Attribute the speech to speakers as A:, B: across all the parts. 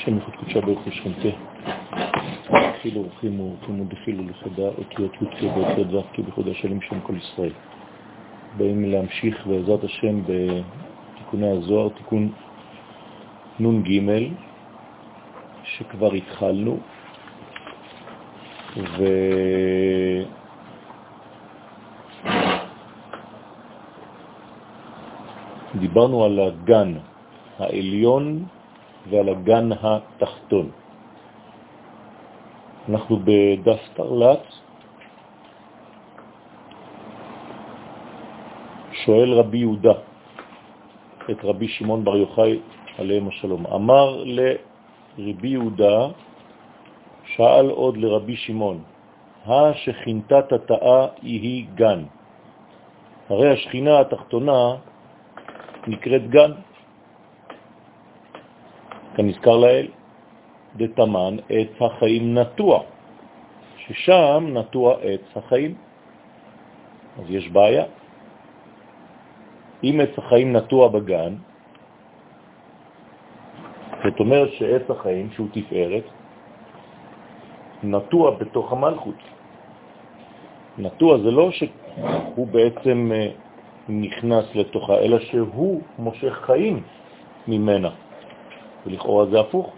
A: השם יחוד קודשה ברוך הוא שכנתה. דחילו ורחימו ורחימו דחילו לחדה אותיות י"ק באותיות ו"ק בחוד השלים שם כל ישראל. באים להמשיך בעזרת השם בתיקוני הזוהר, תיקון נ"ג, שכבר התחלנו, ו... דיברנו על הגן העליון ועל הגן התחתון. אנחנו בדף תרל"ט, שואל רבי יהודה את רבי שמעון בר יוחאי עליהם השלום. אמר לרבי יהודה, שאל עוד לרבי שמעון, השכינתת התאה היא גן. הרי השכינה התחתונה נקראת גן. כנזכר לאל, דתמן עץ החיים נטוע, ששם נטוע עץ החיים. אז יש בעיה. אם עץ החיים נטוע בגן, זאת אומרת שעץ החיים, שהוא תפארת, נטוע בתוך המלכות. נטוע זה לא שהוא בעצם אה, נכנס לתוכה, אלא שהוא מושך חיים ממנה. ולכאורה זה הפוך.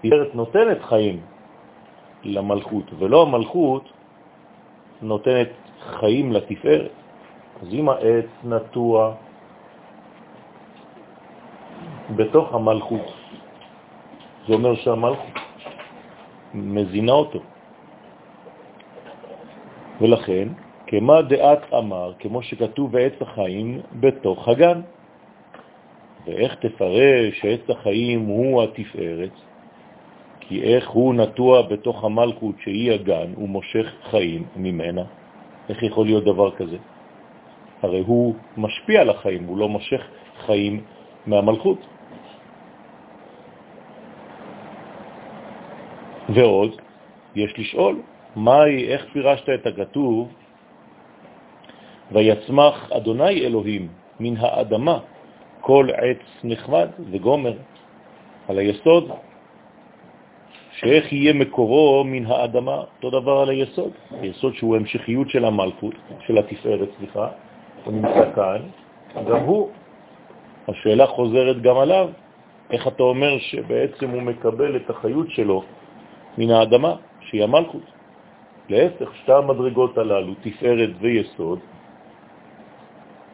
A: תפארת נותנת חיים למלכות, ולא המלכות נותנת חיים לתפארת. אז אם העץ נטוע בתוך המלכות, זה אומר שהמלכות מזינה אותו. ולכן, כמה דעת אמר, כמו שכתוב בעץ החיים בתוך הגן. ואיך תפרש שעץ החיים הוא התפארת? כי איך הוא נטוע בתוך המלכות שהיא הגן, הוא מושך חיים ממנה. איך יכול להיות דבר כזה? הרי הוא משפיע על החיים, הוא לא מושך חיים מהמלכות. ועוד, יש לשאול, מהי, איך פירשת את הכתוב, ויצמח אדוני אלוהים מן האדמה כל עץ נחמד וגומר על היסוד, שאיך יהיה מקורו מן האדמה, אותו דבר על היסוד, היסוד שהוא המשכיות של המלכות, של התפארת, סליחה, הוא נמצא כאן, גם הוא. השאלה חוזרת גם עליו, איך אתה אומר שבעצם הוא מקבל את החיות שלו מן האדמה, שהיא המלכות. להפך, שתי המדרגות הללו, תפארת ויסוד,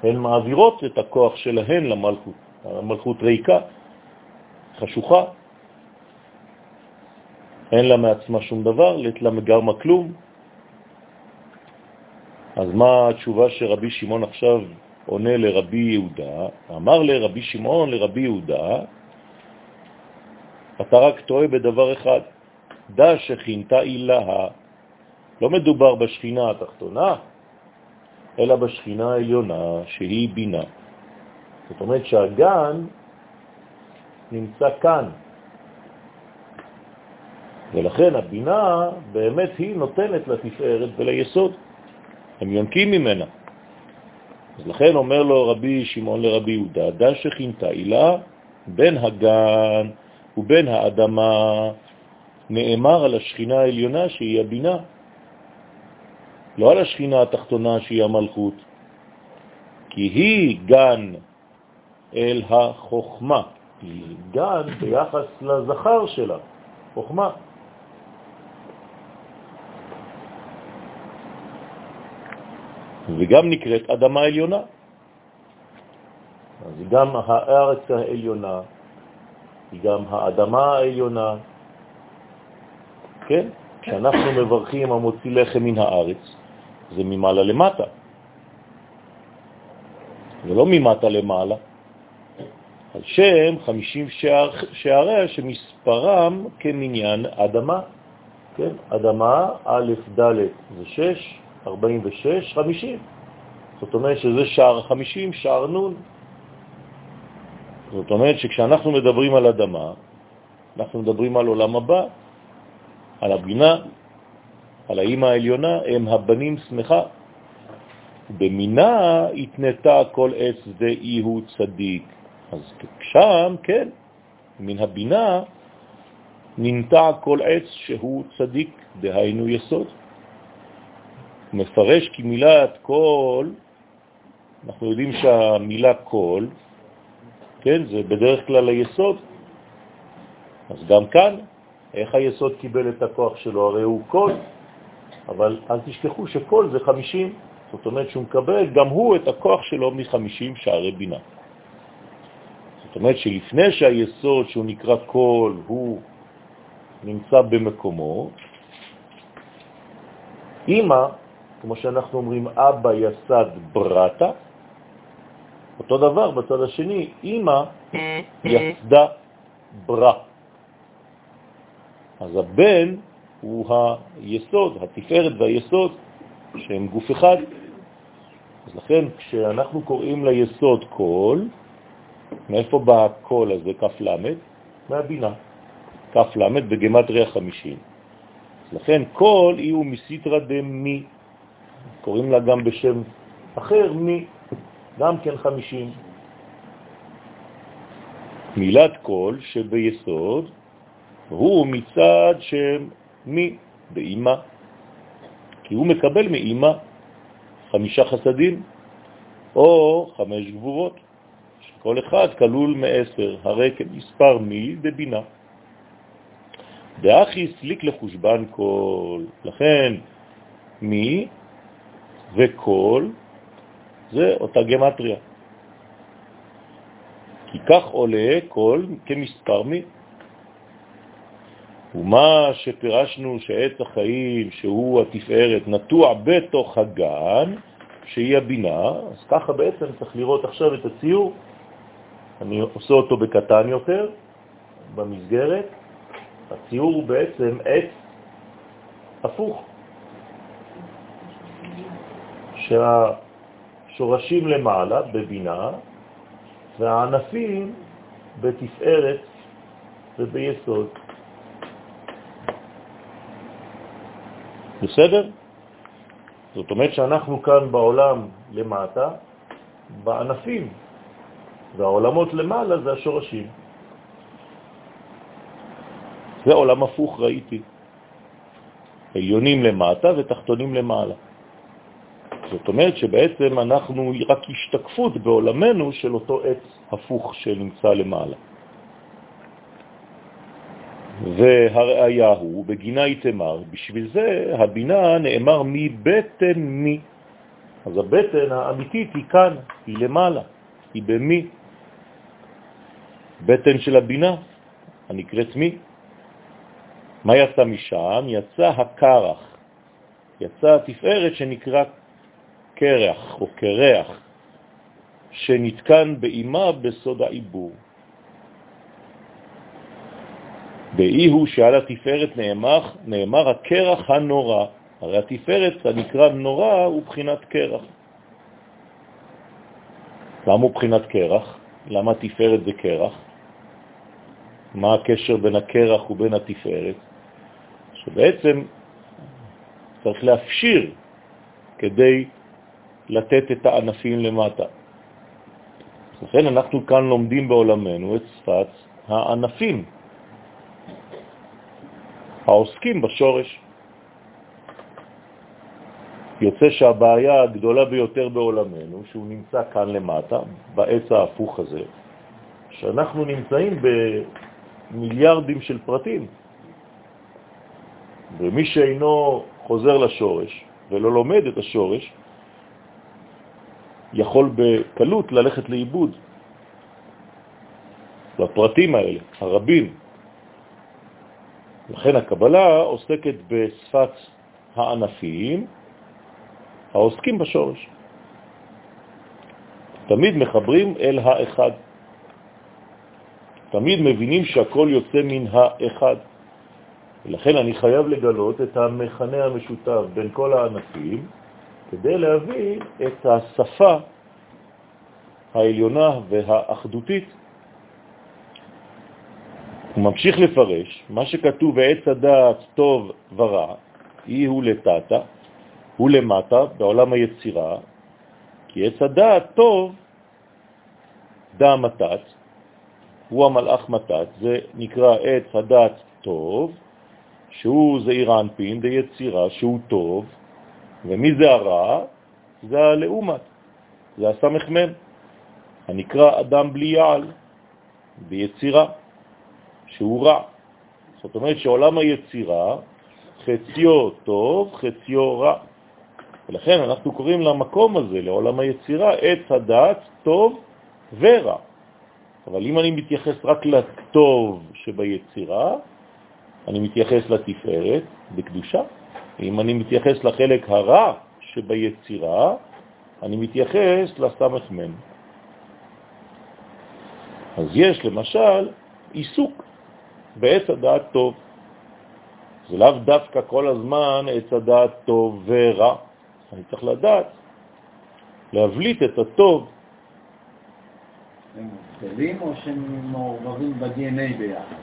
A: הן מעבירות את הכוח שלהן למלכות. המלכות ריקה, חשוכה, אין לה מעצמה שום דבר, לית לה מגרמה כלום. אז מה התשובה שרבי שמעון עכשיו עונה לרבי יהודה? אמר לרבי שמעון, לרבי יהודה, אתה רק טועה בדבר אחד, דע שכינתה אילה, לא מדובר בשכינה התחתונה, אלא בשכינה העליונה שהיא בינה. זאת אומרת שהגן נמצא כאן, ולכן הבינה באמת היא נותנת לתפארת וליסוד, הם יונקים ממנה. אז לכן אומר לו רבי שמעון לרבי יהודה, דן שכינתה אילה בין הגן ובין האדמה, נאמר על השכינה העליונה שהיא הבינה, לא על השכינה התחתונה שהיא המלכות, כי היא גן אל החוכמה, היא גן ביחס לזכר שלה, חוכמה. וגם נקראת אדמה עליונה. אז גם הארץ העליונה, היא גם האדמה העליונה, כן? כשאנחנו מברכים המוציא לחם מן הארץ, זה ממעלה למטה. זה לא ממטה למעלה. על שם 50 שער, שעריה שמספרם כמניין אדמה. כן, אדמה, א', ד' זה 6, 46, 50. זאת אומרת שזה שער 50, שער נון. זאת אומרת שכשאנחנו מדברים על אדמה, אנחנו מדברים על עולם הבא, על הבינה, על האמא העליונה, הם הבנים שמחה. במינה התנתה כל עץ ואי הוא צדיק. אז שם, כן, מן הבינה ננטע כל עץ שהוא צדיק, דהיינו יסוד. מפרש כי מילת כל, אנחנו יודעים שהמילה כל, כן, זה בדרך כלל היסוד. אז גם כאן, איך היסוד קיבל את הכוח שלו? הרי הוא כל, אבל אל תשכחו שכל זה 50, זאת אומרת שהוא מקבל גם הוא את הכוח שלו מ-50 שערי בינה. זאת אומרת שלפני שהיסוד שהוא נקרא כל הוא נמצא במקומו, אמא, כמו שאנחנו אומרים, אבא יסד ברטה, אותו דבר בצד השני, אמא יסדה ברא. אז הבן הוא היסוד, התפארת והיסוד, שהם גוף אחד. אז לכן כשאנחנו קוראים ליסוד קול, מאיפה בא הקול הזה, למד? מהבינה. למד בגמטריה 50. לכן קול איהו מסיטרא דמי, קוראים לה גם בשם אחר מי, גם כן 50. מילת קול שביסוד הוא מצד שם מי באימא, כי הוא מקבל מאימא חמישה חסדים או חמש גבורות, שכל אחד כלול מעשר, הרי כמספר מי בבינה. דאחי סליק לחושבן כל, לכן מי וכל זה אותה גמטריה. כי כך עולה כל כמספר מי. ומה שפירשנו שעץ החיים, שהוא התפארת, נטוע בתוך הגן, שהיא הבינה, אז ככה בעצם צריך לראות עכשיו את הציור. אני עושה אותו בקטן יותר, במסגרת. הציור הוא בעצם עץ הפוך, שהשורשים למעלה בבינה והענפים בתפארת וביסוד. בסדר? זאת אומרת שאנחנו כאן בעולם למטה, בענפים, והעולמות למעלה זה השורשים. זה עולם הפוך ראיתי. עליונים למטה ותחתונים למעלה. זאת אומרת שבעצם אנחנו רק השתקפות בעולמנו של אותו עץ הפוך שנמצא למעלה. והראיה הוא, בגינה יתמר, בשביל זה הבינה נאמר מבטן מי. אז הבטן האמיתית היא כאן, היא למעלה, היא במי. בטן של הבינה, הנקראת מי. מה יצא משם? יצא הקרח, יצא התפארת שנקרא קרח או קרח, שנתקן באימה בסוד העיבור. באי הוא שעל התפארת נאמר, נאמר הקרח הנורא, הרי התפארת הנקרא נורא הוא בחינת קרח. למה הוא בחינת קרח? למה תפארת זה קרח? מה הקשר בין הקרח ובין התפארת? שבעצם צריך להפשיר כדי לתת את הענפים למטה. לכן אנחנו כאן לומדים בעולמנו את שפת הענפים, העוסקים בשורש. יוצא שהבעיה הגדולה ביותר בעולמנו, שהוא נמצא כאן למטה, בעץ ההפוך הזה, שאנחנו נמצאים במיליארדים של פרטים, ומי שאינו חוזר לשורש ולא לומד את השורש, יכול בקלות ללכת לאיבוד בפרטים האלה, הרבים. לכן הקבלה עוסקת בשפת הענפים העוסקים בשורש. תמיד מחברים אל האחד. תמיד מבינים שהכל יוצא מן האחד. ולכן אני חייב לגלות את המכנה המשותף בין כל הענפים, כדי להביא את השפה העליונה והאחדותית. הוא ממשיך לפרש, מה שכתוב בעץ הדעת טוב ורע, היא הוא לטאטה, הוא למטה בעולם היצירה, כי עץ הדעת טוב, דה מתת, הוא המלאך מתת, זה נקרא עץ הדעת טוב, שהוא זעיר אנפין דיצירה, שהוא טוב, ומי זה הרע? זה הלאומת, זה הסמ"ם, הנקרא אדם בלי יעל, ביצירה, שהוא רע. זאת אומרת שעולם היצירה, חציו טוב, חציו רע. ולכן אנחנו קוראים למקום הזה, לעולם היצירה, עץ הדעת טוב ורע. אבל אם אני מתייחס רק לטוב שביצירה, אני מתייחס לתפארת בקדושה. אם אני מתייחס לחלק הרע שביצירה, אני מתייחס לסמ"ם. אז יש למשל עיסוק בעץ הדעת טוב. זה לאו דווקא כל הזמן עץ הדעת טוב ורע. אני צריך לדעת להבליט את הטוב.
B: הם מובטלים או שהם מעורבבים ב-DNA ביחד?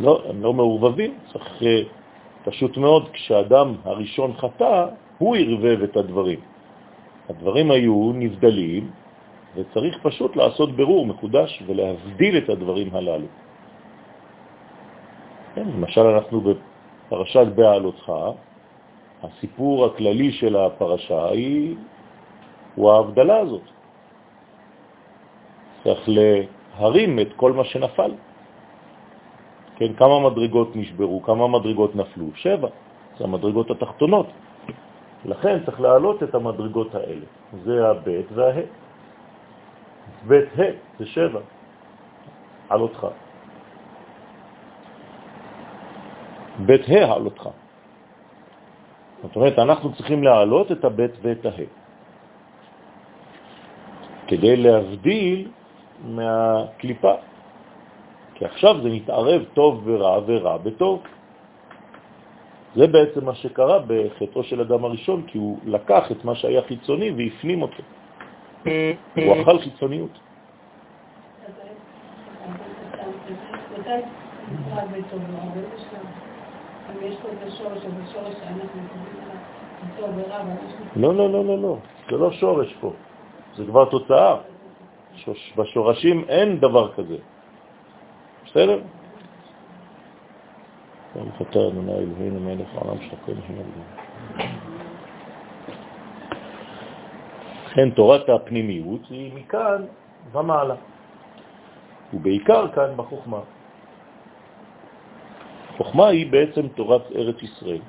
A: לא, הם לא מעורבבים. צריך אה, פשוט מאוד, כשאדם הראשון חטא, הוא ערבב את הדברים. הדברים היו נבדלים, וצריך פשוט לעשות ברור מחודש ולהבדיל את הדברים הללו. כן, למשל אנחנו בפרשת בעלותך, הסיפור הכללי של הפרשה היא, הוא ההבדלה הזאת. צריך להרים את כל מה שנפל. כן, כמה מדרגות נשברו, כמה מדרגות נפלו? שבע, זה המדרגות התחתונות. לכן צריך להעלות את המדרגות האלה. זה הבית והה. בית ה' זה שבע, על אותך. בית ה' על אותך. זאת אומרת, אנחנו צריכים להעלות את הבית ואת ה' כדי להבדיל מהקליפה. כי עכשיו זה מתערב טוב ורע ורע בטוב. זה בעצם מה שקרה בחטאו של אדם הראשון, כי הוא לקח את מה שהיה חיצוני והפנים אותו. הוא אכל חיצוניות. לא, לא, לא, לא, לא, זה לא שורש פה, זה כבר תוצאה. בשורשים אין דבר כזה. בסדר? ברוך אתה אדוני אלוהינו מלך העולם שהכל נשמע לכן תורת הפנימיות היא מכאן ומעלה, ובעיקר כאן בחוכמה. חוכמה היא בעצם תורת ארץ ישראל.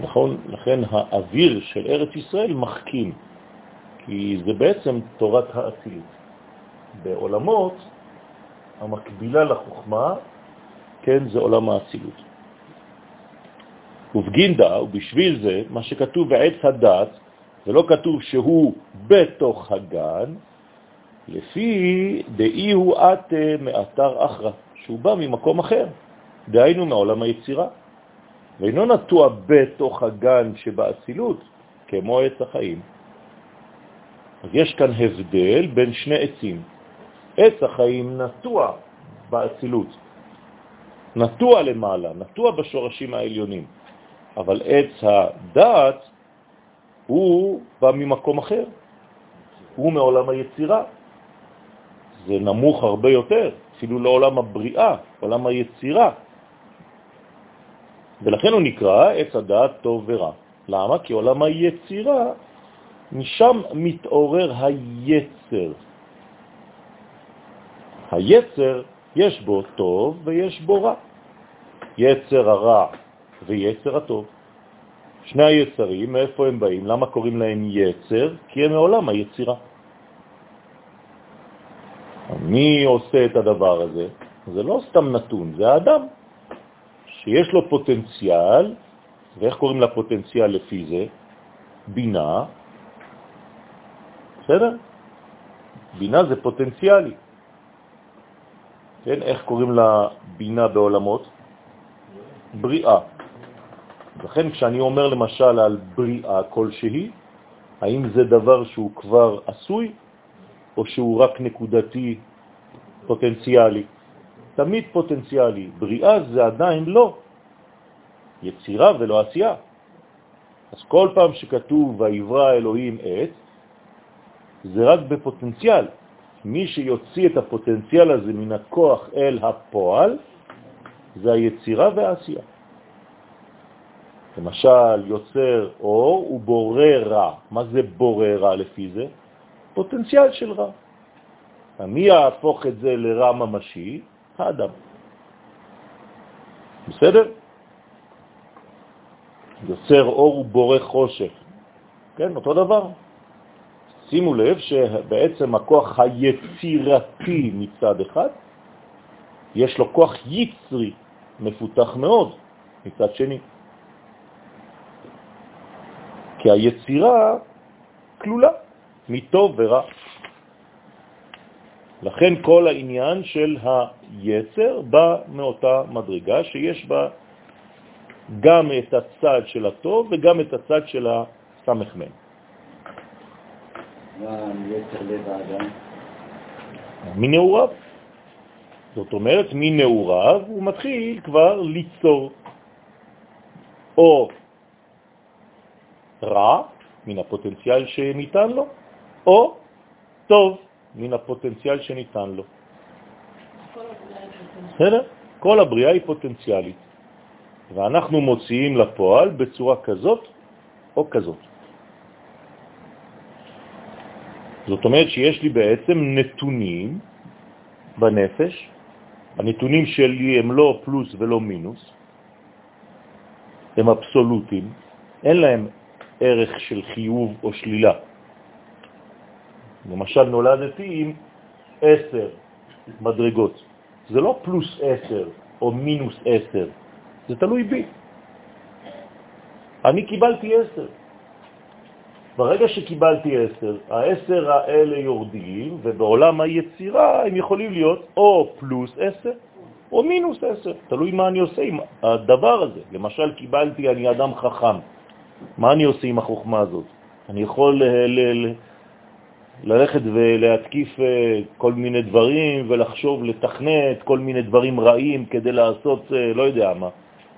A: נכון? לכן האוויר של ארץ ישראל מחכים, כי זה בעצם תורת האצילות. בעולמות המקבילה לחוכמה, כן, זה עולם האצילות. ובגינדה, ובשביל זה, מה שכתוב בעץ הדת, ולא כתוב שהוא בתוך הגן, לפי דאי הוא את מאתר אחרא, שהוא בא ממקום אחר, דהיינו מעולם היצירה, ואינו נטוע בתוך הגן שבאצילות, כמו עץ החיים. אז יש כאן הבדל בין שני עצים. עץ החיים נטוע באצילות, נטוע למעלה, נטוע בשורשים העליונים. אבל עץ הדעת הוא בא ממקום אחר, הוא מעולם היצירה. זה נמוך הרבה יותר, אפילו לעולם הבריאה, עולם היצירה. ולכן הוא נקרא עץ הדעת טוב ורע. למה? כי עולם היצירה, משם מתעורר היצר. היצר, יש בו טוב ויש בו רע. יצר הרע ויצר הטוב. שני היצרים, מאיפה הם באים? למה קוראים להם יצר? כי הם מעולם היצירה. מי עושה את הדבר הזה? זה לא סתם נתון, זה האדם, שיש לו פוטנציאל, ואיך קוראים לפוטנציאל לפי זה? בינה, בסדר? בינה זה פוטנציאלי. כן, איך קוראים לבינה בעולמות? בריאה. לכן כשאני אומר למשל על בריאה כלשהי, האם זה דבר שהוא כבר עשוי, או שהוא רק נקודתי פוטנציאלי? תמיד פוטנציאלי. בריאה זה עדיין לא יצירה ולא עשייה. אז כל פעם שכתוב ויברא אלוהים עץ, זה רק בפוטנציאל. מי שיוציא את הפוטנציאל הזה מן הכוח אל הפועל, זה היצירה והעשייה. למשל, יוצר אור ובורא רע. מה זה בורא רע לפי זה? פוטנציאל של רע. מי יהפוך את זה לרע ממשי? האדם. בסדר? יוצר אור ובורא חושך. כן, אותו דבר. שימו לב שבעצם הכוח היצירתי מצד אחד, יש לו כוח יצרי מפותח מאוד מצד שני. כי היצירה כלולה מטוב ורע. לכן כל העניין של היצר בא מאותה מדרגה שיש בה גם את הצד של הטוב וגם את הצד של הסמ"ם.
B: יצר לב האדם?
A: מנעוריו. זאת אומרת, מנעוריו הוא מתחיל כבר ליצור או רע מן הפוטנציאל שניתן לו, או טוב מן הפוטנציאל שניתן לו. בסדר? כל הבריאה היא פוטנציאלית, ואנחנו מוציאים לפועל בצורה כזאת או כזאת. זאת אומרת שיש לי בעצם נתונים בנפש, הנתונים שלי הם לא פלוס ולא מינוס, הם אבסולוטים, אין להם ערך של חיוב או שלילה. למשל נולדתי עם עשר מדרגות. זה לא פלוס עשר או מינוס עשר, זה תלוי בי. אני קיבלתי עשר. ברגע שקיבלתי עשר, העשר האלה יורדים, ובעולם היצירה הם יכולים להיות או פלוס עשר או מינוס עשר, תלוי מה אני עושה עם הדבר הזה. למשל, קיבלתי, אני אדם חכם, מה אני עושה עם החוכמה הזאת? אני יכול ללכת ולהתקיף אה, כל מיני דברים ולחשוב, לתכנת כל מיני דברים רעים כדי לעשות, אה, לא יודע מה,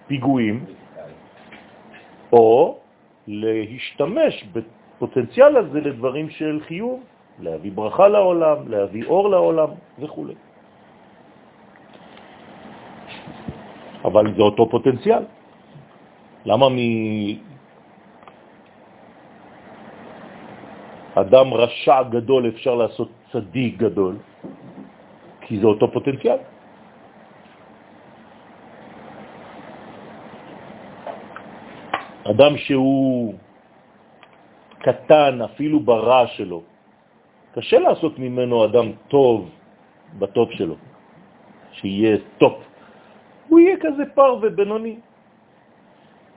A: פיגועים, או להשתמש בפוטנציאל הזה לדברים של חיוב, להביא ברכה לעולם, להביא אור לעולם וכו'. אבל זה אותו פוטנציאל. למה אדם רשע גדול אפשר לעשות צדיק גדול, כי זה אותו פוטנציאל. אדם שהוא קטן אפילו ברע שלו, קשה לעשות ממנו אדם טוב בטוב שלו, שיהיה top. הוא יהיה כזה פרווה בינוני.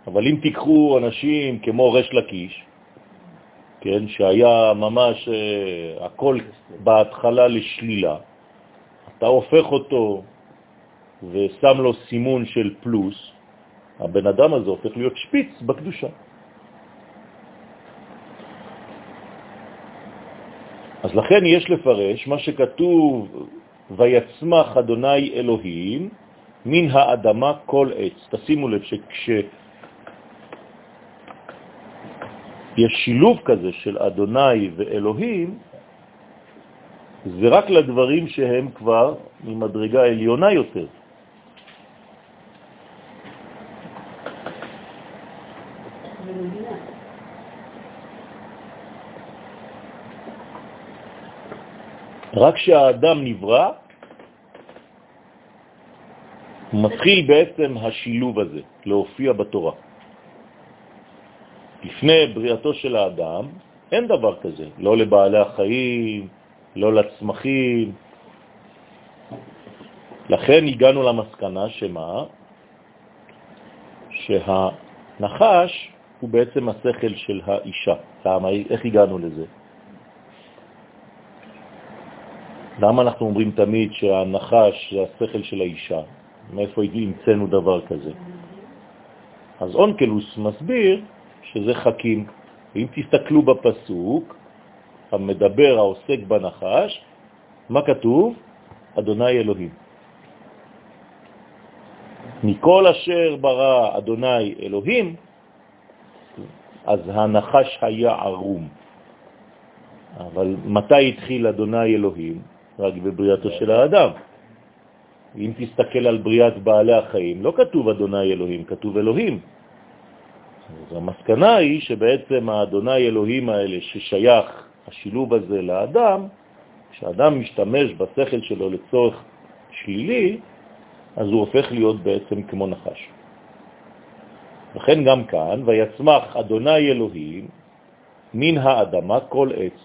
A: אבל אם תיקחו אנשים כמו רש לקיש, כן, שהיה ממש אה, הכל בהתחלה לשלילה, אתה הופך אותו ושם לו סימון של פלוס, הבן אדם הזה הופך להיות שפיץ בקדושה. אז לכן יש לפרש מה שכתוב, ויצמח אדוני אלוהים מן האדמה כל עץ. תשימו לב שכש... יש שילוב כזה של אדוני ואלוהים, זה רק לדברים שהם כבר ממדרגה עליונה יותר. רק כשהאדם נברא, מתחיל בעצם השילוב הזה להופיע בתורה. לפני בריאתו של האדם אין דבר כזה, לא לבעלי החיים, לא לצמחים. לכן הגענו למסקנה שמה? שהנחש הוא בעצם השכל של האישה. למה? איך הגענו לזה? למה אנחנו אומרים תמיד שהנחש זה השכל של האישה? מאיפה המצאנו דבר כזה? אז אונקלוס מסביר שזה חכים. ואם תסתכלו בפסוק, המדבר, העוסק בנחש, מה כתוב? אדוני אלוהים. מכל אשר ברא אדוני אלוהים, אז הנחש היה ערום. אבל מתי התחיל אדוני אלוהים? רק בבריאתו של האדם. אם תסתכל על בריאת בעלי החיים, לא כתוב אדוני אלוהים, כתוב אלוהים. אז המסקנה היא שבעצם האדוני אלוהים האלה ששייך השילוב הזה לאדם, כשאדם משתמש בשכל שלו לצורך שלילי, אז הוא הופך להיות בעצם כמו נחש. לכן גם כאן, ויצמח אדוני אלוהים מן האדמה כל עץ.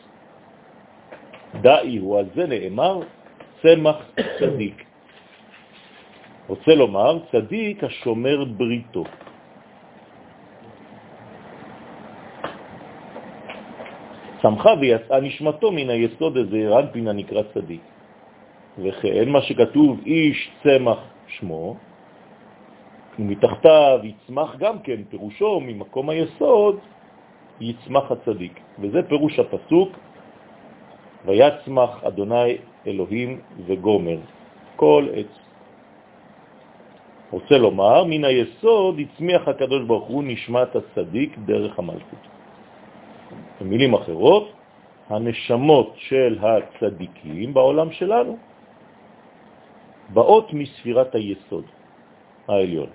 A: דאי הוא, על זה נאמר צמח צדיק. רוצה לומר, צדיק השומר בריתו. צמחה ויצאה נשמתו מן היסוד הזה, רנפין הנקרא צדיק. וכן מה שכתוב איש צמח שמו, ומתחתיו יצמח גם כן, פירושו ממקום היסוד יצמח הצדיק. וזה פירוש הפסוק, ויצמח אדוני אלוהים וגומר, כל עץ. רוצה לומר, מן היסוד הצמיח הקדוש ברוך הוא נשמת הצדיק דרך המלכות. במילים אחרות, הנשמות של הצדיקים בעולם שלנו באות מספירת היסוד העליון.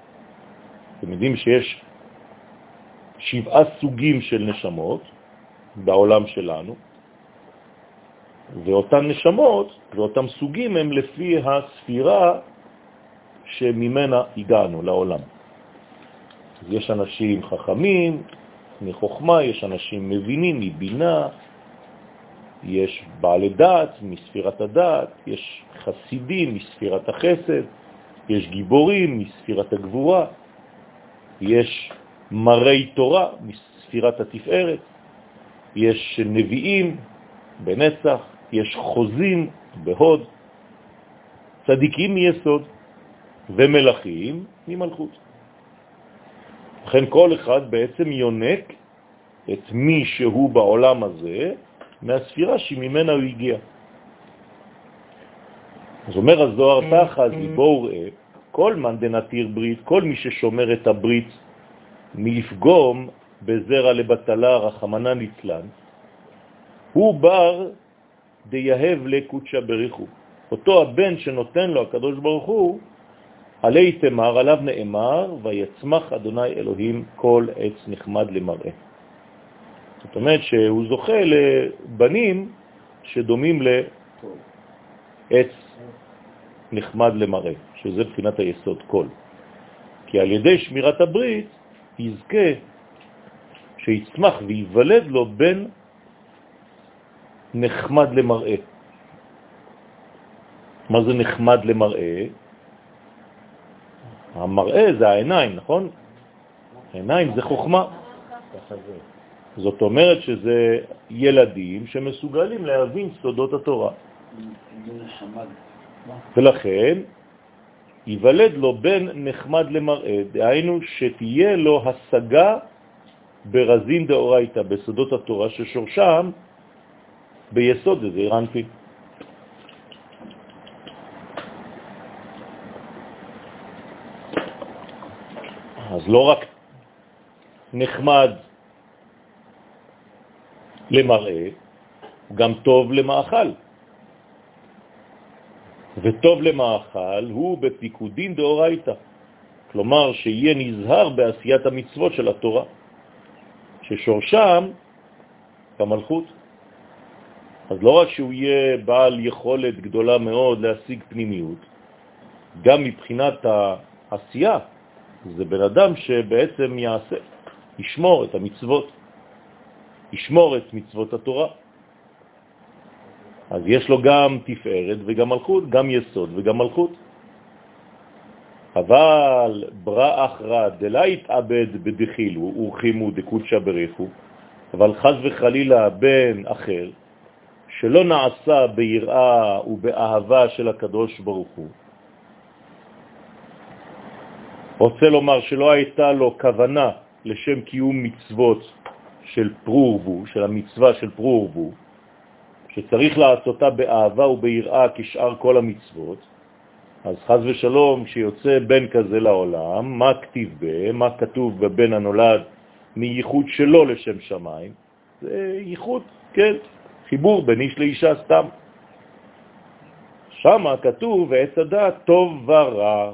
A: אתם יודעים שיש שבעה סוגים של נשמות בעולם שלנו, ואותן נשמות ואותם סוגים הם לפי הספירה שממנה הגענו לעולם. יש אנשים חכמים מחוכמה, יש אנשים מבינים מבינה, יש בעלי דעת מספירת הדעת, יש חסידים מספירת החסד, יש גיבורים מספירת הגבורה, יש מראי תורה מספירת התפארת, יש נביאים בנצח, יש חוזים בהוד, צדיקים מיסוד ומלאכים ממלכות. לכן כל אחד בעצם יונק את מי שהוא בעולם הזה מהספירה שממנה הוא הגיע. אז אומר הזוהר תחת, בואו ראה, כל מן דנתיר ברית, כל מי ששומר את הברית מלפגום בזרע לבטלה, רחמנה נצלן, הוא בר דייהב לקודשה בריחו. אותו הבן שנותן לו הקדוש ברוך הוא, עלי תמר, עליו נאמר, ויצמח אדוני אלוהים כל עץ נחמד למראה. זאת אומרת שהוא זוכה לבנים שדומים לעץ נחמד למראה, שזה בחינת היסוד כל. כי על ידי שמירת הברית יזכה שיצמח ויוולד לו בן נחמד למראה. מה זה נחמד למראה? המראה זה העיניים, נכון? העיניים זה חוכמה. זאת אומרת שזה ילדים שמסוגלים להבין סודות התורה. ולכן ייוולד לו בן נחמד למראה, דהיינו שתהיה לו השגה ברזין דאורייתא, בסודות התורה, ששורשם ביסוד הזה, רנפי. אז לא רק נחמד למראה, גם טוב למאכל. וטוב למאכל הוא בפיקודין דאורייתא. כלומר, שיהיה נזהר בעשיית המצוות של התורה, ששורשם במלכות. אז לא רק שהוא יהיה בעל יכולת גדולה מאוד להשיג פנימיות, גם מבחינת העשייה, זה בן אדם שבעצם יעשה, ישמור את המצוות. ישמור את מצוות התורה. אז יש לו גם תפארת וגם מלכות, גם יסוד וגם מלכות. אבל ברא אחרא דלה יתאבד בדחילו ורחימו דקודשא בריחו, אבל חז וחלילה בן אחר, שלא נעשה ביראה ובאהבה של הקדוש ברוך הוא, רוצה לומר שלא הייתה לו כוונה לשם קיום מצוות של פרורבו, של המצווה של פרורבו, שצריך לעשותה באהבה וביראה כשאר כל המצוות, אז חז ושלום, כשיוצא בן כזה לעולם, מה כתיב בה, מה כתוב בבן הנולד מייחוד שלו לשם שמיים? זה ייחוד, כן, חיבור בין איש לאישה סתם. שם כתוב, ועץ הדעת טוב ורע.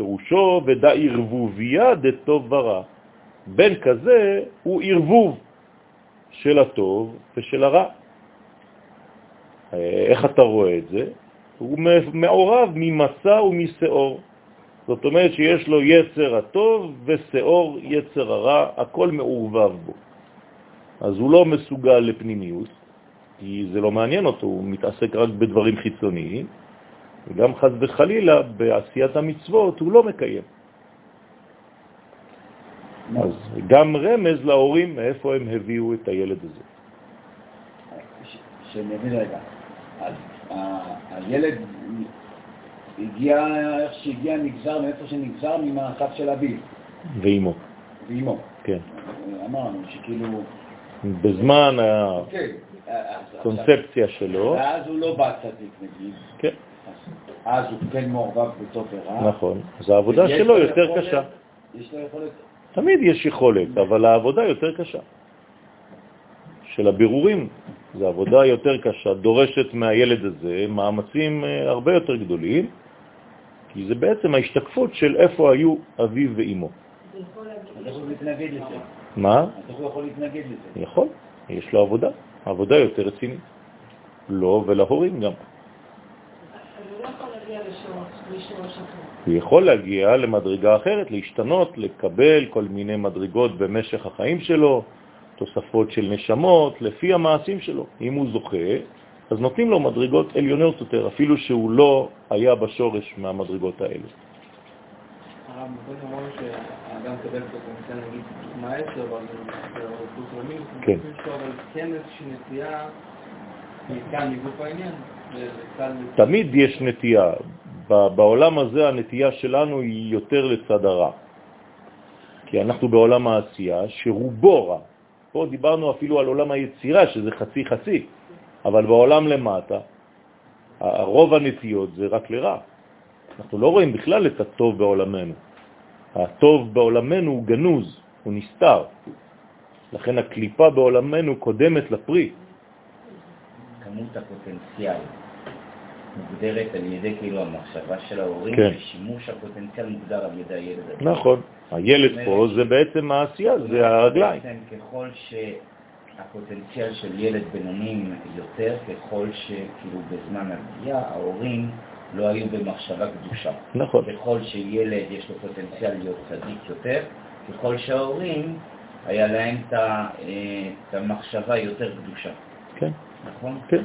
A: פירושו ודא ערבוביה דטוב ורע. בן כזה הוא ערבוב של הטוב ושל הרע. איך אתה רואה את זה? הוא מעורב ממסע ומסאור. זאת אומרת שיש לו יצר הטוב ושאור יצר הרע, הכל מעורבב בו. אז הוא לא מסוגל לפנימיות, כי זה לא מעניין אותו, הוא מתעסק רק בדברים חיצוניים, וגם חז וחלילה בעשיית המצוות הוא לא מקיים. אז גם רמז להורים מאיפה הם הביאו את הילד הזה.
B: שנבין רגע, הילד הגיע, איך שהגיע נגזר, מאיפה שנגזר, ממעשיו של אביו.
A: ואימו.
B: ואימו.
A: כן.
B: אמרנו שכאילו...
A: בזמן
B: כן.
A: הקונספציה שלו.
B: ואז הוא לא בא צדיק נגיד.
A: כן.
B: אז הוא כן מעורבב בטוב ורע.
A: נכון. אז העבודה שלו יותר קשה.
B: יש לו יכולת...
A: תמיד יש יכולת, אבל העבודה יותר קשה. של הבירורים, זו עבודה יותר קשה, דורשת מהילד הזה מאמצים אה, הרבה יותר גדולים, כי זה בעצם ההשתקפות של איפה היו אביו ואימו. מה?
B: אז הוא יכול להתנגד לזה?
A: יכול, יש לו עבודה, עבודה יותר רצינית. לו ולהורים גם. הוא יכול להגיע למדרגה אחרת, להשתנות, לקבל כל מיני מדרגות במשך החיים שלו, תוספות של נשמות, לפי המעשים שלו. אם הוא זוכה, אז נותנים לו מדרגות עליונות יותר, אפילו שהוא לא היה בשורש מהמדרגות האלה.
C: הרב, קודם אמרנו שהאדם מקבל פוטנציאל, נגיד, מהעשר, אבל זה זרמים,
A: כן.
C: אבל כן איזושהי נטייה, כאן מגוף העניין,
A: תמיד יש נטייה. בעולם הזה הנטייה שלנו היא יותר לצד הרע. כי אנחנו בעולם העשייה שרובו רע. פה דיברנו אפילו על עולם היצירה, שזה חצי חצי, אבל בעולם למטה, רוב הנטיות זה רק לרע. אנחנו לא רואים בכלל את הטוב בעולמנו. הטוב בעולמנו הוא גנוז, הוא נסתר. לכן הקליפה בעולמנו קודמת לפרי.
D: כמות הפוטנציאל מוגדרת על ידי כאילו המחשבה של ההורים,
A: כן.
D: ושימוש הפוטנציאל מוגדר על ידי הילד.
A: נכון. הילד פה זה בעצם העשייה, זה הרגליים.
D: בעצם ככל שהפוטנציאל של ילד בינוני יותר, ככל שכאילו בזמן הפגיעה ההורים לא היו במחשבה קדושה.
A: נכון.
D: ככל שילד יש לו פוטנציאל להיות צדיק יותר, ככל שההורים היה להם את אה, את המחשבה יותר קדושה.
A: כן,
D: נכון?
A: כן,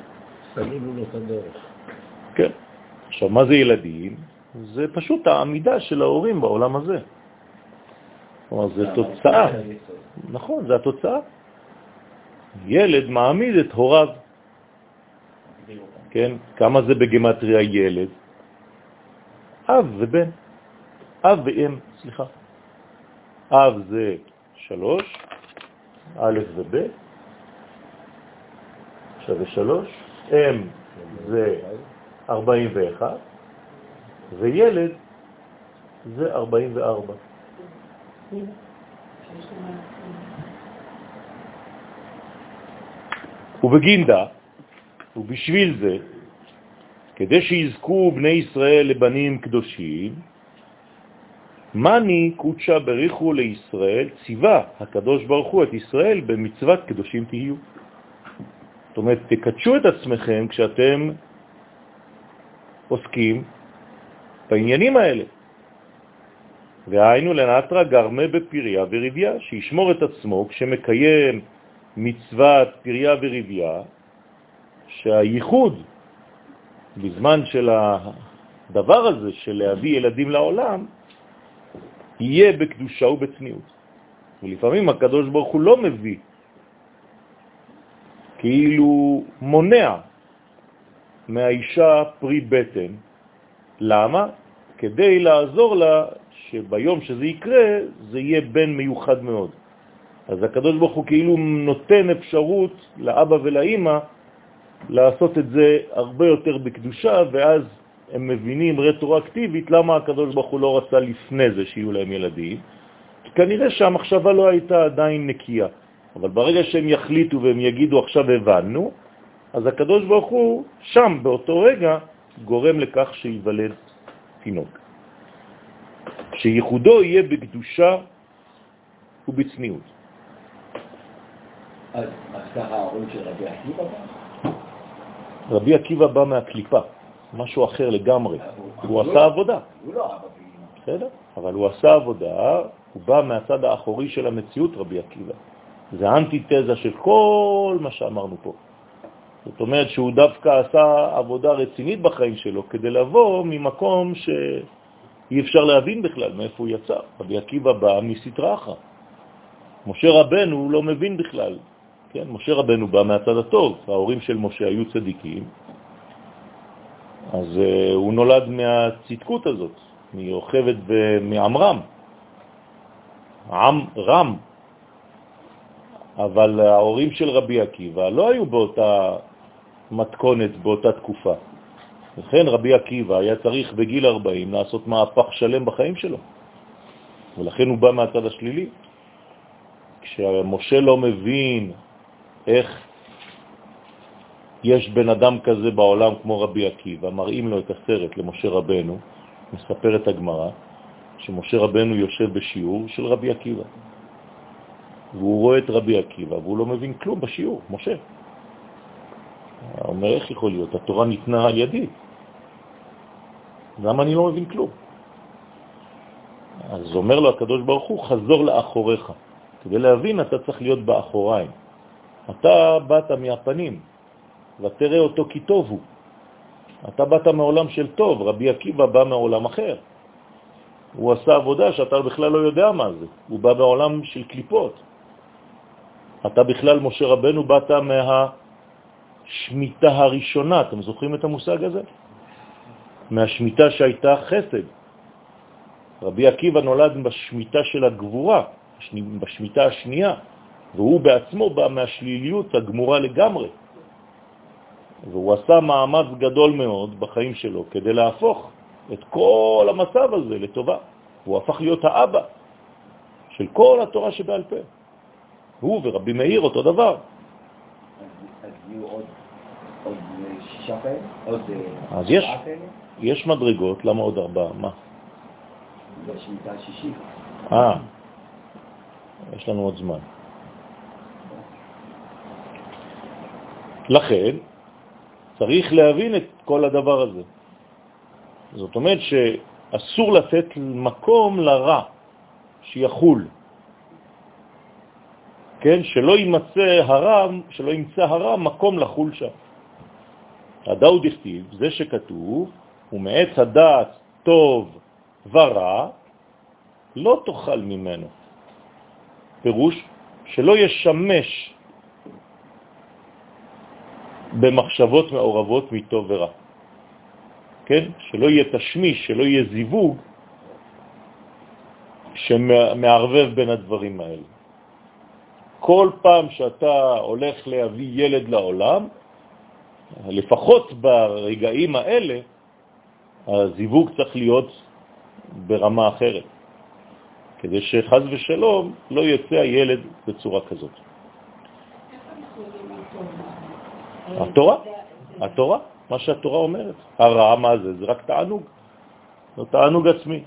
B: סללו לו את הדרך.
A: כן. עכשיו, מה זה ילדים? זה פשוט העמידה של ההורים בעולם הזה. כלומר, זה תוצאה. נכון, זה התוצאה. ילד מעמיד את הוריו. כן? כמה זה בגמטריה ילד? אב ובן. אב ואם, סליחה. אב זה שלוש, א' וב', שווה שלוש, אם זה 41, וילד זה 44. ובגינדה, ובשביל זה, כדי שיזכו בני ישראל לבנים קדושים, מני קודשה בריחו לישראל, ציווה הקדוש ברוך הוא את ישראל במצוות קדושים תהיו. זאת אומרת, תקדשו את עצמכם כשאתם עוסקים בעניינים האלה. והיינו לנטרה גרמה בפריה וריביה, שישמור את עצמו כשמקיים מצוות פריה וריביה, שהייחוד בזמן של הדבר הזה, של להביא ילדים לעולם, יהיה בקדושה ובצניעות. ולפעמים הקדוש ברוך הוא לא מביא, כאילו מונע מהאישה פרי בטן. למה? כדי לעזור לה שביום שזה יקרה, זה יהיה בן מיוחד מאוד. אז הקדוש ברוך הוא כאילו נותן אפשרות לאבא ולאימא לעשות את זה הרבה יותר בקדושה, ואז הם מבינים רטרואקטיבית למה הקדוש ברוך הוא לא רצה לפני זה שיהיו להם ילדים. כי כנראה שהמחשבה לא הייתה עדיין נקייה. אבל ברגע שהם יחליטו והם יגידו עכשיו הבנו, אז הקדוש ברוך הוא שם באותו רגע גורם לכך שיוולד תינוק. שייחודו יהיה בקדושה ובצניעות.
B: אז ככה ההורים של רבי עקיבא בא?
A: רבי עקיבא בא מהקליפה, משהו אחר לגמרי. הוא עשה עבודה.
B: הוא לא.
A: בסדר? אבל הוא עשה עבודה, הוא בא מהצד האחורי של המציאות, רבי עקיבא. זה אנטיתזה של כל מה שאמרנו פה. זאת אומרת שהוא דווקא עשה עבודה רצינית בחיים שלו כדי לבוא ממקום שאי אפשר להבין בכלל מאיפה הוא יצא. רבי עקיבא בא מסתרה אחת. משה רבנו לא מבין בכלל. כן, משה רבנו בא מהצד הטוב, ההורים של משה היו צדיקים, אז uh, הוא נולד מהצדקות הזאת, מיוכבת ומעמרם, עם רם, אבל ההורים של רבי עקיבא לא היו באותה מתכונת, באותה תקופה. לכן רבי עקיבא היה צריך בגיל 40 לעשות מהפך שלם בחיים שלו, ולכן הוא בא מהצד השלילי. כשמשה לא מבין איך יש בן אדם כזה בעולם כמו רבי עקיבא, מראים לו את הסרט למשה רבנו, מספר את הגמרא, שמשה רבנו יושב בשיעור של רבי עקיבא. והוא רואה את רבי עקיבא, והוא לא מבין כלום בשיעור, משה. הוא אומר, איך יכול להיות? התורה ניתנה על ידי. למה אני לא מבין כלום? אז אומר לו הקדוש ברוך הוא, חזור לאחוריך. כדי להבין אתה צריך להיות באחוריים. אתה באת מהפנים, ותראה אותו כי טוב הוא. אתה באת מעולם של טוב, רבי עקיבא בא מעולם אחר. הוא עשה עבודה שאתה בכלל לא יודע מה זה, הוא בא מעולם של קליפות. אתה בכלל, משה רבנו, באת מהשמיטה הראשונה, אתם זוכרים את המושג הזה? מהשמיטה שהייתה חסד. רבי עקיבא נולד בשמיטה של הגבורה, בשמיטה השנייה, והוא בעצמו בא מהשליליות הגמורה לגמרי. והוא עשה מאמץ גדול מאוד בחיים שלו כדי להפוך את כל המצב הזה לטובה. הוא הפך להיות האבא של כל התורה שבעל פה. הוא ורבי מאיר אותו דבר.
B: אז יהיו עוד עוד שישה כאלה? עוד
A: אז יש, יש מדרגות, למה עוד ארבעה? מה?
B: זה השמיטה השישית.
A: אה, יש לנו עוד זמן. לכן, צריך להבין את כל הדבר הזה. זאת אומרת שאסור לתת מקום לרע שיחול. כן? שלא יימצא הרע, שלא ימצא הרע מקום לחול שם. הדאו דכתיב, זה שכתוב, ומעץ הדעת טוב ורע, לא תאכל ממנו. פירוש שלא ישמש במחשבות מעורבות מטוב ורע. כן? שלא יהיה תשמיש, שלא יהיה זיווג שמערבב בין הדברים האלה. כל פעם שאתה הולך להביא ילד לעולם, לפחות ברגעים האלה, הזיווג צריך להיות ברמה אחרת, כדי שחז ושלום לא יצא הילד בצורה כזאת. התורה, התורה, מה שהתורה אומרת. הרע, מה זה? זה רק תענוג. זה תענוג עצמי.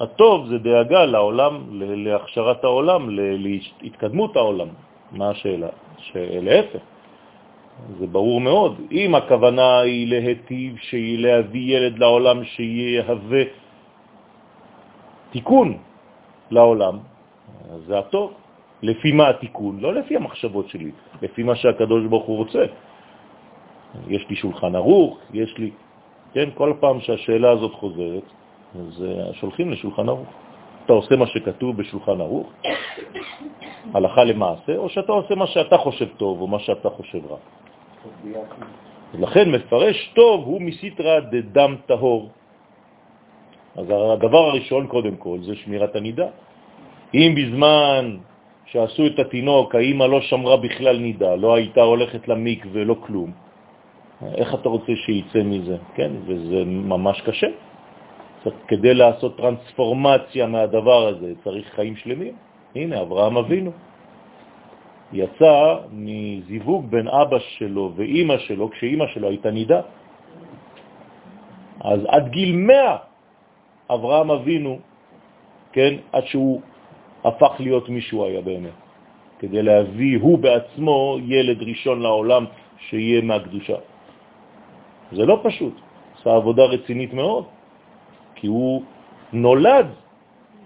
A: הטוב זה דאגה לעולם, להכשרת העולם, להתקדמות העולם. מה השאלה? שלהפך, זה ברור מאוד. אם הכוונה היא להטיב, שהיא להביא ילד לעולם שיהווה תיקון לעולם, זה הטוב. לפי מה התיקון? לא לפי המחשבות שלי, לפי מה שהקדוש ברוך הוא רוצה. יש לי שולחן ערוך, יש לי... כן, כל פעם שהשאלה הזאת חוזרת, אז אה, שולחים לשולחן ערוך. אתה עושה מה שכתוב בשולחן ערוך, הלכה למעשה, או שאתה עושה מה שאתה חושב טוב או מה שאתה חושב רע. לכן מפרש טוב הוא מסיטרא דדם טהור. אז הדבר הראשון קודם כל זה שמירת הנידה. אם בזמן שעשו את התינוק האמא לא שמרה בכלל נידה, לא הייתה הולכת למיק ולא כלום, איך אתה רוצה שייצא מזה? כן, וזה ממש קשה. כדי לעשות טרנספורמציה מהדבר הזה צריך חיים שלמים. הנה, אברהם אבינו יצא מזיווג בין אבא שלו ואימא שלו, כשאימא שלו הייתה נידה. אז עד גיל 100 אברהם אבינו, כן, עד שהוא הפך להיות מישהו היה באמת, כדי להביא הוא בעצמו ילד ראשון לעולם שיהיה מהקדושה. זה לא פשוט, זה עבודה רצינית מאוד, כי הוא נולד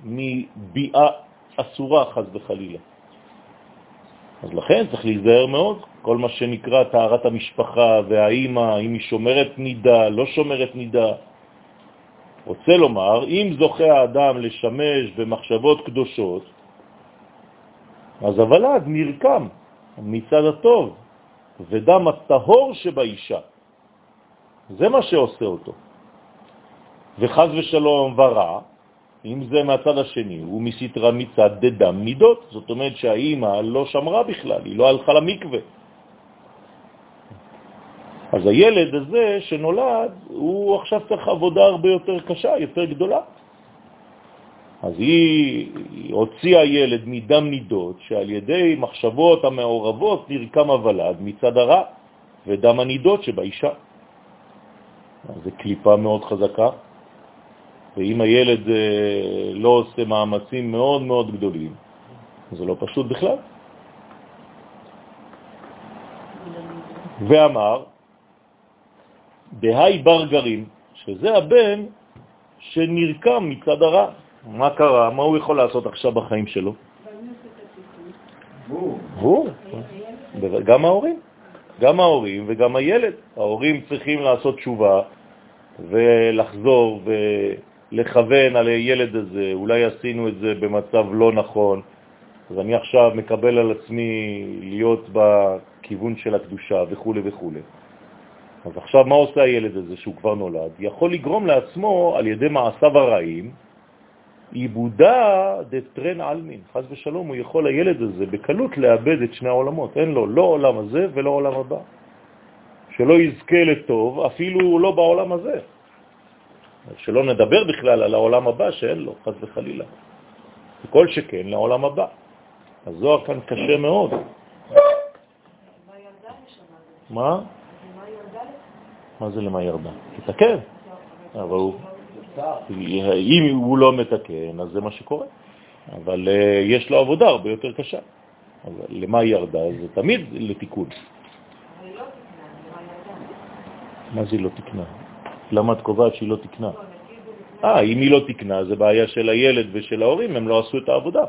A: מביאה אסורה, חז וחלילה. אז לכן צריך להיזהר מאוד, כל מה שנקרא טהרת המשפחה והאימא, אם היא שומרת נידה, לא שומרת נידה. רוצה לומר, אם זוכה האדם לשמש במחשבות קדושות, אז הוולד נרקם מצד הטוב, ודם הטהור שבאישה. זה מה שעושה אותו. וחז ושלום ורע, אם זה מהצד השני, הוא מסתרה מצד דדם מידות, זאת אומרת שהאימא לא שמרה בכלל, היא לא הלכה למקווה. אז הילד הזה שנולד, הוא עכשיו צריך עבודה הרבה יותר קשה, יותר גדולה. אז היא, היא הוציאה ילד מדם נידות, שעל ידי מחשבות המעורבות נרקם הוולד מצד הרע ודם הנידות שבאישה. זו קליפה מאוד חזקה, ואם הילד אה, לא עושה מאמצים מאוד מאוד גדולים, זה לא פשוט בכלל. ואמר, בהי בר גרים, שזה הבן שנרקם מצד הרע. מה קרה? מה הוא יכול לעשות עכשיו בחיים שלו? הוא. גם ההורים. גם ההורים וגם הילד. ההורים צריכים לעשות תשובה ולחזור ולכוון על הילד הזה. אולי עשינו את זה במצב לא נכון, אז אני עכשיו מקבל על עצמי להיות בכיוון של הקדושה וכו' וכו'. אז עכשיו מה עושה הילד הזה שהוא כבר נולד? יכול לגרום לעצמו על ידי מעשיו הרעים עיבודה דטרן אלמין, חז ושלום, הוא יכול, הילד הזה, בקלות לאבד את שני העולמות. אין לו לא עולם הזה ולא עולם הבא. שלא יזכה לטוב, אפילו לא בעולם הזה. שלא נדבר בכלל על העולם הבא שאין לו, חז וחלילה. כל שכן לעולם הבא. הזוהר כאן קשה מאוד. מה? מה זה למה ירדה? תתקן. אבל הוא... אם הוא לא מתקן, אז זה מה שקורה. אבל אה, יש לו עבודה הרבה יותר קשה. אבל למה ירדה? זה תמיד לתיקון. מה זה לא תקנה? למה את קובעת שהיא לא תקנה? אה, אם היא לא תקנה, זה בעיה של הילד ושל ההורים, הם לא עשו את העבודה.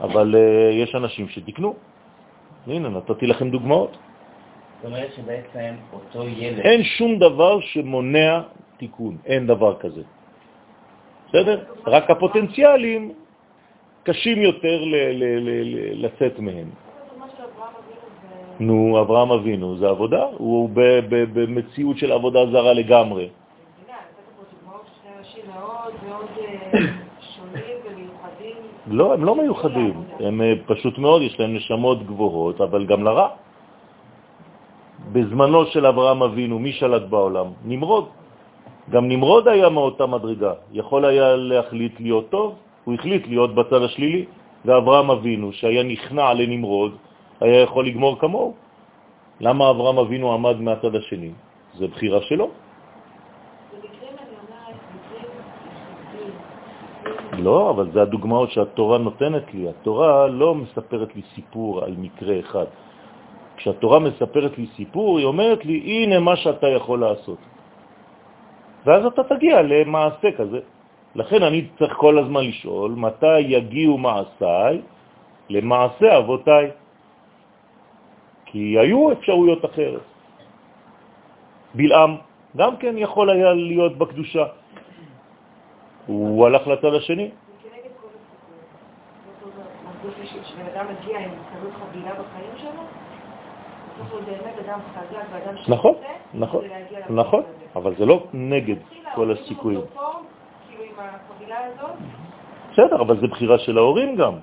A: אבל uh, יש אנשים שתקנו. הנה, נתתי לכם דוגמאות.
D: זאת אומרת שבעצם אותו ילד...
A: אין שום דבר שמונע תיקון, אין דבר כזה. בסדר? רק הפוטנציאלים קשים יותר לצאת מהם. נו, אברהם אבינו זה עבודה, הוא במציאות של עבודה זרה לגמרי. לא, הם לא מיוחדים, הם אה, פשוט מאוד, יש להם נשמות גבוהות, אבל גם לרע. בזמנו של אברהם אבינו, מי שלט בעולם? נמרוד. גם נמרוד היה מאותה מדרגה, יכול היה להחליט להיות טוב, הוא החליט להיות בצד השלילי, ואברהם אבינו, שהיה נכנע לנמרוד, היה יכול לגמור כמוהו. למה אברהם אבינו עמד מהצד השני? זה בחירה שלו. לא, אבל זה הדוגמאות שהתורה נותנת לי. התורה לא מספרת לי סיפור על מקרה אחד. כשהתורה מספרת לי סיפור, היא אומרת לי, הנה מה שאתה יכול לעשות. ואז אתה תגיע למעשה כזה. לכן אני צריך כל הזמן לשאול, מתי יגיעו מעשיי למעשה אבותיי? כי היו אפשרויות אחרת. בלעם גם כן יכול היה להיות בקדושה. הוא הלך לצד השני. נכון, נכון, נכון, אבל זה לא נגד כל הסיכויים. בסדר, אבל זה בחירה של ההורים גם.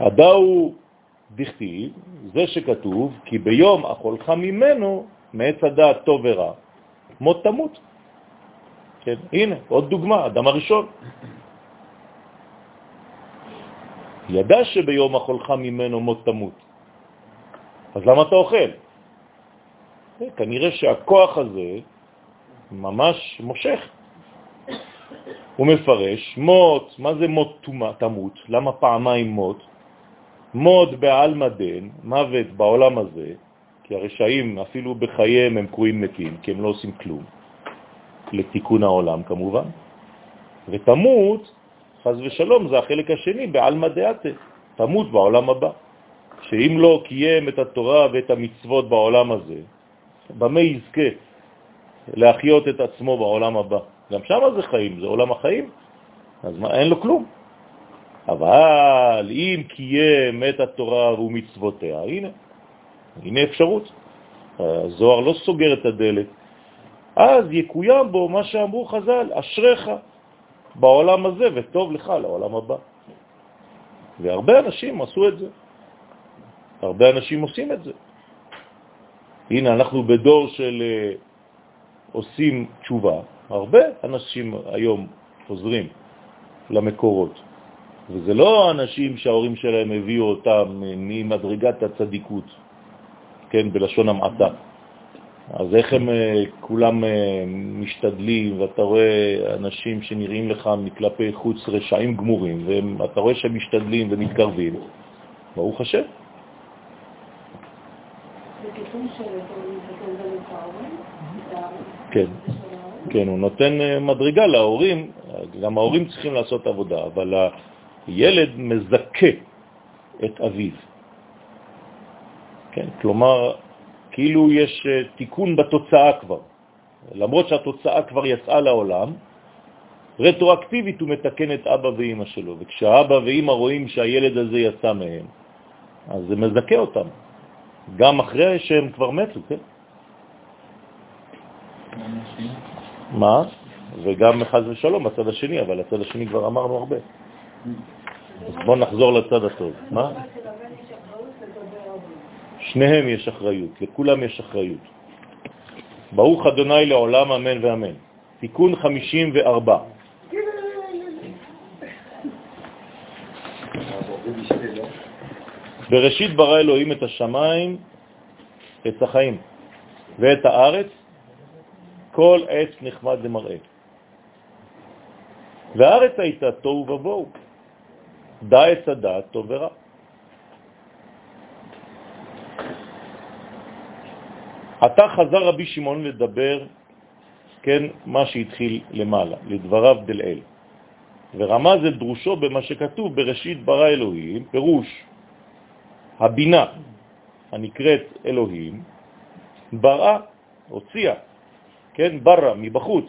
A: הדאו דכתיב, זה שכתוב, כי ביום אכולך ממנו, מעץ הדעת טוב ורע, מות תמות. כן, הנה, עוד דוגמה, אדם הראשון. ידע שביום אכולך ממנו מות תמות. אז למה אתה אוכל? כנראה שהכוח הזה ממש מושך. הוא מפרש, מות, מה זה מות תמות? למה פעמיים מות? מות בעלמא דין, מוות בעולם הזה, כי הרשעים אפילו בחייהם הם קרויים מתים, כי הם לא עושים כלום, לתיקון העולם כמובן, ותמות, חז ושלום, זה החלק השני, בעלמא דעתה, תמות בעולם הבא. שאם לא קיים את התורה ואת המצוות בעולם הזה, במה יזכה להחיות את עצמו בעולם הבא? גם שם זה חיים, זה עולם החיים, אז מה, אין לו כלום. אבל אם קיים את התורה ומצוותיה, הנה, הנה אפשרות. הזוהר לא סוגר את הדלת. אז יקוים בו מה שאמרו חז"ל, אשריך בעולם הזה וטוב לך לעולם הבא. והרבה אנשים עשו את זה. הרבה אנשים עושים את זה. הנה, אנחנו בדור של uh, עושים תשובה. הרבה אנשים היום חוזרים למקורות. וזה לא אנשים שההורים שלהם הביאו אותם ממדרגת הצדיקות, כן, בלשון המעטה. אז איך הם אה, כולם אה, משתדלים, ואתה רואה אנשים שנראים לך מכלפי חוץ רשעים גמורים, ואתה רואה שהם משתדלים ומתקרבים, ברוך השם. כן, כן, הוא נותן אה, מדרגה להורים, גם ההורים צריכים לעשות עבודה, אבל הילד מזכה את אביו. כן, כלומר, כאילו יש אה, תיקון בתוצאה כבר. למרות שהתוצאה כבר יצאה לעולם, רטרואקטיבית הוא מתקן את אבא ואמא שלו, וכשאבא ואמא רואים שהילד הזה יצא מהם, אז זה מזכה אותם, גם אחרי שהם כבר מתו, כן? מה? וגם חז ושלום בצד השני, אבל הצד השני כבר אמרנו הרבה. בואו נחזור לצד הטוב. מה? שניהם יש אחריות, לכולם יש אחריות. ברוך אדוני לעולם אמן ואמן. תיקון 54. בראשית ברא אלוהים את השמיים, את החיים, ואת הארץ, כל עץ נחמד למראה. והארץ הייתה תוהו ובוהו, דע עץ הדעת טוב ורע. עתה חזר רבי שמעון לדבר, כן, מה שהתחיל למעלה, לדבריו דלאל, ורמז את דרושו במה שכתוב בראשית ברא אלוהים, פירוש הבינה הנקראת אלוהים, בראה, הוציאה, כן, ברא, מבחוץ,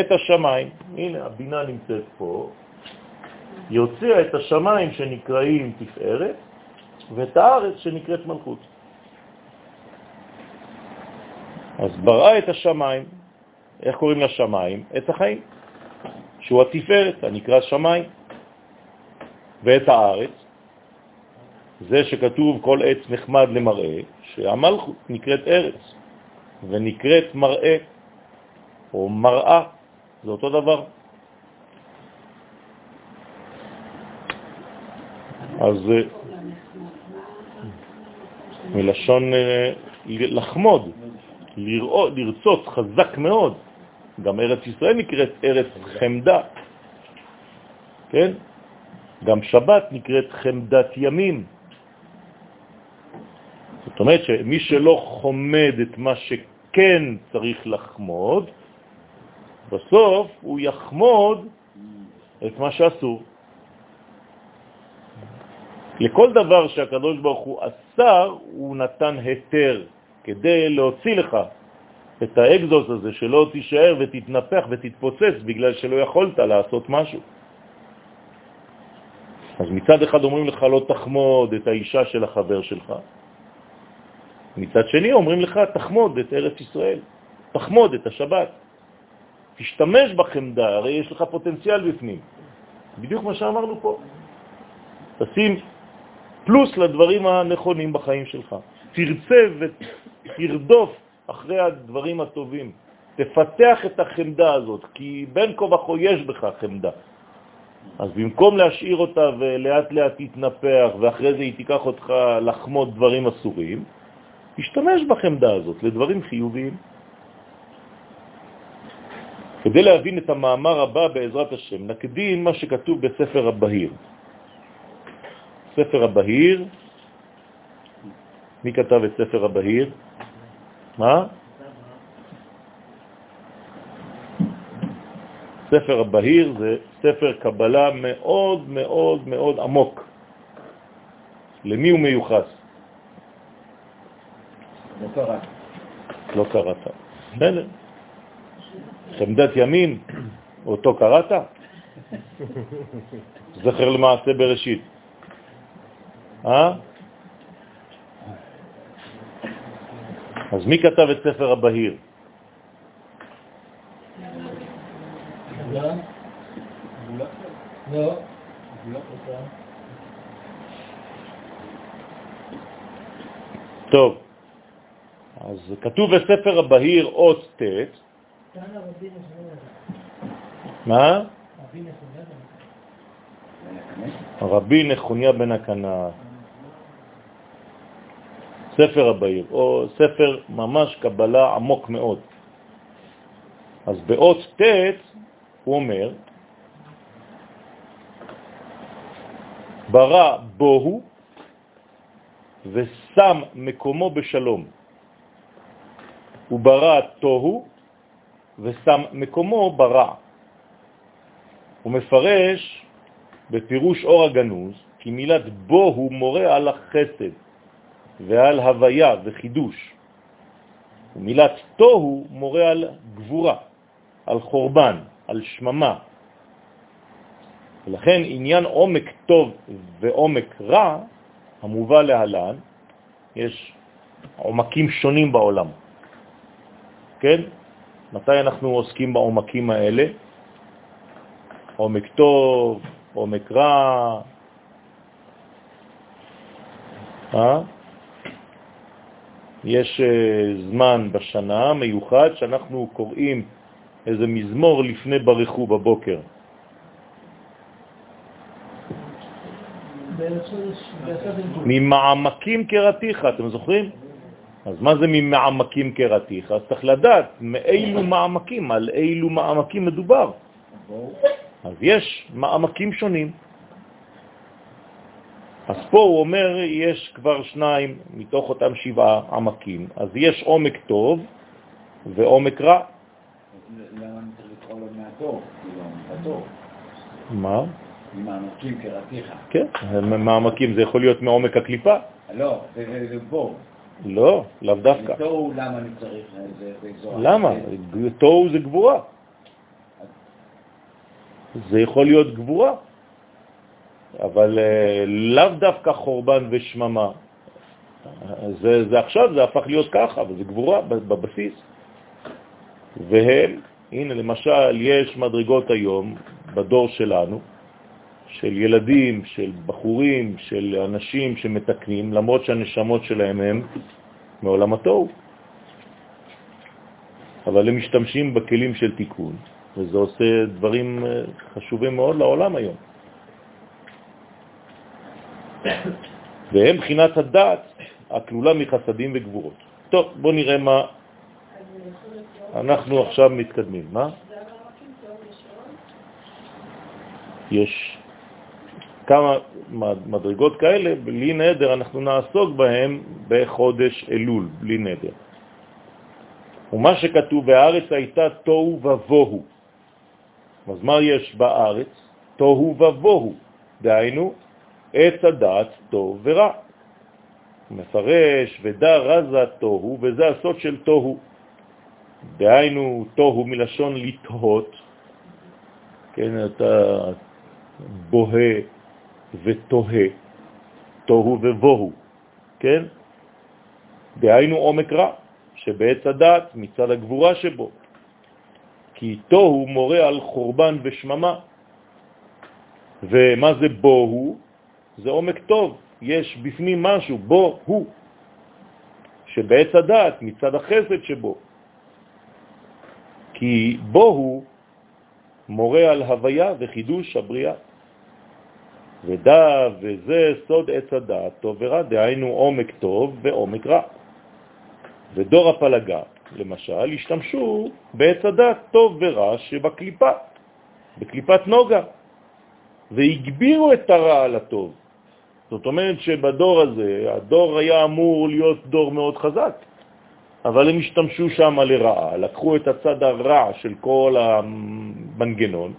A: את השמיים, הנה הבינה נמצאת פה, היא הוציאה את השמיים שנקראים תפארת ואת הארץ שנקראת מלכות. אז בראה את השמיים, איך קוראים לשמיים? את החיים, שהוא התפארת, הנקרא שמיים, ואת הארץ, זה שכתוב כל עץ נחמד למראה, שהמלכות נקראת ארץ, ונקראת מראה, או מראה, זה אותו דבר. אז אה, מלשון אה, לחמוד, לראות, לרצות חזק מאוד. גם ארץ ישראל נקראת ארץ חמדה, כן? גם שבת נקראת חמדת ימים. זאת אומרת שמי שלא חומד את מה שכן צריך לחמוד, בסוף הוא יחמוד את מה שאסור. לכל דבר שהקדוש ברוך הוא אסר, הוא נתן היתר כדי להוציא לך את האקזוס הזה, שלא תישאר ותתנפח ותתפוצץ בגלל שלא יכולת לעשות משהו. אז מצד אחד אומרים לך לא תחמוד את האישה של החבר שלך, מצד שני אומרים לך תחמוד את ארץ ישראל, תחמוד את השבת, תשתמש בחמדה, הרי יש לך פוטנציאל בפנים. בדיוק מה שאמרנו פה. תשים פלוס לדברים הנכונים בחיים שלך. תרצה ותרדוף אחרי הדברים הטובים. תפתח את החמדה הזאת, כי בין כה וכה יש בך חמדה. אז במקום להשאיר אותה ולאט לאט תתנפח, ואחרי זה היא תיקח אותך לחמוד דברים אסורים, השתמש בחמדה הזאת לדברים חיוביים. כדי להבין את המאמר הבא בעזרת השם, נקדים מה שכתוב בספר הבהיר. ספר הבהיר, מי כתב את ספר הבהיר? מה? ספר הבהיר זה ספר קבלה מאוד מאוד מאוד עמוק. למי הוא מיוחס?
B: לא קראת.
A: לא קראת. בסדר. חמדת ימין, אותו קראת? זכר למעשה בראשית. אה? אז מי כתב את ספר הבהיר?
C: לא.
A: טוב, אז כתוב בספר הבהיר אות ט', מה? רבי נחוניה בן הקנה. ספר הבהיר, או ספר ממש קבלה עמוק מאוד. אז באות ט' הוא אומר, ברא בוהו ושם מקומו בשלום. הוא ברא תוהו ושם מקומו ברע. הוא מפרש בפירוש אור הגנוז, כי מילת בו הוא מורה על החסד ועל הוויה וחידוש. ומילת תוהו מורה על גבורה, על חורבן, על שממה. ולכן עניין עומק טוב ועומק רע, המובא להלן, יש עומקים שונים בעולם. כן? מתי אנחנו עוסקים בעומקים האלה? עומק טוב, עומק רע. אה? יש אה, זמן בשנה מיוחד שאנחנו קוראים איזה מזמור לפני ברכו בבוקר. ממעמקים קראתיך, אתם זוכרים? אז מה זה ממעמקים קראתיך? אז צריך לדעת מאילו מעמקים, על אילו מעמקים מדובר. אז יש מעמקים שונים. אז פה הוא אומר, יש כבר שניים מתוך אותם שבעה עמקים. אז יש עומק טוב ועומק רע.
B: למה אני צריך לקרוא לו מהטוב? כאילו,
A: מה?
B: ממעמקים קראתיך.
A: כן, מעמקים זה יכול להיות מעומק הקליפה.
B: לא, זה בור.
A: לא, לאו דווקא.
B: תוהו למה אני צריך.
A: למה? תוהו זה גבורה. זה יכול להיות גבורה, אבל אה, לאו דווקא חורבן ושממה. זה, זה עכשיו, זה הפך להיות ככה, אבל זה גבורה בבסיס. והם, הנה למשל, יש מדרגות היום בדור שלנו, של ילדים, של בחורים, של אנשים שמתקנים, למרות שהנשמות שלהם הם מעולם התוהו. אבל הם משתמשים בכלים של תיקון, וזה עושה דברים אה, חשובים מאוד לעולם היום. והם בחינת הדעת הכלולה מחסדים וגבורות. טוב, בואו נראה מה אנחנו עכשיו מתקדמים. מה? יש כמה מדרגות כאלה, בלי נדר אנחנו נעסוק בהם בחודש אלול, בלי נדר. ומה שכתוב בארץ הייתה תוהו ובוהו. אז מה יש בארץ? תוהו ובוהו, דהיינו עץ הדעת טוב ורע. מפרש ודע רזה תוהו, וזה הסוד של תוהו. דהיינו תוהו מלשון לתהות, כן, אתה בוהה ותוהה, תוהו ובוהו, כן? דהיינו עומק רע, שבעץ הדעת מצד הגבורה שבו. כי תוהו מורה על חורבן ושממה. ומה זה בוהו? זה עומק טוב, יש בפנים משהו, בו הוא, שבעץ הדעת מצד החסד שבו. כי בו הוא מורה על הוויה וחידוש הבריאה. ודע וזה סוד עץ הדעת טוב ורע, דהיינו עומק טוב ועומק רע. ודור הפלגה, למשל, השתמשו בעץ הדת טוב ורע שבקליפה, בקליפת נוגה, והגבירו את הרע על הטוב. זאת אומרת שבדור הזה, הדור היה אמור להיות דור מאוד חזק, אבל הם השתמשו שם לרעה, לקחו את הצד הרע של כל המנגנון,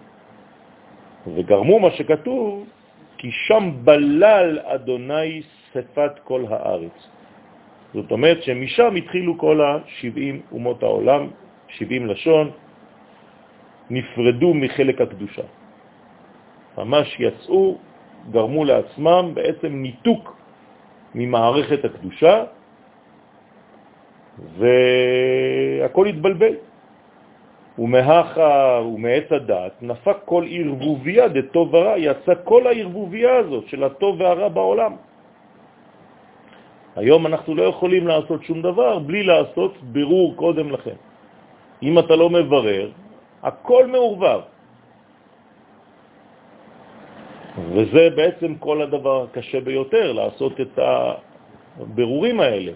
A: וגרמו מה שכתוב, כי שם בלל אדוני שפת כל הארץ. זאת אומרת שמשם התחילו כל ה-70 אומות העולם, 70 לשון, נפרדו מחלק הקדושה. ממש יצאו, גרמו לעצמם בעצם ניתוק ממערכת הקדושה, והכל התבלבל. ומהכה ומעץ הדת נפק כל ערבוביה דטוב ורע, יצא כל הערבוביה הזאת של הטוב והרע בעולם. היום אנחנו לא יכולים לעשות שום דבר בלי לעשות בירור קודם לכן. אם אתה לא מברר, הכל מעורבב. וזה בעצם כל הדבר הקשה ביותר, לעשות את הבירורים האלה.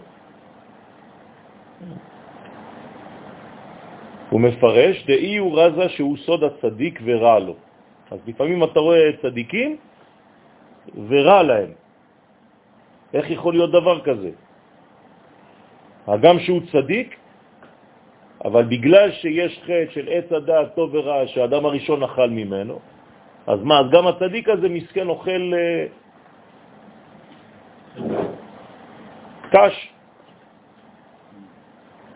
A: הוא מפרש, דאי הוא רזה שהוא סוד הצדיק ורע לו. אז לפעמים אתה רואה צדיקים ורע להם. איך יכול להיות דבר כזה? הגם שהוא צדיק, אבל בגלל שיש חטא של עץ הדעת טוב ורע שהאדם הראשון אכל ממנו, אז מה, אז גם הצדיק הזה מסכן אוכל אה, קש.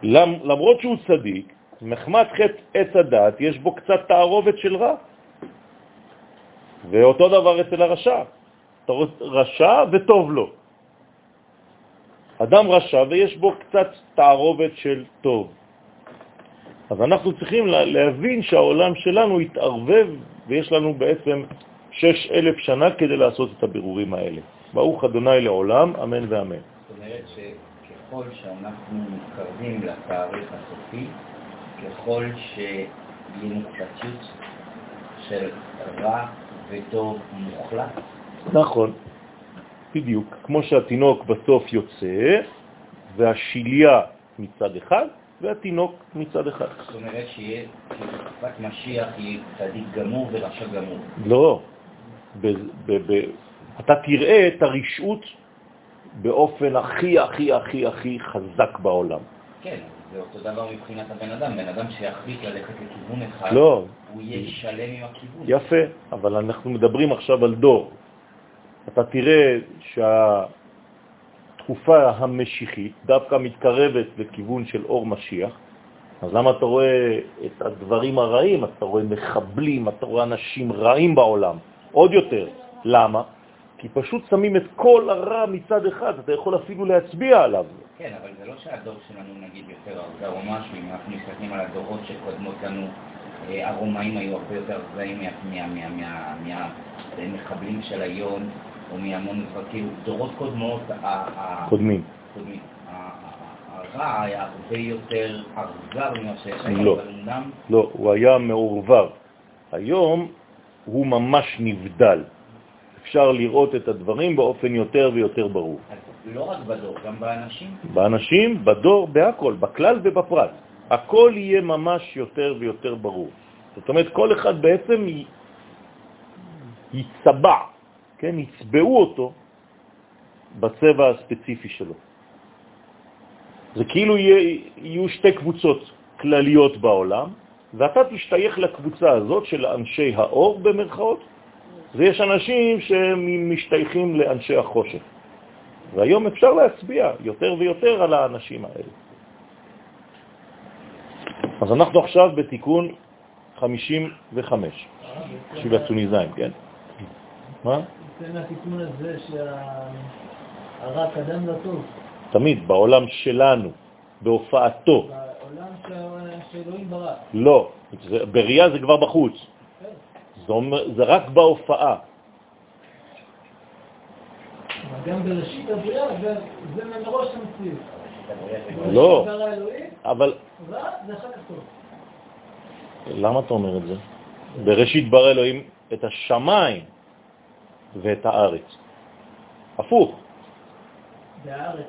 A: למרות שהוא צדיק, מחמת חטא עץ הדעת יש בו קצת תערובת של רע. ואותו דבר אצל הרשע. רשע וטוב לו. אדם רשע ויש בו קצת תערובת של טוב. אז אנחנו צריכים להבין שהעולם שלנו התערבב ויש לנו בעצם שש אלף שנה כדי לעשות את הבירורים האלה. ברוך אדוני לעולם, אמן ואמן.
D: זאת אומרת שככל שאנחנו מתקרבים לתאריך הסופי, ככל מוחלטיות של רע וטוב מוחלט.
A: נכון, בדיוק. כמו שהתינוק בסוף יוצא, והשיליה מצד אחד, והתינוק מצד אחד.
D: זאת אומרת שיהיה, בתקופת משיח יהיה צדיק גמור ורשע גמור.
A: לא. אתה תראה את הרשעות באופן הכי הכי הכי הכי חזק בעולם.
D: כן, זה אותו דבר מבחינת הבן אדם. בן אדם שיחליט ללכת לכיוון אחד,
A: לא.
D: הוא יהיה שלם עם הכיוון.
A: יפה, אבל אנחנו מדברים עכשיו על דור. אתה תראה שהתקופה המשיחית דווקא מתקרבת לכיוון של אור משיח, אז למה אתה רואה את הדברים הרעים? אתה רואה מחבלים, אתה רואה אנשים רעים בעולם, עוד יותר. למה? כי פשוט שמים את כל הרע מצד אחד, אתה יכול אפילו להצביע עליו.
D: כן, אבל זה לא שהדור שלנו נגיד יותר אכזר או משהו, אם אנחנו מסתכלים על הדורות שקודמות לנו, אה, הרומאים היו הרבה יותר אכזרים מהמחבלים של היום, או מהמון כאילו דורות קודמות,
A: קודמים.
D: קודמים. הרע היה הרבה יותר אכזר ממה שיש היום,
A: לא,
D: אמנם...
A: לא, הוא היה מעורבר. היום הוא ממש נבדל. אפשר לראות את הדברים באופן יותר ויותר ברור.
D: לא רק בדור, גם באנשים?
A: באנשים, בדור, בהכל, בכלל ובפרט. הכל יהיה ממש יותר ויותר ברור. זאת אומרת, כל אחד בעצם יצבע, כן, יצבעו אותו בצבע הספציפי שלו. זה כאילו יהיו שתי קבוצות כלליות בעולם, ואתה תשתייך לקבוצה הזאת של אנשי האור במרכאות, ויש אנשים שמשתייכים לאנשי החושך. והיום אפשר להצביע יותר ויותר על האנשים האלה. אז אנחנו עכשיו בתיקון 55, של התוניזיים, כן? מה?
C: מהתיקון הזה שהרע קדם לטוב.
A: תמיד, בעולם שלנו, בהופעתו.
C: בעולם שאלוהים ברא.
A: לא, זה, בריאה זה כבר בחוץ.
C: כן.
A: זה, אומר, זה רק בהופעה.
C: גם בראשית הבריאה זה, מראש המציאות.
A: לא, אבל. למה אתה אומר את זה? בראשית ברא אלוהים את השמיים ואת הארץ. הפוך.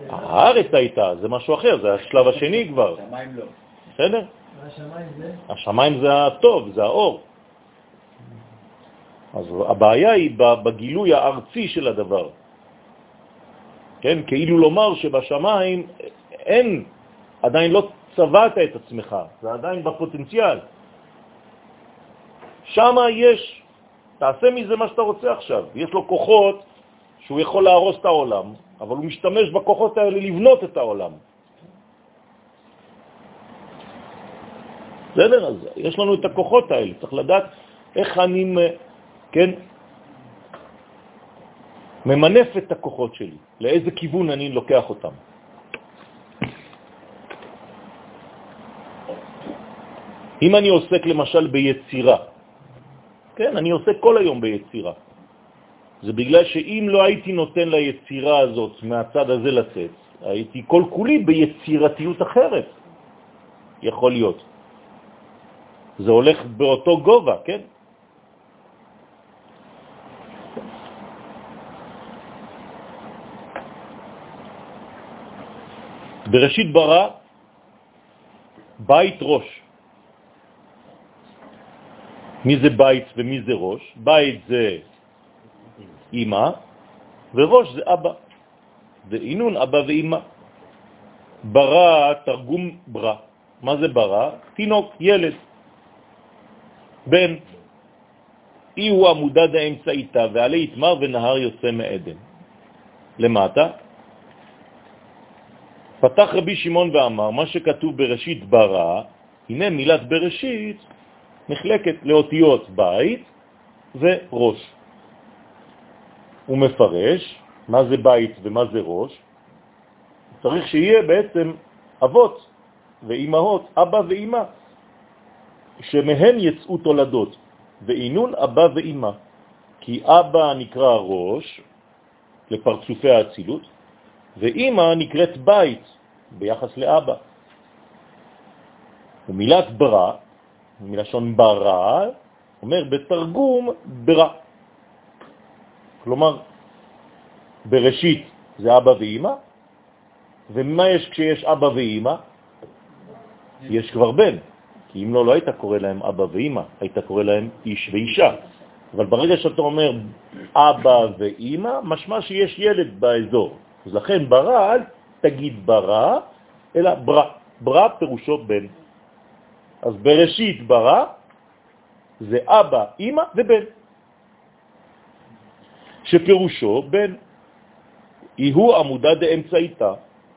A: הארץ הייתה, זה משהו אחר, זה השלב השני כבר,
B: שמיים לא.
A: בסדר?
C: והשמיים זה?
A: השמיים זה הטוב, זה האור. אז הבעיה היא בגילוי הארצי של הדבר. כן, כאילו לומר שבשמיים אין, עדיין לא צבעת את עצמך, זה עדיין בפוטנציאל. שם יש, תעשה מזה מה שאתה רוצה עכשיו. יש לו כוחות שהוא יכול להרוס את העולם, אבל הוא משתמש בכוחות האלה לבנות את העולם. בסדר? אז יש לנו את הכוחות האלה, צריך לדעת איך אני, כן, ממנף את הכוחות שלי, לאיזה כיוון אני לוקח אותם. אם אני עוסק למשל ביצירה, כן, אני עוסק כל היום ביצירה. זה בגלל שאם לא הייתי נותן ליצירה הזאת מהצד הזה לצאת, הייתי כל כולי ביצירתיות אחרת, יכול להיות. זה הולך באותו גובה, כן? בראשית ברא בית ראש. מי זה בית ומי זה ראש? בית זה אמא, וראש זה אבא. זה אינון אבא ואמא. ברא, תרגום ברא. מה זה ברא? תינוק, ילד, בן. אי הוא המודד האמצעיתה, ועלי יתמר ונהר יוצא מעדן. למטה, פתח רבי שמעון ואמר, מה שכתוב בראשית ברא, הנה מילת בראשית נחלקת לאותיות בית וראש. הוא מפרש מה זה בית ומה זה ראש. צריך שיהיה בעצם אבות ואימהות, אבא ואימא, שמהם יצאו תולדות, ואינון אבא ואימא. כי אבא נקרא ראש לפרצופי האצילות, ואימא נקראת בית ביחס לאבא. ומילת ברא מלשון ברא, אומר בתרגום ברא. כלומר, בראשית זה אבא ואימא, ומה יש כשיש אבא ואימא? יש כבר בן, כי אם לא, לא היית קורא להם אבא ואימא, היית קורא להם איש ואישה. אבל ברגע שאתה אומר אבא ואימא, משמע שיש ילד באזור. אז לכן ברא, אל תגיד ברא, אלא ברא. ברא פירושו בן. אז בראשית ברא זה אבא, אמא ובן, שפירושו בן. הוא עמודה דאמצעיתה,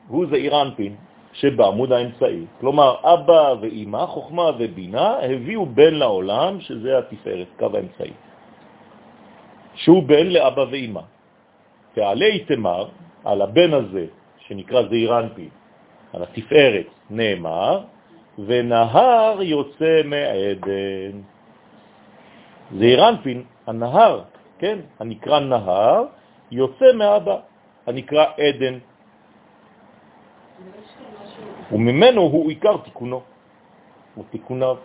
A: הוא זה אירנפין שבעמוד האמצעי. כלומר, אבא ואמא, חוכמה ובינה, הביאו בן לעולם, שזה התפארת, קו האמצעי. שהוא בן לאבא ואמא. ועלי תמר, על הבן הזה, שנקרא זעירנפין, על התפארת, נאמר, ונהר יוצא מעדן. זה אירנפין, הנהר, כן, הנקרא נהר, יוצא מאבא, הנקרא עדן. וממנו הוא עיקר תיקונו, הוא תיקוניו.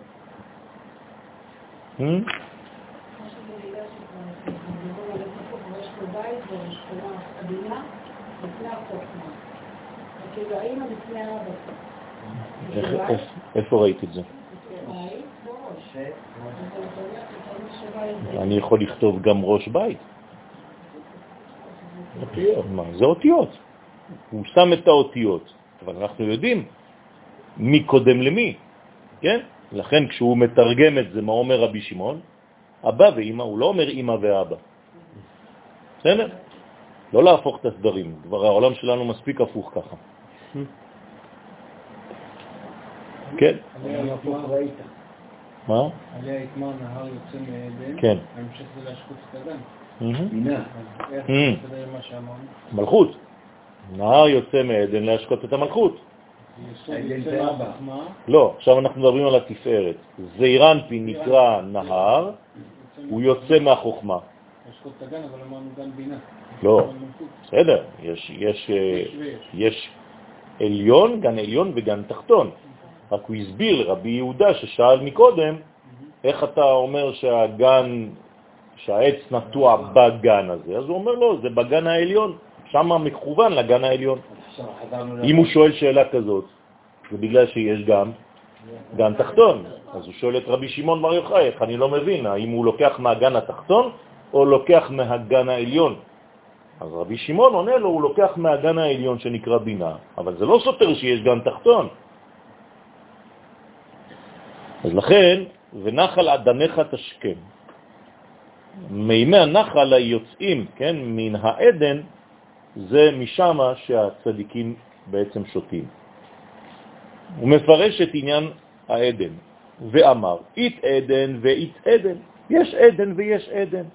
A: Hmm? כאילו האמא לפני האבא. איפה ראית את זה? אני יכול לכתוב גם ראש בית. זה אותיות. הוא שם את האותיות, אבל אנחנו יודעים מי קודם למי, כן? לכן כשהוא מתרגם את זה, מה אומר רבי שמעון? אבא ואמא, הוא לא אומר אמא ואבא. בסדר? לא להפוך את הסדרים, כבר העולם שלנו מספיק הפוך ככה. כן. מה?
C: עליה יתמר נהר יוצא מעדן,
A: כן.
C: ההמשך זה את?
A: מלכות. נהר יוצא מעדן להשקות את המלכות. לא, עכשיו אנחנו מדברים על התפארת. זעירנפי נקרא נהר, הוא יוצא מהחוכמה.
C: להשקוץ את הגן, אבל אמרנו גן בינה.
A: לא. בסדר, יש, יש, אה.
C: יש
A: עליון, גן עליון וגן תחתון. רק הוא הסביר לרבי יהודה ששאל מקודם, איך אתה אומר שהגן, שהעץ נטוע בגן הזה? אז הוא אומר לו, זה בגן העליון, שם מכוון לגן העליון. אם הוא שואל שאלה כזאת, זה בגלל שיש גם גן תחתון. אז הוא שואל את רבי שמעון בר יוחאי, איך אני לא מבין, האם הוא לוקח מהגן התחתון או לוקח מהגן העליון? אז רבי שמעון עונה לו, הוא לוקח מהגן העליון שנקרא בינה, אבל זה לא סותר שיש גן תחתון. אז לכן, ונחל עדניך תשכם. מימי הנחל היוצאים, כן, מן העדן, זה משם שהצדיקים בעצם שותים. הוא מפרש את עניין העדן, ואמר, אית עדן ואית עדן. יש עדן ויש עדן.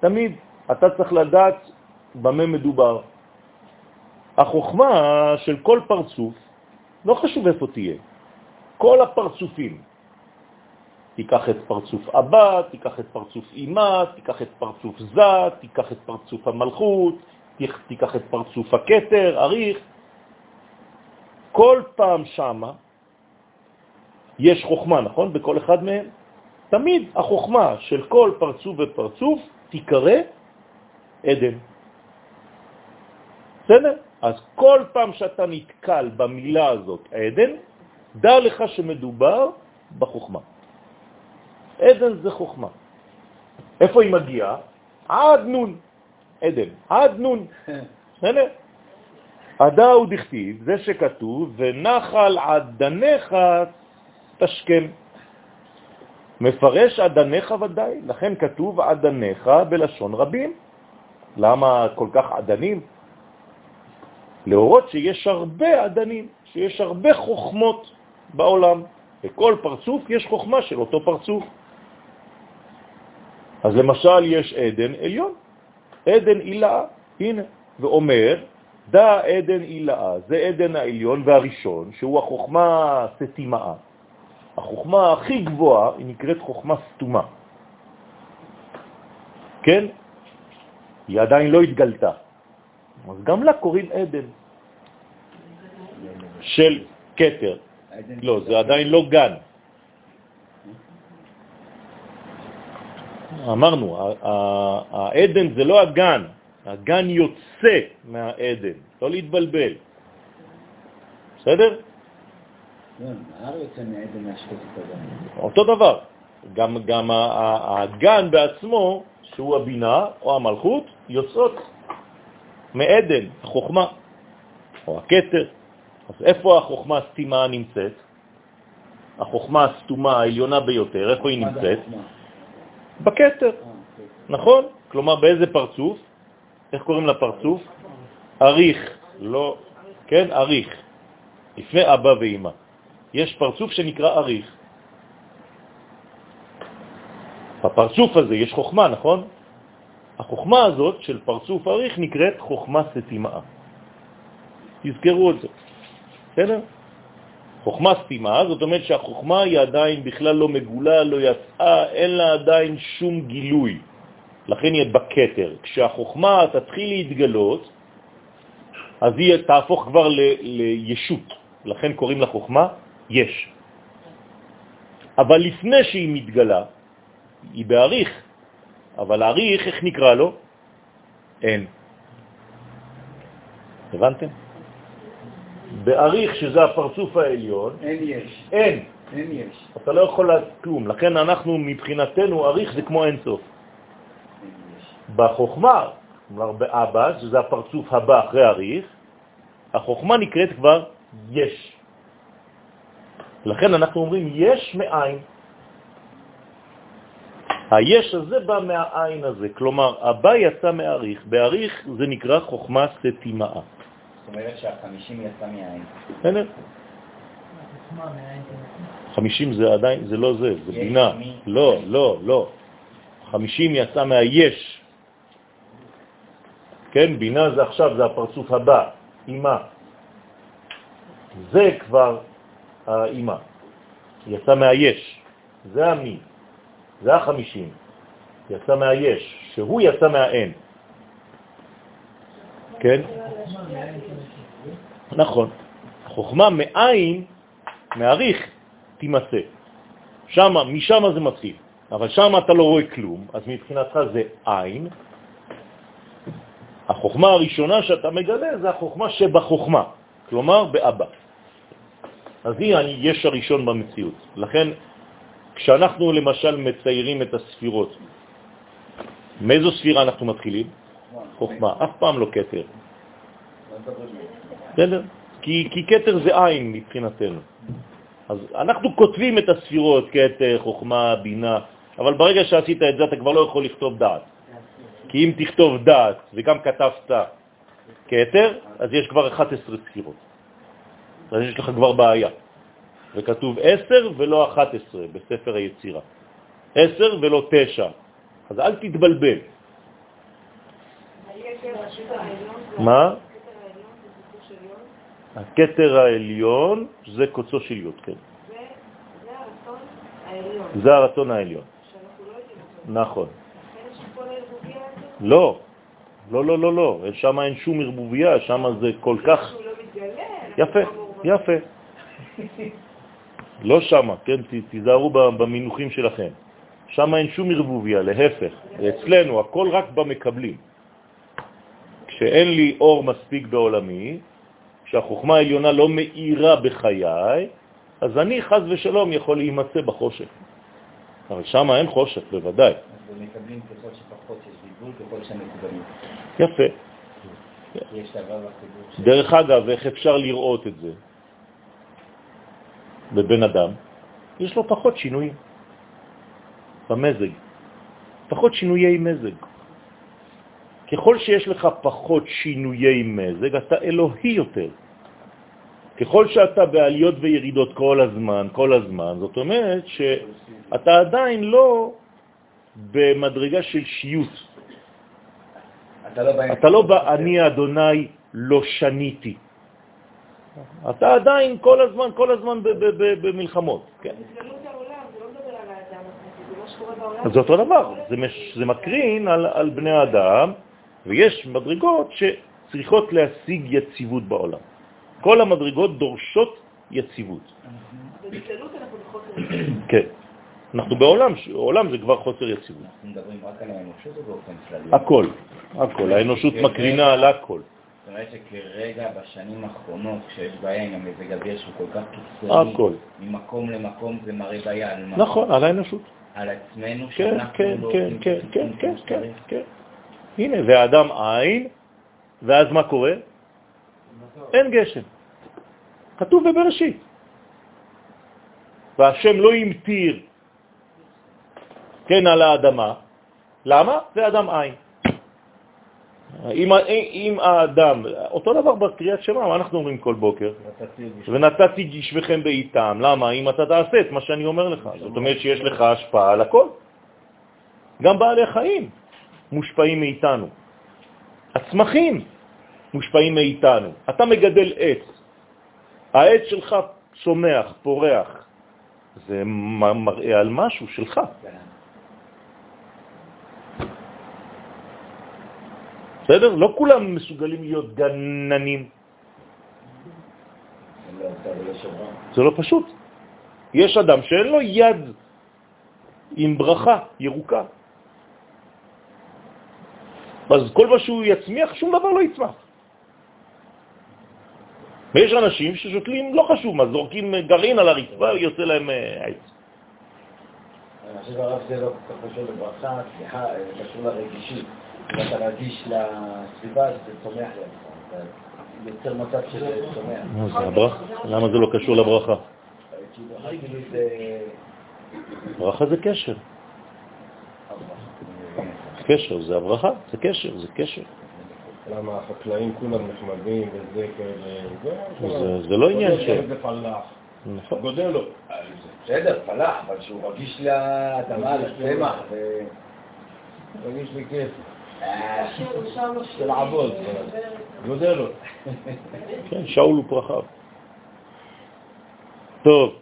A: תמיד אתה צריך לדעת במה מדובר. החוכמה של כל פרצוף, לא חשוב איפה תהיה, כל הפרצופים, תיקח את פרצוף אבא, תיקח את פרצוף אמא, תיקח את פרצוף זה, תיקח את פרצוף המלכות, תיקח את פרצוף הקטר, אריך, כל פעם שמה יש חוכמה, נכון? בכל אחד מהם. תמיד החוכמה של כל פרצוף ופרצוף תיקרא עדן. בסדר? אז כל פעם שאתה נתקל במילה הזאת, עדן, דע לך שמדובר בחוכמה. עדן זה חוכמה. איפה היא מגיעה? עד נון. עדן, עד נון. בסדר? עדה הוא דכתיב, זה שכתוב, ונחל עדניך תשכם. מפרש עדניך ודאי, לכן כתוב עדניך בלשון רבים. למה כל כך עדנים? להורות שיש הרבה עדנים, שיש הרבה חוכמות בעולם. בכל פרצוף יש חוכמה של אותו פרצוף. אז למשל יש עדן עליון, עדן עילאה, הנה, ואומר, דא עדן עילאה, זה עדן העליון והראשון, שהוא החוכמה סתימאה. החוכמה הכי גבוהה היא נקראת חוכמה סתומה. כן? היא עדיין לא התגלתה. אז גם לה קוראים עדן של קטר. לא, זה עדיין לא גן. אמרנו, העדן זה לא הגן, הגן יוצא מהעדן, לא להתבלבל. בסדר? אותו דבר. גם, גם הגן בעצמו, שהוא הבינה או המלכות, יוצאות מעדן, החוכמה, או הקטר. אז איפה החוכמה הסתימה נמצאת? החוכמה הסתומה העליונה ביותר, איפה היא נמצאת? בכתר, אה, אוקיי. נכון? כלומר, באיזה פרצוף? איך קוראים לפרצוף? אריך, לא, כן, אריך, לפני אבא ואמא. יש פרצוף שנקרא אריך. בפרצוף הזה יש חוכמה, נכון? החוכמה הזאת של פרצוף אריך נקראת חוכמה סתימה. תזכרו את זה, בסדר? חוכמה סתימה, זאת אומרת שהחוכמה היא עדיין בכלל לא מגולה, לא יצאה, אין לה עדיין שום גילוי. לכן היא בקטר. כשהחוכמה תתחיל להתגלות, אז היא תהפוך כבר ל, לישות. לכן קוראים לחוכמה יש. אבל לפני שהיא מתגלה, היא בעריך. אבל העריך, איך נקרא לו? אין. הבנתם? בעריך, שזה הפרצוף העליון,
B: אין יש.
A: אין.
B: אין יש.
A: אתה לא יכול כלום. לכן אנחנו, מבחינתנו, עריך זה כמו אין סוף. בחוכמה, כלומר באבא, שזה הפרצוף הבא אחרי עריך, החוכמה נקראת כבר יש. לכן אנחנו אומרים יש מאין. היש הזה בא מהעין הזה, כלומר, הבא יצא מעריך, בעריך זה נקרא חוכמה סתימאה.
D: אומרת שהחמישים יצא מהעין.
A: בסדר. חמישים זה עדיין, זה לא זה, זה בינה. לא, לא, לא. חמישים יצא מהיש. כן, בינה זה עכשיו, זה הפרצוף הבא, אימא. זה כבר האימא. יצא מהיש. זה המי. זה החמישים. יצא מהיש, שהוא יצא מהאין. כן? נכון. חוכמה מאין, מעריך, תימצא. שמה, משם זה מתחיל. אבל שם אתה לא רואה כלום, אז מבחינתך זה עין. החוכמה הראשונה שאתה מגלה זה החוכמה שבחוכמה, כלומר באבא. אז הנה יש הראשון במציאות. לכן, כשאנחנו למשל מציירים את הספירות, מאיזו ספירה אנחנו מתחילים? חוכמה, אף פעם לא קטר. בסדר? כי, כי קטר זה עין מבחינתנו. אז אנחנו כותבים את הספירות, קטר, חוכמה, בינה, אבל ברגע שעשית את זה אתה כבר לא יכול לכתוב דעת. כי אם תכתוב דעת וגם כתבת כתר, אז יש כבר 11 ספירות. אז יש לך כבר בעיה. וכתוב 10 ולא 11 בספר היצירה. 10 ולא 9. אז אל תתבלבל. מה? הכתר העליון זה קוצו של י', כן. זה הרצון העליון. נכון. לא, לא, לא, לא, לא, שם אין שום ערבוביה, שם זה כל כך... יפה, יפה. לא שם, כן, תיזהרו במינוחים שלכם. שם אין שום ערבוביה, להפך. אצלנו הכל רק במקבלים. כשאין לי אור מספיק בעולמי, כשהחוכמה העליונה לא מאירה בחיי, אז אני חז ושלום יכול להימצא בחושך. אבל שם אין חושך, בוודאי.
D: אז מקבלים ככל שפחות יש בלבול, ככל.
A: יפה.
D: יש דבר בחיבור.
A: דרך אגב, איך אפשר לראות את זה? בבן אדם, יש לו פחות שינויים במזג, פחות שינויי מזג. ככל שיש לך פחות שינויי מזג, אתה אלוהי יותר. ככל שאתה בעליות וירידות כל הזמן, כל הזמן, זאת אומרת שאתה עדיין לא במדרגה של שיות.
B: אתה לא בא...
A: אתה לא בא, אני אדוני לא שניתי. אתה עדיין כל הזמן, כל הזמן במלחמות, כן? אז זה אותו דבר, זה, מש, זה מקרין על, על בני האדם, ויש מדרגות שצריכות להשיג יציבות בעולם. כל המדרגות דורשות יציבות.
E: בבטלות אנחנו בחוסר
A: כן. אנחנו בעולם, עולם זה כבר חוסר יציבות.
D: אנחנו מדברים רק על האנושות או באופן כללי?
A: הכל, הכל. האנושות מקרינה על הכל.
D: זאת אומרת שכרגע, בשנים האחרונות, כשיש בעיה עם המזג אוויר שהוא כל כך קיצוני,
A: הכל.
D: ממקום למקום זה מראה בעיה על מה?
A: נכון, על האנושות.
D: על עצמנו,
A: כן,
D: שאנחנו
A: כן,
D: לא
A: כן, כן, כן, כן, כן,
D: שצריך.
A: כן. הנה, והאדם עין, ואז מה קורה? אין גשם. כתוב בבראשית. והשם לא המטיר, כן, על האדמה. למה? זה אדם עין. אם, אם האדם, אותו דבר בקריאת שמע, מה אנחנו אומרים כל בוקר? ונתתי גשמכם בעיתם. למה? אם אתה תעשה את מה שאני אומר לך. זאת אומרת שיש לך השפעה על הכל. גם בעלי חיים מושפעים מאיתנו. הצמחים מושפעים מאיתנו. אתה מגדל עץ, העץ שלך צומח, פורח, זה מראה על משהו שלך. בסדר? לא כולם מסוגלים להיות גננים. זה לא פשוט. יש אדם שאין לו יד עם ברכה ירוקה. אז כל מה שהוא יצמיח, שום דבר לא יצמח. ויש אנשים ששותלים, לא חשוב מה, זורקים גרעין על הרצפה, יוצא להם אה, עץ.
B: אני חושב הרב זה לא כל כך קשור לברכה, סליחה, אה, קשור לרגישות. אם אתה רגיש לסביבה, זה צומח לך. יוצר מצב של צומח.
A: למה זה לא קשור לברכה? ברכה זה קשר. קשר זה הברכה, זה קשר, זה קשר.
F: למה החקלאים כולם נחמדים וזה כאלה,
A: זה- זה לא עניין של-
F: זה פלח,
A: נכון.
F: גודל לו.
B: בסדר, פלח, אבל שהוא רגיש לאדמה, לצמח, ו...
F: תרגיש לי כיף,
B: אה,
F: של לעבוד, גודל לו.
A: כן, שאול ופרחיו. טוב,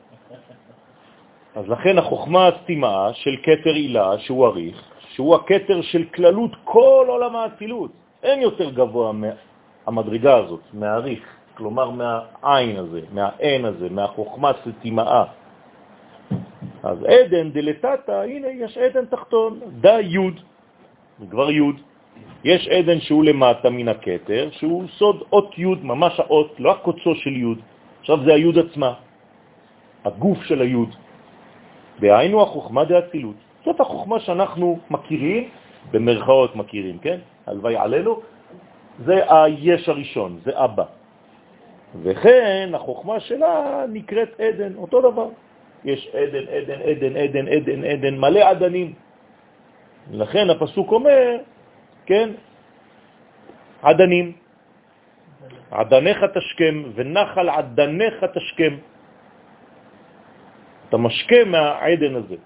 A: אז לכן החוכמה הסתימה של כתר עילה, שהוא אריך, שהוא הכתר של כללות כל עולם האצילות. אין יותר גבוה מהמדרגה הזאת, מהאריך, כלומר מהעין הזה, מהעין הזה, מהחוכמה סתימאה. אז עדן דלתתא, הנה יש עדן תחתון, דה יוד, כבר יוד. יש עדן שהוא למטה מן הכתר, שהוא סוד אות י', ממש האות, לא הקוצו של י', עכשיו זה הי' עצמה, הגוף של הי', דהיינו החוכמה דאצילות. זאת החוכמה שאנחנו מכירים, במרכאות מכירים, כן? הלוואי עלינו, זה היש הראשון, זה אבא. וכן החוכמה שלה נקראת עדן, אותו דבר. יש עדן, עדן, עדן, עדן, עדן, עדן, מלא עדנים. לכן הפסוק אומר, כן, עדנים. עדניך תשכם ונחל עדניך תשכם. אתה משכה מהעדן הזה.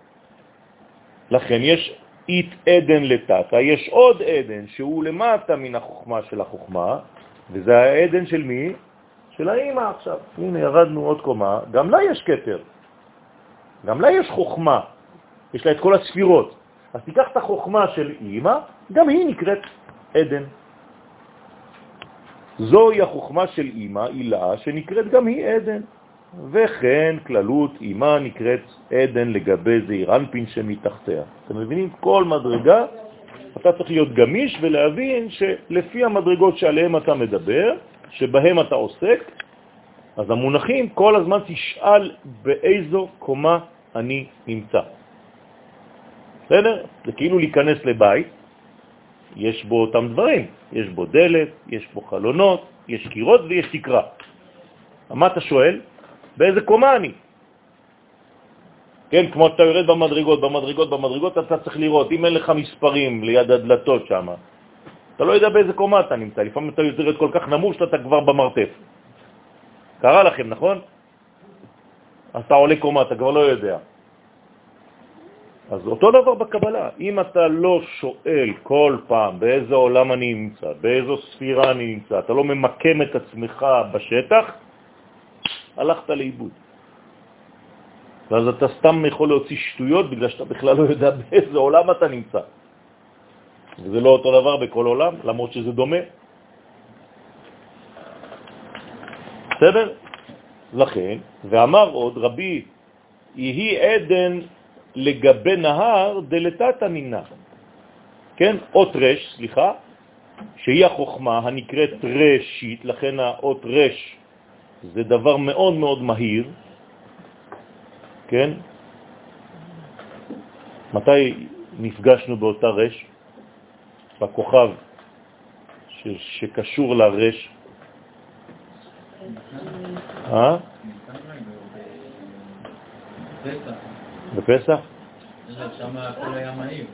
A: לכן יש אית עדן לטאטה, יש עוד עדן שהוא למטה מן החוכמה של החוכמה, וזה העדן של מי? של האמא עכשיו. הנה, ירדנו עוד קומה, גם לה יש כתר, גם לה יש חוכמה, יש לה את כל הספירות. אז תיקח את החוכמה של אמא, גם היא נקראת עדן. זוהי החוכמה של אמא, הילה, שנקראת גם היא עדן. וכן כללות אימה נקראת עדן לגבי זעיר אנפין שמתחתיה. אתם מבינים? כל מדרגה, אתה צריך להיות גמיש ולהבין שלפי המדרגות שעליהן אתה מדבר, שבהם אתה עוסק, אז המונחים כל הזמן תשאל באיזו קומה אני נמצא. בסדר? זה כאילו להיכנס לבית, יש בו אותם דברים, יש בו דלת, יש בו חלונות, יש קירות ויש תקרה. מה אתה שואל? באיזה קומה אני? כן, כמו שאתה יורד במדרגות, במדרגות, במדרגות, אתה צריך לראות, אם אין לך מספרים ליד הדלתות שם, אתה לא יודע באיזה קומה אתה נמצא, לפעמים אתה יורד כל כך נמוך שאתה כבר במרתף. קרה לכם, נכון? אז אתה עולה קומה, אתה כבר לא יודע. אז אותו דבר בקבלה, אם אתה לא שואל כל פעם באיזה עולם אני נמצא, באיזו ספירה אני נמצא, אתה לא ממקם את עצמך בשטח, הלכת לאיבוד. ואז אתה סתם יכול להוציא שטויות בגלל שאתה בכלל לא יודע באיזה עולם אתה נמצא. וזה לא אותו דבר בכל עולם, למרות שזה דומה. בסדר? לכן, ואמר עוד רבי, יהי עדן לגבי נהר דלתת המינה. כן? אות רש, סליחה, שהיא החוכמה הנקראת רשית, לכן האות רש זה דבר מאוד מאוד מהיר, כן? מתי נפגשנו באותה רש? בכוכב ש, שקשור לרש. אה? בפסח?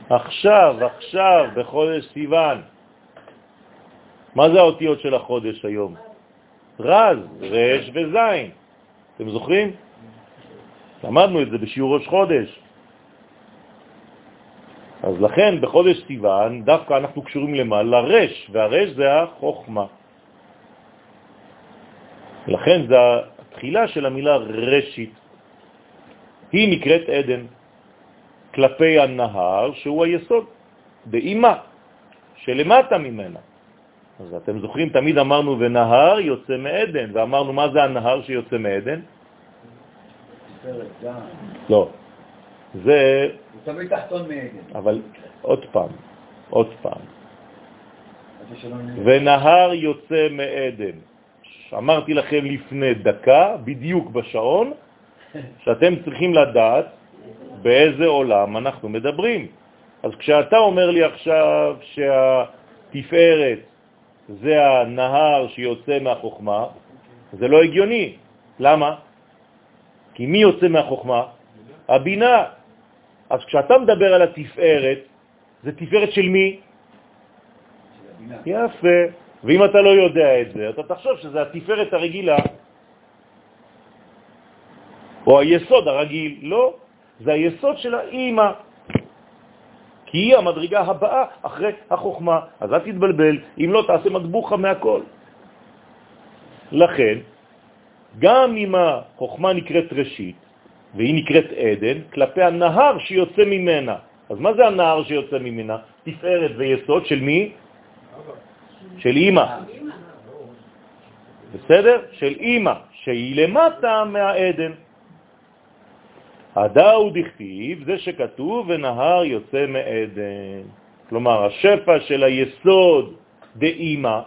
A: עכשיו, עכשיו, בחודש סיוון. מה זה האותיות של החודש היום? רז, רש וזין. אתם זוכרים? למדנו את זה בשיעור ראש חודש. אז לכן בחודש סיוון דווקא אנחנו קשורים למה? לרש, והרש זה החוכמה. לכן זה התחילה של המילה רשית. היא נקראת עדן, כלפי הנהר שהוא היסוד, באימה, שלמטה ממנה. אז אתם זוכרים, תמיד אמרנו ונהר יוצא מעדן, ואמרנו מה זה הנהר שיוצא מעדן? לא. זה...
B: הוא תמיד תחתון מעדן.
A: אבל עוד פעם, עוד פעם. ונהר יוצא מעדן. אמרתי לכם לפני דקה, בדיוק בשעון, שאתם צריכים לדעת באיזה עולם אנחנו מדברים. אז כשאתה אומר לי עכשיו שהתפארת זה הנהר שיוצא מהחוכמה, זה לא הגיוני. למה? כי מי יוצא מהחוכמה? הבינה. אז כשאתה מדבר על התפארת, זה תפארת של מי? יפה. ואם אתה לא יודע את זה, אתה תחשוב שזה התפארת הרגילה, או היסוד הרגיל. לא, זה היסוד של האימא. כי היא המדרגה הבאה אחרי החוכמה. אז אל תתבלבל, אם לא תעשה מטבוחה מהכל. לכן, גם אם החוכמה נקראת ראשית, והיא נקראת עדן, כלפי הנהר שיוצא ממנה. אז מה זה הנהר שיוצא ממנה? תפארת ויסוד של מי? של אימא. בסדר? של אימא, שהיא למטה מהעדן. הדאו דכתיב, זה שכתוב ונהר יוצא מעדן. כלומר, השפע של היסוד דאימא,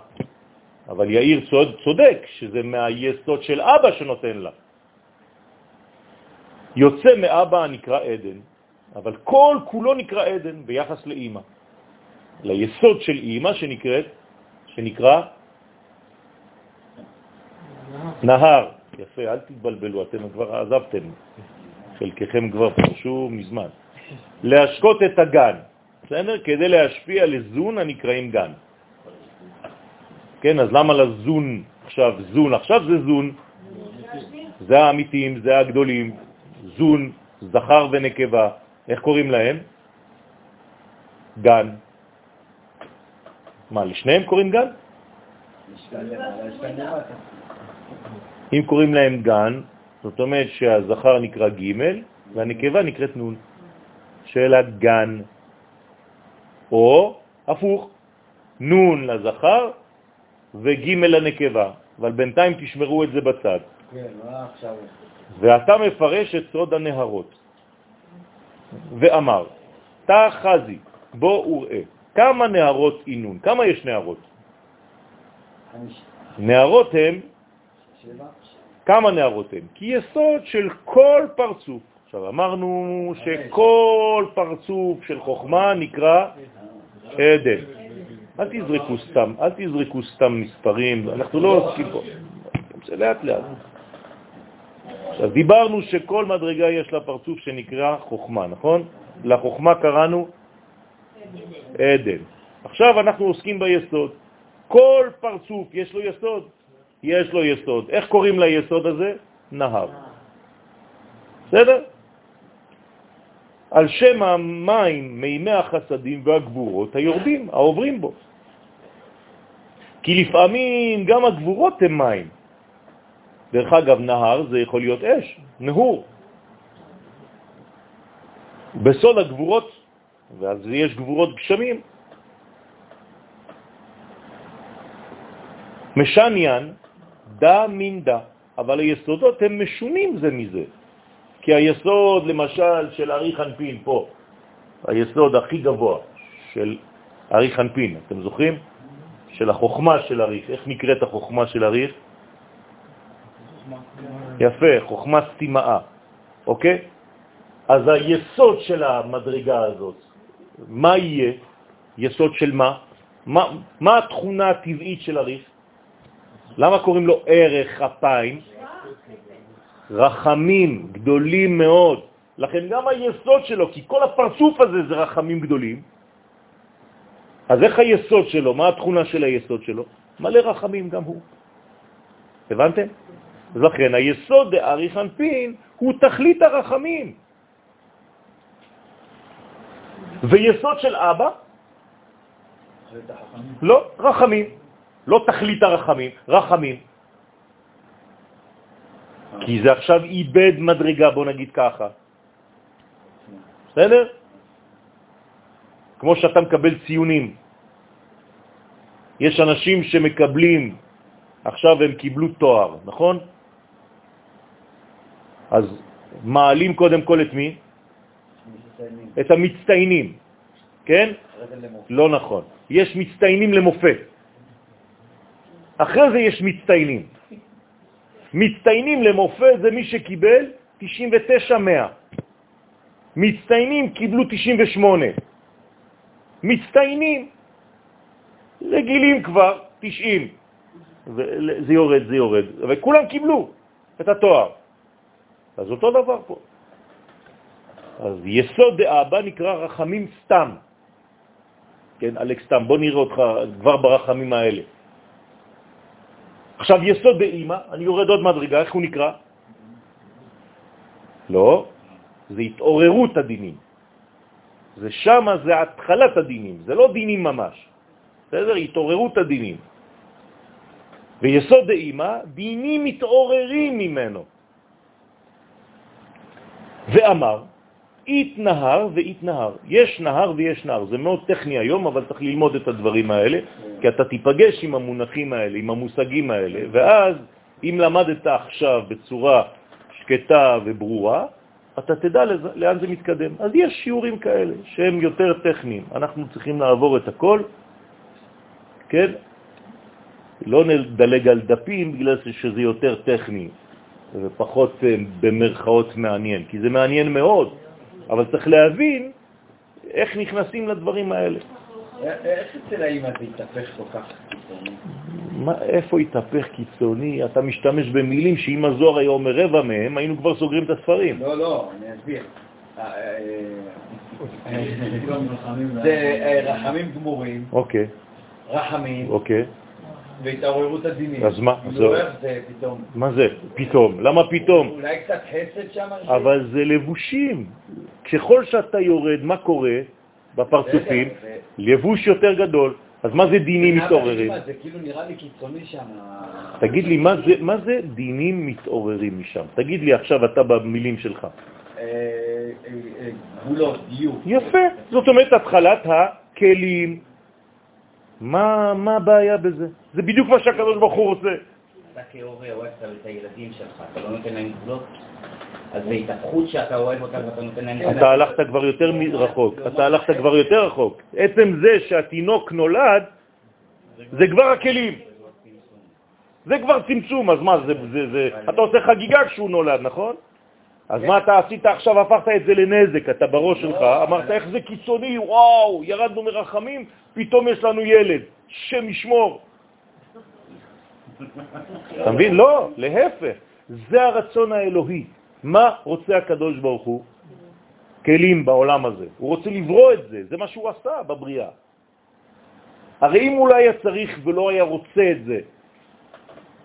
A: אבל יאיר צוד, צודק, שזה מהיסוד של אבא שנותן לה. יוצא מאבא הנקרא עדן, אבל כל כולו נקרא עדן ביחס לאימא. ליסוד של אימא שנקראת, שנקרא נהר. יפה, אל תתבלבלו, אתם כבר עזבתם, חלקכם כבר פרשו מזמן. להשקות את הגן, בסדר? כדי להשפיע לזון הנקראים גן. כן, אז למה לזון עכשיו זון? עכשיו זה זון, זה האמיתים, זה הגדולים, זון, זכר ונקבה, איך קוראים להם? גן. מה, לשניהם קוראים גן? אם קוראים להם גן, זאת אומרת שהזכר נקרא ג' והנקבה נקראת נון, של הגן. או הפוך, נון לזכר וג' לנקבה, אבל בינתיים תשמרו את זה בצד.
B: כן?
A: ואתה מפרש את סוד הנהרות. ואמר, תא חזי, בוא וראה, כמה נהרות אינון? כמה יש נהרות? נהרות הם? כמה נהרות הם? כי יסוד של כל פרצוף. עכשיו אמרנו שכל פרצוף של חוכמה נקרא עדן. אל תזרקו סתם, אל תזרקו סתם מספרים, אנחנו לא עוסקים פה. זה לאט לאט. עכשיו, דיברנו שכל מדרגה יש לה פרצוף שנקרא חוכמה, נכון? לחוכמה קראנו עדן. עכשיו אנחנו עוסקים ביסוד. כל פרצוף יש לו יסוד? יש לו יסוד. איך קוראים ליסוד הזה? נהר. בסדר? על שם המים, מימי החסדים והגבורות היורדים, העוברים בו. כי לפעמים גם הגבורות הם מים. דרך אגב, נהר זה יכול להיות אש, נהור. בסוד הגבורות, ואז יש גבורות גשמים. משניין דה מין דה, אבל היסודות הם משונים זה מזה. כי היסוד, למשל, של ארי חנפין פה, היסוד הכי גבוה של ארי חנפין, אתם זוכרים? של החוכמה של אריך. איך נקראת החוכמה של אריך? יפה, חוכמה סתימאה, אוקיי? אז היסוד של המדרגה הזאת, מה יהיה? יסוד של מה? מה, מה התכונה הטבעית של הריף? למה קוראים לו ערך אפיים? רחמים גדולים מאוד. לכן גם היסוד שלו, כי כל הפרצוף הזה זה רחמים גדולים, אז איך היסוד שלו? מה התכונה של היסוד שלו? מלא רחמים גם הוא. הבנתם? אז לכן היסוד דאריך אנפין הוא תכלית הרחמים. ויסוד של אבא? לא, רחמים. לא תכלית הרחמים, רחמים. כי זה עכשיו איבד מדרגה, בוא נגיד ככה. בסדר? כמו שאתה מקבל ציונים. יש אנשים שמקבלים, עכשיו הם קיבלו תואר, נכון? אז מעלים קודם כל את מי? את המצטיינים, כן? לא נכון. יש מצטיינים למופת. אחרי זה יש מצטיינים. מצטיינים למופת זה מי שקיבל 99-100. מצטיינים קיבלו 98. מצטיינים רגילים כבר 90. זה יורד, זה יורד. וכולם קיבלו את התואר. אז אותו דבר פה. אז יסוד דאבא נקרא רחמים סתם. כן, אלכס סתם, בוא נראה אותך כבר ברחמים האלה. עכשיו, יסוד באימא, אני יורד עוד מדרגה, איך הוא נקרא? לא, זה התעוררות הדינים. זה שם, זה התחלת הדינים, זה לא דינים ממש. בסדר? התעוררות הדינים. ויסוד דאימא, דינים מתעוררים ממנו. ואמר, אית נהר ואית נהר. יש נהר ויש נהר. זה מאוד טכני היום, אבל צריך ללמוד את הדברים האלה, כי אתה תיפגש עם המונחים האלה, עם המושגים האלה, ואז אם למדת עכשיו בצורה שקטה וברורה, אתה תדע לאן זה מתקדם. אז יש שיעורים כאלה שהם יותר טכניים. אנחנו צריכים לעבור את הכל, כן? לא נדלג על דפים בגלל שזה יותר טכני ופחות אה, במרכאות מעניין, כי זה מעניין מאוד, אבל צריך להבין איך נכנסים לדברים האלה.
B: איך אצל האמא זה התהפך כל כך קיצוני?
A: מה, איפה התהפך קיצוני? אתה משתמש במילים שאם הזוהר היה אומר רבע מהם, היינו כבר סוגרים את הספרים.
B: לא, לא, אני אסביר. אה, אה, זה אה, רחמים גמורים,
A: אוקיי,
B: רחמים
A: אוקיי.
B: והתעוררות הדינים.
A: אז מה?
B: איך זה פתאום?
A: מה זה? פתאום. למה פתאום?
B: אולי קצת חסד שם?
A: אבל זה לבושים. ככל שאתה יורד, מה קורה בפרצופים? לבוש יותר גדול. אז מה זה דינים מתעוררים?
B: זה כאילו נראה לי קיצוני שם.
A: תגיד לי, מה זה, מה זה דינים מתעוררים משם? תגיד לי עכשיו אתה במילים שלך.
B: אה, אה, אה, גבולות, דיוק.
A: יפה. זאת אומרת, התחלת הכלים. מה, מה הבעיה בזה? זה בדיוק מה שהקדוש ברוך הוא רוצה.
D: אתה כהורה אוהב את הילדים שלך, אתה לא נותן להם גבולות? אז זה התהפכות שאתה אוהב אותם ואתה נותן להם...
A: אתה הלכת כבר יותר רחוק, אתה הלכת כבר יותר רחוק. עצם זה שהתינוק נולד, זה כבר הכלים. זה כבר צמצום, אז מה, זה, זה, זה, אתה עושה חגיגה כשהוא נולד, נכון? אז מה אתה עשית עכשיו, הפכת את זה לנזק, אתה בראש שלך, אמרת איך זה קיצוני, וואו, ירדנו מרחמים, פתאום יש לנו ילד, שם ישמור. אתה מבין? לא, להפך, זה הרצון האלוהי. מה רוצה הקדוש ברוך הוא? כלים בעולם הזה. הוא רוצה לברוא את זה, זה מה שהוא עשה בבריאה. הרי אם הוא לא היה צריך ולא היה רוצה את זה,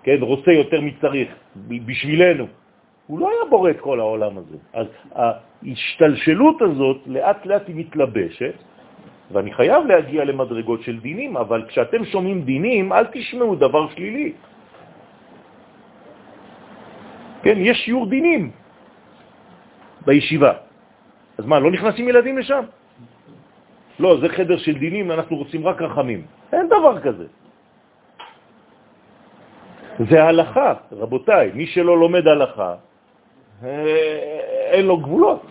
A: כן, רוצה יותר מצריך, בשבילנו, הוא לא היה בורא את כל העולם הזה. אז ההשתלשלות הזאת לאט לאט היא מתלבשת, ואני חייב להגיע למדרגות של דינים, אבל כשאתם שומעים דינים, אל תשמעו דבר שלילי. כן, יש שיעור דינים בישיבה. אז מה, לא נכנסים ילדים לשם? לא, זה חדר של דינים, אנחנו רוצים רק רחמים. אין דבר כזה. זה הלכה, רבותיי. מי שלא לומד הלכה, אין לו גבולות.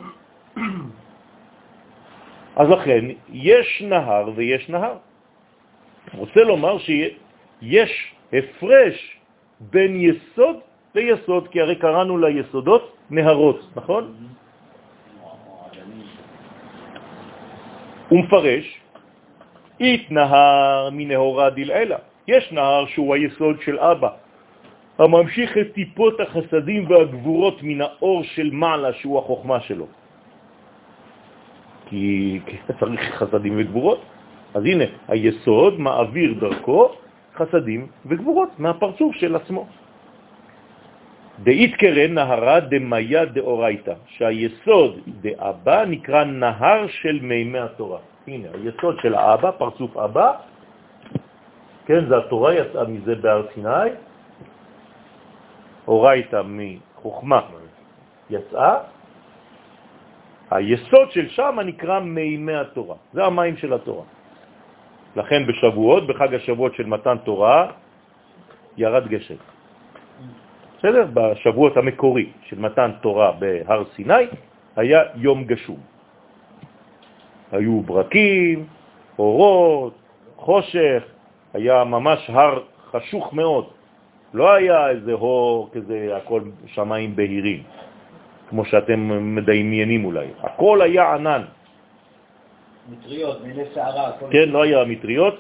A: אז לכן, יש נהר ויש נהר. רוצה לומר שיש הפרש בין יסוד ליסוד, כי הרי קראנו ליסודות נהרות, נכון? הוא מפרש, אית נהר מנהורה דלעילה. יש נהר שהוא היסוד של אבא, הממשיך את טיפות החסדים והגבורות מן האור של מעלה, שהוא החוכמה שלו. כי צריך חסדים וגבורות. אז הנה, היסוד מעביר דרכו חסדים וגבורות מהפרצוף של עצמו. דאית קרן נהרה דמיה דאורייתא, שהיסוד דאבא נקרא נהר של מימי התורה. הנה, היסוד של האבא, פרצוף אבא, כן, זה התורה יצאה מזה בהר סיני, אורייתא מחוכמה יצאה, היסוד של שם נקרא מימי התורה, זה המים של התורה. לכן בשבועות, בחג השבועות של מתן תורה, ירד גשם. בסדר? בשבועות המקורי של מתן תורה בהר סיני היה יום גשום. היו ברקים, אורות, חושך, היה ממש הר חשוך מאוד. לא היה איזה הור כזה, הכל שמיים בהירים, כמו שאתם מדמיינים אולי. הכל היה ענן.
B: מטריות, מיני שערה.
A: כן, לא היה מטריות.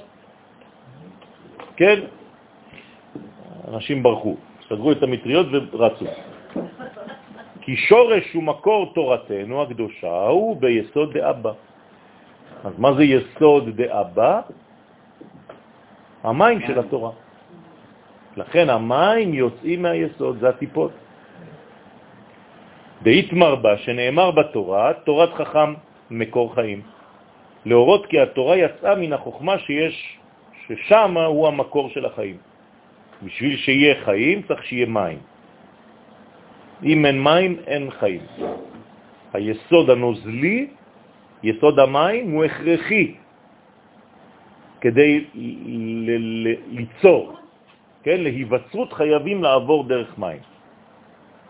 A: כן, אנשים ברחו, סגרו את המטריות ורצו. כי שורש ומקור תורתנו הקדושה הוא ביסוד דאבא. אז מה זה יסוד דאבא? המים של התורה. לכן המים יוצאים מהיסוד, זה הטיפות. דאיתמר בה, שנאמר בתורה, תורת חכם מקור חיים. להורות כי התורה יצאה מן החוכמה שיש, ששם הוא המקור של החיים. בשביל שיהיה חיים צריך שיהיה מים. אם אין מים, אין חיים. היסוד הנוזלי, יסוד המים, הוא הכרחי כדי ליצור, כן? להיווצרות חייבים לעבור דרך מים.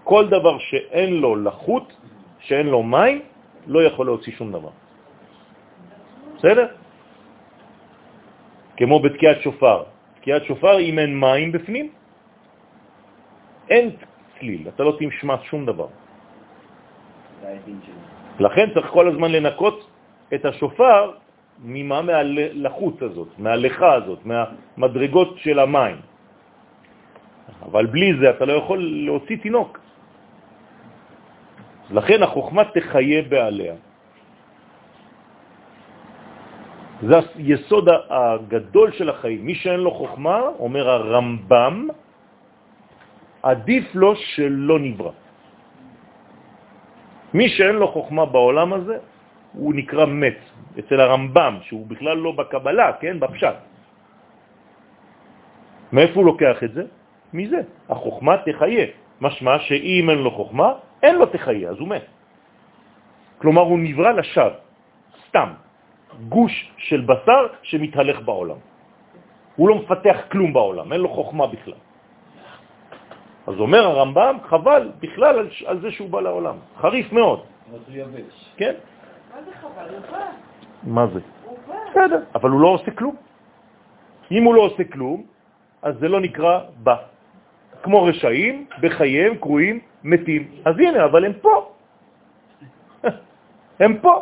A: כל דבר שאין לו לחות שאין לו מים לא יכול להוציא שום דבר. בסדר? כמו בתקיעת שופר. תקיעת שופר, אם אין מים בפנים, אין צליל, אתה לא תשמע שום דבר. לכן צריך כל הזמן לנקות את השופר ממה? מהלחות הזאת, מהלכה הזאת, מהמדרגות של המים. אבל בלי זה אתה לא יכול להוציא תינוק. לכן החוכמה תחיה בעליה. זה היסוד הגדול של החיים. מי שאין לו חוכמה, אומר הרמב"ם, עדיף לו שלא נברא. מי שאין לו חוכמה בעולם הזה, הוא נקרא מת, אצל הרמב"ם, שהוא בכלל לא בקבלה, כן, בפשט. מאיפה הוא לוקח את זה? מזה. החוכמה תחיה. משמע שאם אין לו חוכמה, אין לו תחיה, אז הוא מת. כלומר, הוא נברא לשווא, סתם, גוש של בשר שמתהלך בעולם. הוא לא מפתח כלום בעולם, אין לו חוכמה בכלל. אז אומר הרמב"ם, חבל בכלל על, על זה שהוא בא לעולם. חריף מאוד. כן.
E: מה זה חבל? הוא בא.
A: מה זה?
E: הוא בא.
A: בסדר, אבל הוא לא עושה כלום. אם הוא לא עושה כלום, אז זה לא נקרא בא. כמו רשעים, בחייהם קרויים מתים. אז הנה, אבל הם פה. הם פה.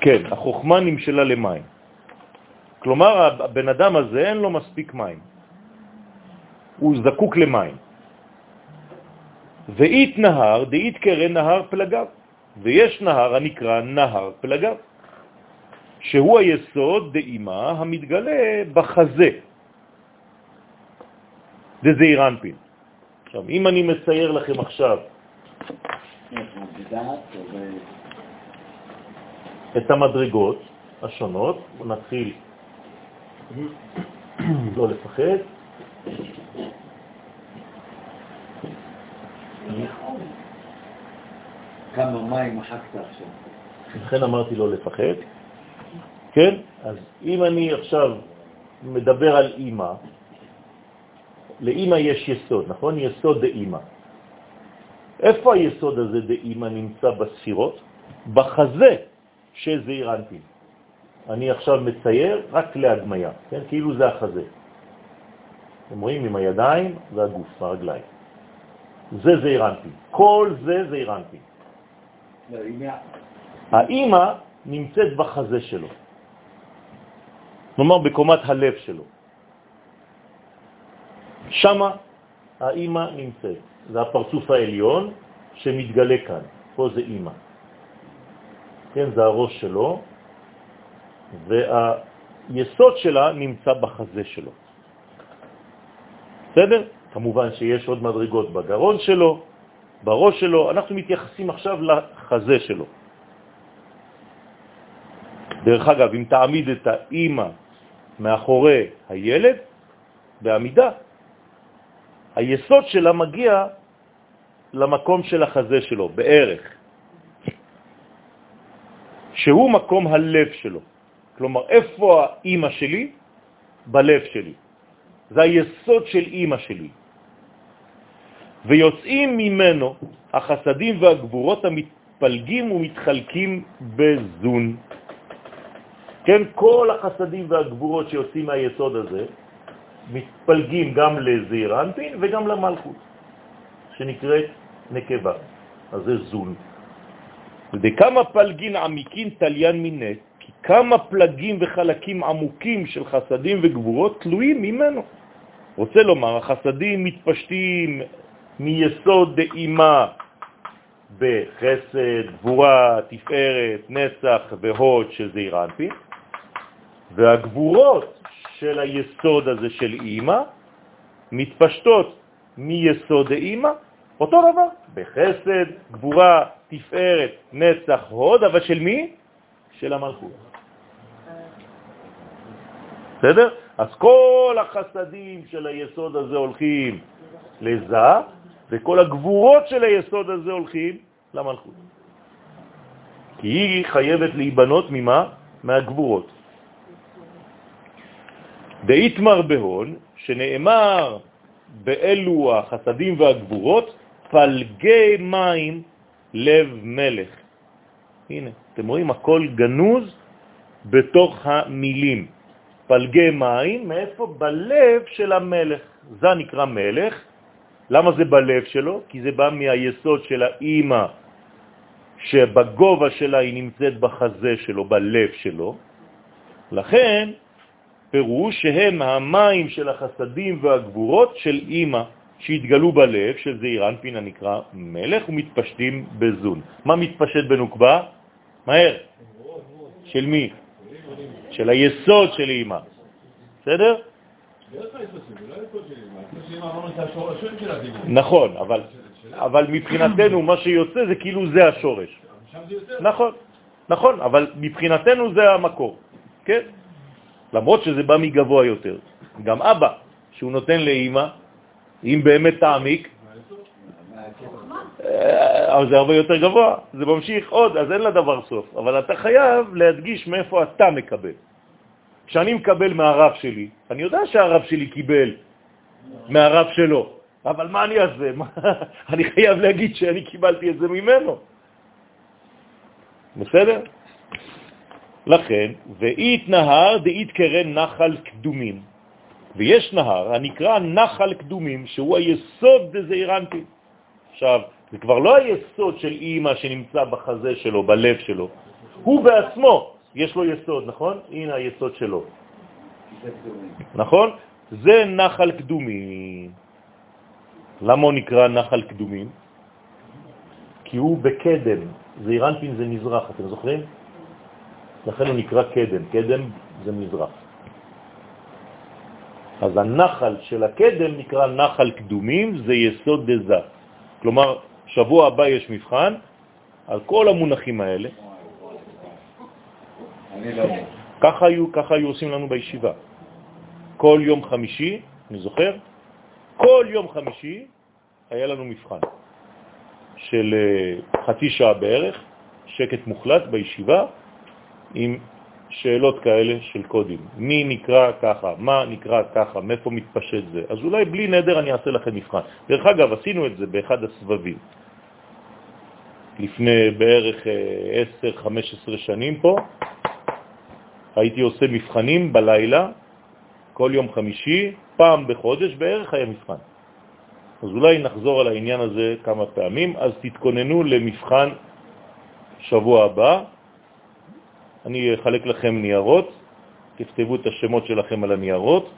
A: כן, החוכמה נמשלה למים. כלומר, הבן אדם הזה אין לו מספיק מים. הוא זקוק למים. ואית נהר, דאית קרן נהר פלגיו. ויש נהר הנקרא נהר פלגיו, שהוא היסוד דאימה המתגלה בחזה, דזעיר אנפין. עכשיו, אם אני מצייר לכם עכשיו את המדרגות השונות, נתחיל לא לפחד.
B: כמה מים מחקת עכשיו?
A: לכן אמרתי לא לפחד. כן? אז אם אני עכשיו מדבר על אימא, לאימא יש יסוד, נכון? יסוד דאימא. איפה היסוד הזה דאימא נמצא בספירות? בחזה של זעיר אנפין. אני עכשיו מצייר רק להדמיה, כן? כאילו זה החזה. אתם רואים עם הידיים והגוף, הרגליים. זה זעיר אנפין. כל זה זעיר אנפין. האימא נמצאת בחזה שלו. נאמר בקומת הלב שלו. שמה האימא נמצאת. זה הפרצוף העליון שמתגלה כאן. פה זה אימא. כן, זה הראש שלו, והיסוד שלה נמצא בחזה שלו. בסדר? כמובן שיש עוד מדרגות בגרון שלו, בראש שלו, אנחנו מתייחסים עכשיו לחזה שלו. דרך אגב, אם תעמיד את האימא מאחורי הילד, בעמידה, היסוד שלה מגיע למקום של החזה שלו, בערך, שהוא מקום הלב שלו. כלומר, איפה האימא שלי? בלב שלי. זה היסוד של אימא שלי. ויוצאים ממנו החסדים והגבורות המתפלגים ומתחלקים בזון. כן, כל החסדים והגבורות שיוצאים מהיסוד הזה מתפלגים גם לזעיר אנפין וגם למלכות, שנקראת נקבה. אז זה זון. וכמה פלגין עמיקין תליין מינת, כי כמה פלגים וחלקים עמוקים של חסדים וגבורות תלויים ממנו. רוצה לומר, החסדים מתפשטים מיסוד דאימה בחסד, גבורה, תפארת, נצח והוד של זעיר אנפין, והגבורות של היסוד הזה של אימא מתפשטות מיסוד דאימא, אותו דבר, בחסד, גבורה, תפארת, נצח, הוד, אבל של מי? של המלכות. בסדר? אז כל החסדים של היסוד הזה הולכים לזה, וכל הגבורות של היסוד הזה הולכים למלכות. כי היא חייבת להיבנות ממה? מהגבורות. דאיתמר בהון, שנאמר באלו החסדים והגבורות פלגי מים לב מלך. הנה, אתם רואים, הכל גנוז בתוך המילים. פלגי מים, מאיפה? בלב של המלך. זה נקרא מלך. למה זה בלב שלו? כי זה בא מהיסוד של האימא, שבגובה שלה היא נמצאת בחזה שלו, בלב שלו. לכן, פירוש שהם המים של החסדים והגבורות של אימא שהתגלו בלב, של זעיר אנפין הנקרא מלך, ומתפשטים בזון. מה מתפשט בנוקבה? מהר. של מי? של היסוד של אימא. בסדר? נכון, אבל, אבל מבחינתנו מה שיוצא זה כאילו זה השורש. נכון, נכון, אבל מבחינתנו זה המקור, כן? למרות שזה בא מגבוה יותר. גם אבא, שהוא נותן לאימא, אם באמת תעמיק, אה, אבל זה הרבה יותר גבוה, זה ממשיך עוד, אז אין לדבר סוף. אבל אתה חייב להדגיש מאיפה אתה מקבל. כשאני מקבל מהרב שלי, אני יודע שהרב שלי קיבל מהרב שלו, אבל מה אני אעשה? אני חייב להגיד שאני קיבלתי את זה ממנו. בסדר? לכן, ואית נהר דאית קרן נחל קדומים. ויש נהר הנקרא נחל קדומים, שהוא היסוד דזעירנטי. עכשיו, זה כבר לא היסוד של אימא שנמצא בחזה שלו, בלב שלו. הוא בעצמו, יש לו יסוד, נכון? הנה היסוד שלו. נכון? זה נחל קדומים. למה הוא נקרא נחל קדומים? כי הוא בקדם. זעירנטין זה מזרח, אתם זוכרים? לכן הוא נקרא קדם. קדם זה מזרח. אז הנחל של הקדם נקרא נחל קדומים, זה יסוד דזה. כלומר, שבוע הבא יש מבחן על כל המונחים האלה. לא ככה היו, ככה היו עושים לנו בישיבה. כל יום חמישי, אני זוכר, כל יום חמישי היה לנו מבחן של אה, חצי שעה בערך, שקט מוחלט בישיבה, עם שאלות כאלה של קודים. מי נקרא ככה, מה נקרא ככה, מאיפה מתפשט זה. אז אולי בלי נדר אני אעשה לכם מבחן. דרך אגב, עשינו את זה באחד הסבבים. לפני בערך 10-15 אה, שנים פה, הייתי עושה מבחנים בלילה, כל יום חמישי, פעם בחודש בערך היה מבחן. אז אולי נחזור על העניין הזה כמה פעמים, אז תתכוננו למבחן שבוע הבא, אני אחלק לכם ניירות, תכתבו את השמות שלכם על הניירות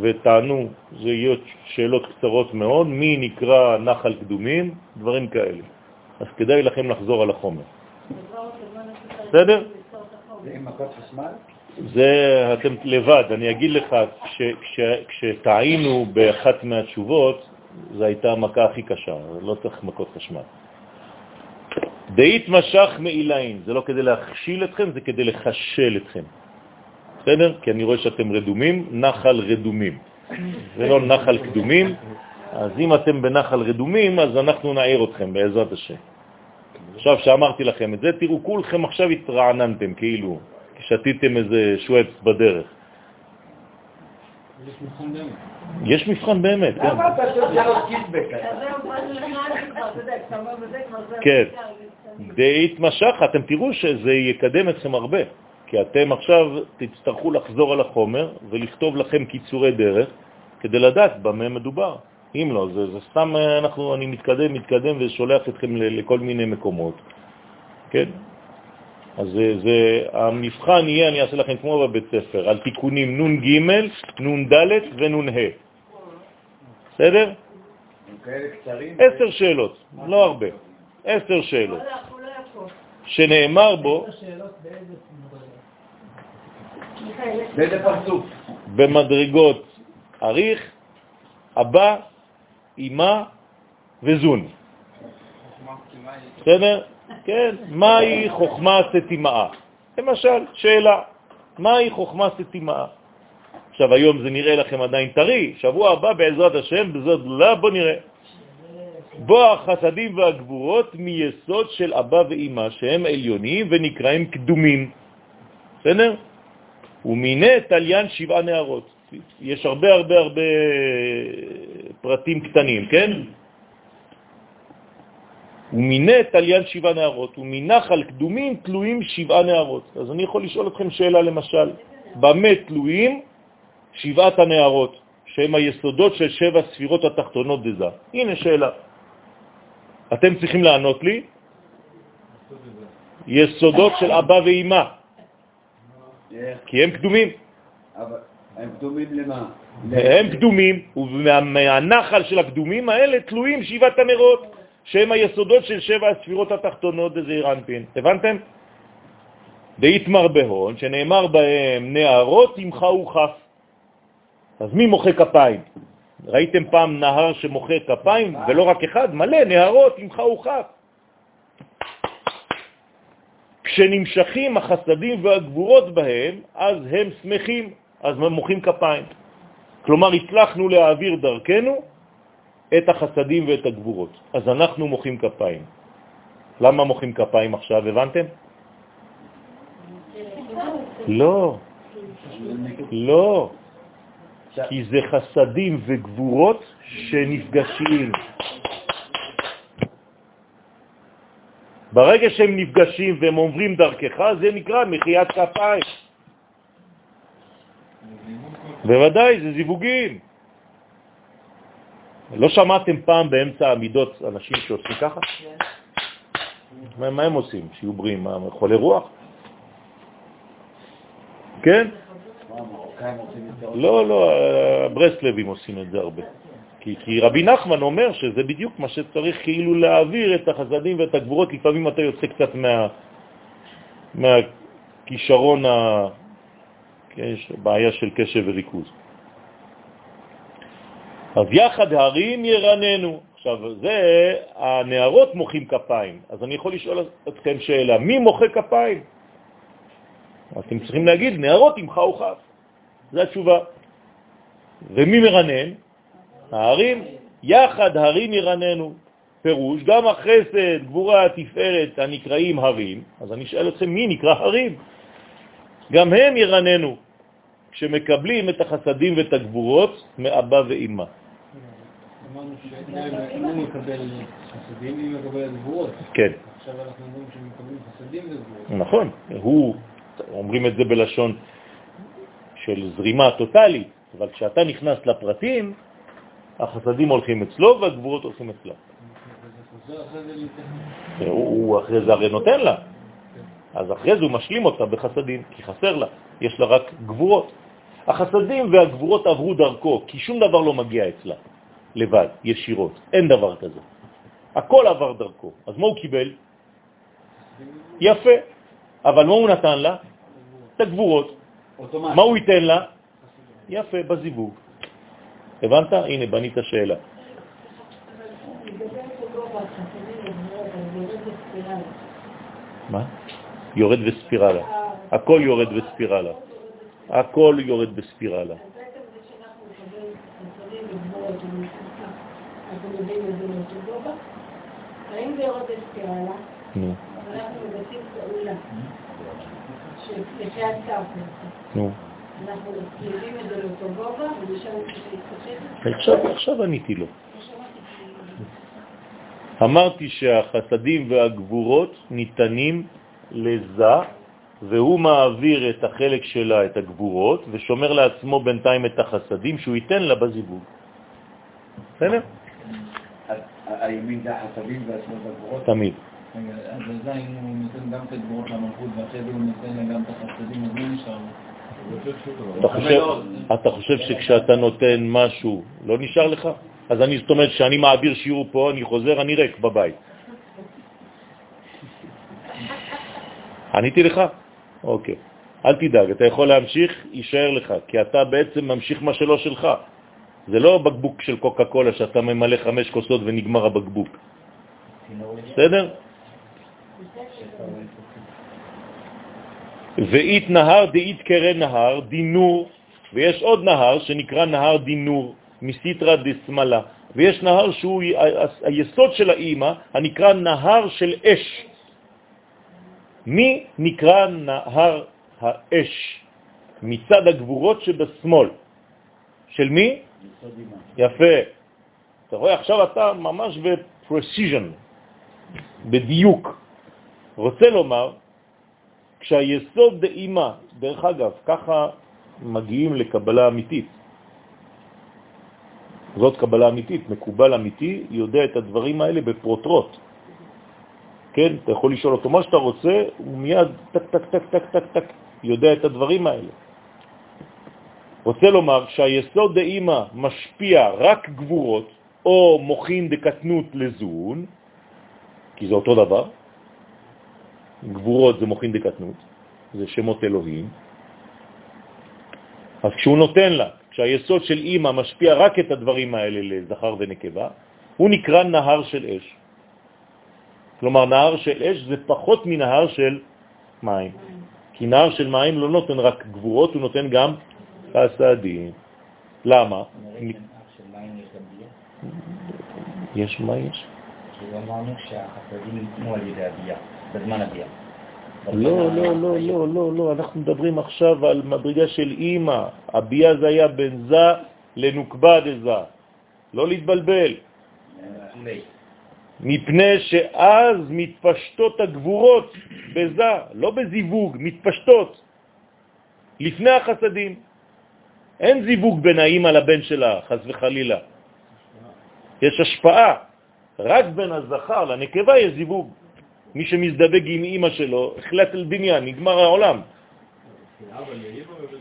A: ותענו, זה יהיו שאלות קצרות מאוד, מי נקרא נחל קדומים, דברים כאלה. אז כדאי לכם לחזור על החומר. בסדר? זה אתם לבד, אני אגיד לך, כשטעינו באחת מהתשובות, זו הייתה המכה הכי קשה, לא צריך מכות חשמל. דאית משך מאיליים, זה לא כדי להכשיל אתכם, זה כדי לחשל אתכם. בסדר? כי אני רואה שאתם רדומים, נחל רדומים. זה לא נחל קדומים, אז אם אתם בנחל רדומים, אז אנחנו נעיר אתכם בעזרת השם. עכשיו שאמרתי לכם את זה, תראו, כולכם עכשיו התרעננתם, כאילו, שתיתם איזה שווץ בדרך. יש מבחן באמת, כן.
B: למה אתה שואל שאלות קיטבק?
A: כן. די התמשך, אתם תראו שזה יקדם אתכם הרבה, כי אתם עכשיו תצטרכו לחזור על החומר ולכתוב לכם קיצורי דרך כדי לדעת במה מדובר. אם לא, זה, זה סתם אנחנו, אני מתקדם, מתקדם ושולח אתכם לכל מיני מקומות, כן? אז זה, זה, המבחן יהיה, אני אעשה לכם כמו בבית ספר, על תיקונים נון ג', נון ד' ונון ה'. בסדר? עשר שאלות, לא הרבה. עשר שאלות. שנאמר בו...
B: באיזה פרצוף?
A: במדרגות אריך, אבא, אמא וזון. בסדר? כן, מהי חוכמה סתימאה? למשל, שאלה, מהי חוכמה סתימאה? עכשיו, היום זה נראה לכם עדיין טרי, שבוע הבא בעזרת השם, בזאת לא, בוא נראה. בוא החסדים והגבורות מיסוד של אבא ואמא, שהם עליונים ונקראים קדומים. בסדר? ומיני תליין שבעה נערות. יש הרבה הרבה הרבה פרטים קטנים, כן? ומיני תליין שבעה נערות, ומנחל קדומים תלויים שבעה נערות. אז אני יכול לשאול אתכם שאלה למשל, במה תלויים שבעת הנערות, שהם היסודות של שבע ספירות התחתונות דזה? הנה שאלה. אתם צריכים לענות לי, יסודות של אבא ואימא, כי הם קדומים.
B: הם קדומים למה?
A: הם קדומים, ומהנחל של הקדומים האלה תלויים שבעת הנרות, שהם היסודות של שבע הספירות התחתונות בזעיר אנפין. הבנתם? דאיתמר בהון, שנאמר בהם נערות ימחה וכף. אז מי מוחא כפיים? ראיתם פעם נהר שמוחא כפיים, ולא רק אחד, מלא, נהרות ימחה וכף. כשנמשכים החסדים והגבורות בהם, אז הם שמחים, אז הם מוחאים כפיים. כלומר, הצלחנו להעביר דרכנו את החסדים ואת הגבורות. אז אנחנו מוחאים כפיים. למה מוחאים כפיים עכשיו, הבנתם? לא, לא, כי זה חסדים וגבורות שנפגשים. ברגע שהם נפגשים והם עוברים דרכך, זה נקרא מחיית כפיים. בוודאי, זה זיווגים. לא שמעתם פעם באמצע המידות אנשים שעושים ככה? מה, מה הם עושים? שיהיו בריאים? מה, חולי רוח? כן? לא, לא, הברסלבים עושים את זה הרבה. כי, כי רבי נחמן אומר שזה בדיוק מה שצריך כאילו להעביר את החסדים ואת הגבורות. לפעמים אתה יוצא קצת מה, מהכישרון, ה... כן, בעיה של קשב וריכוז. אז יחד הרים ירננו. עכשיו, זה, הנערות מוחאים כפיים. אז אני יכול לשאול אתכם שאלה, מי מוחא כפיים? אתם צריכים להגיד, נערות ימחה וכף. זו התשובה. ומי מרנן? ההרים. יחד הרים ירננו. פירוש, גם החסד, גבורה, התפארת, הנקראים הרים. אז אני אשאל אתכם, מי נקרא הרים? גם הם ירננו, כשמקבלים את החסדים ואת הגבורות מאבא ואימא.
C: אמרנו שאם הוא מקבל חסדים, היא מקבלת גבורות.
A: כן,
C: עכשיו אנחנו אומרים שהם מקבלים חסדים וגבורות.
A: נכון. הוא, אומרים את זה בלשון של זרימה טוטלית, אבל כשאתה נכנס לפרטים, החסדים הולכים אצלו והגבורות הולכים
C: להתייחס.
A: הוא הוא אחרי זה הרי נותן לה, אז אחרי זה הוא משלים אותה בחסדים, כי חסר לה, יש לה רק גבורות. החסדים והגבורות עברו דרכו, כי שום דבר לא מגיע אצלה, לבד, ישירות, אין דבר כזה. הכל עבר דרכו. אז מה הוא קיבל? יפה. אבל מה הוא נתן לה? את הגבורות. מה הוא ייתן לה? יפה, בזיווג. הבנת? הנה, בנית שאלה. מה? יורד וספירלה. הכל יורד בספירלה. הכל יורד בספירלה.
E: האם בספירלה?
A: נו,
E: אנחנו מבצעים פעולה שלפי הצו,
A: נו.
E: אנחנו יודעים את זה לאותו גובה, ומשם להתפשט.
A: עכשיו, עכשיו עניתי לו. אמרתי שהחסדים והגבורות ניתנים לזה, והוא מעביר את החלק שלה, את הגבורות, ושומר לעצמו בינתיים את החסדים שהוא ייתן לה בזיווג. בסדר?
B: הימין זה החסדים והשמאל זה הגבורות?
A: תמיד.
C: רגע, אז אם הוא נותן גם את הגבורות למלכות ואחרי זה הוא נותן לה גם את החסדים, אז מי נשאר?
A: אתה חושב, אתה חושב שכשאתה נותן משהו, לא נשאר לך? אז אני, זאת אומרת, שאני מעביר שיעור פה, אני חוזר, אני ריק בבית. עניתי לך? אוקיי. אל תדאג, אתה יכול להמשיך, יישאר לך, כי אתה בעצם ממשיך מה שלא שלך. זה לא בקבוק של קוקה קולה שאתה ממלא חמש כוסות ונגמר הבקבוק. בסדר? ואית נהר דאית קרא נהר דינור, ויש עוד נהר שנקרא נהר דינור, מסיטרה דסמלה, ויש נהר שהוא היסוד של האימא, הנקרא נהר של אש. מי נקרא נהר האש? מצד הגבורות שבשמאל. של מי? יפה. אתה רואה, עכשיו אתה ממש ב-precision, בדיוק. רוצה לומר, כשהיסוד דאימא, דרך אגב, ככה מגיעים לקבלה אמיתית. זאת קבלה אמיתית, מקובל אמיתי, יודע את הדברים האלה בפרוטרוט. כן, אתה יכול לשאול אותו מה שאתה רוצה, הוא מיד טק, טק, טק, טק, טק, טק, יודע את הדברים האלה. רוצה לומר שהיסוד דאימא משפיע רק גבורות, או מוכין דקטנות לזון, כי זה אותו דבר, גבורות זה מוכין דקטנות, זה שמות אלוהים, אז כשהוא נותן לה, כשהיסוד של אימא משפיע רק את הדברים האלה לזכר ונקבה, הוא נקרא נהר של אש. כלומר, נהר של אש זה פחות מנהר של מים. כי נהר של מים לא נותן רק גבורות, הוא נותן גם חסדים. למה? יש מה יש?
D: אמרנו שהחסדים ניתנו על ידי הביאה, בזמן הביאה.
A: לא, לא, לא, לא, לא, לא, אנחנו מדברים עכשיו על מדרגה של אימא. הביאה זה היה בין זה לנוקבה דזה. לא להתבלבל. מפני שאז מתפשטות הגבורות בזה, לא בזיווג, מתפשטות לפני החסדים. אין זיווג בין האימא לבן שלה, חס וחלילה. יש השפעה. רק בין הזכר לנקבה יש זיווג. מי שמזדבג עם אימא שלו, החלט אל בניין, נגמר העולם.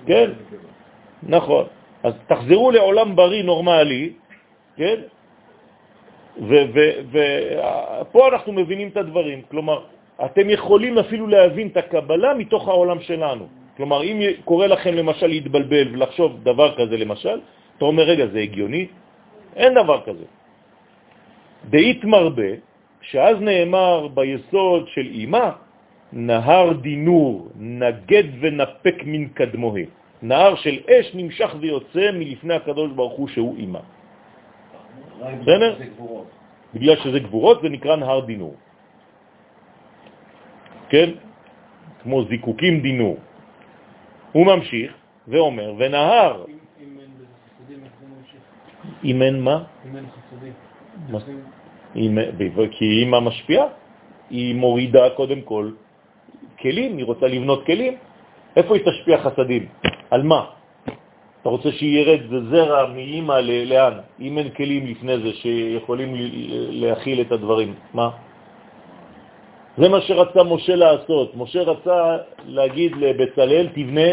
A: כן, נכון. אז תחזרו לעולם בריא, נורמלי, כן? ופה אנחנו מבינים את הדברים. כלומר, אתם יכולים אפילו להבין את הקבלה מתוך העולם שלנו. כלומר, אם קורה לכם למשל להתבלבל ולחשוב דבר כזה למשל, אתה אומר, רגע, זה הגיוני? אין דבר כזה. דאית מרבה, שאז נאמר ביסוד של אימה, נהר דינור, נגד ונפק מן קדמוה. נהר של אש נמשך ויוצא מלפני הקדוש ברוך הוא שהוא אימה. בסדר? בגלל שזה גבורות זה נקרא נהר דינור. כן? כמו זיקוקים דינור. הוא ממשיך ואומר, ונהר... אם אין מה?
C: אם אין חסדים.
A: כי אימא משפיעה, היא מורידה קודם כל כלים, היא רוצה לבנות כלים. איפה היא תשפיע חסדים? על מה? אתה רוצה שירד זרע מאימא לאן? אם אין כלים לפני זה שיכולים להכיל את הדברים, מה? זה מה שרצה משה לעשות. משה רצה להגיד לבצלאל, תבנה,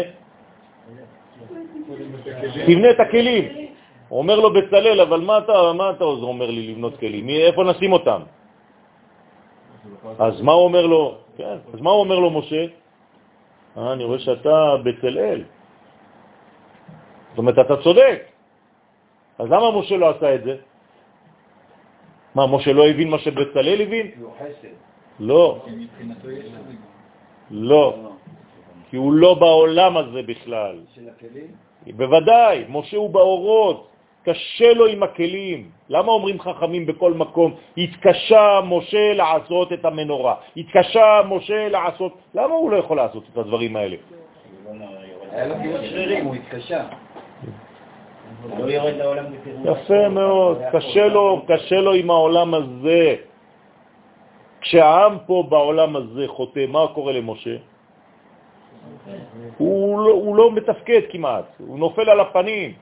A: תבנה את הכלים. הוא אומר לו בצלאל, אבל מה אתה, מה אתה עוזר, אומר לי, לבנות כלים? איפה נשים אותם? אז מה הוא אומר לו? כן, אז מה הוא אומר לו, משה? אה, אני רואה שאתה בצלאל. זאת אומרת, אתה צודק. אז למה משה לא עשה את זה? מה, משה לא הבין מה שבצלאל הבין? לא. לא. כי הוא לא בעולם הזה בכלל. של הכלים? בוודאי, משה הוא באורות. קשה לו עם הכלים. למה אומרים חכמים בכל מקום, התקשה משה לעשות את המנורה, התקשה משה לעשות, למה הוא לא יכול לעשות את הדברים האלה?
B: היה לו גיוס שרירים, הוא התקשה.
A: יפה מאוד, קשה לו, קשה לו עם העולם הזה. כשהעם פה בעולם הזה חוטא, מה קורה למשה? הוא לא, הוא לא מתפקד כמעט, הוא נופל על הפנים.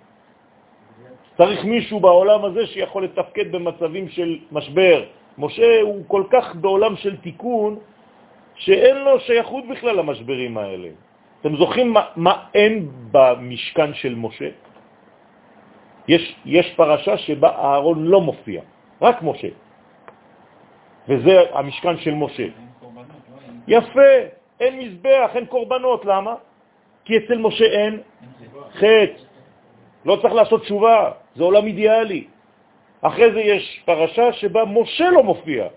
A: צריך מישהו בעולם הזה שיכול לתפקד במצבים של משבר. משה הוא כל כך בעולם של תיקון, שאין לו שייכות בכלל למשברים האלה. אתם זוכרים מה, מה אין במשכן של משה? יש, יש פרשה שבה אהרון לא מופיע, רק משה. וזה המשכן של משה. יפה, אין מזבח, אין קורבנות, למה? כי אצל משה אין חטא. לא צריך לעשות תשובה, זה עולם אידיאלי. אחרי זה יש פרשה שבה משה לא מופיע.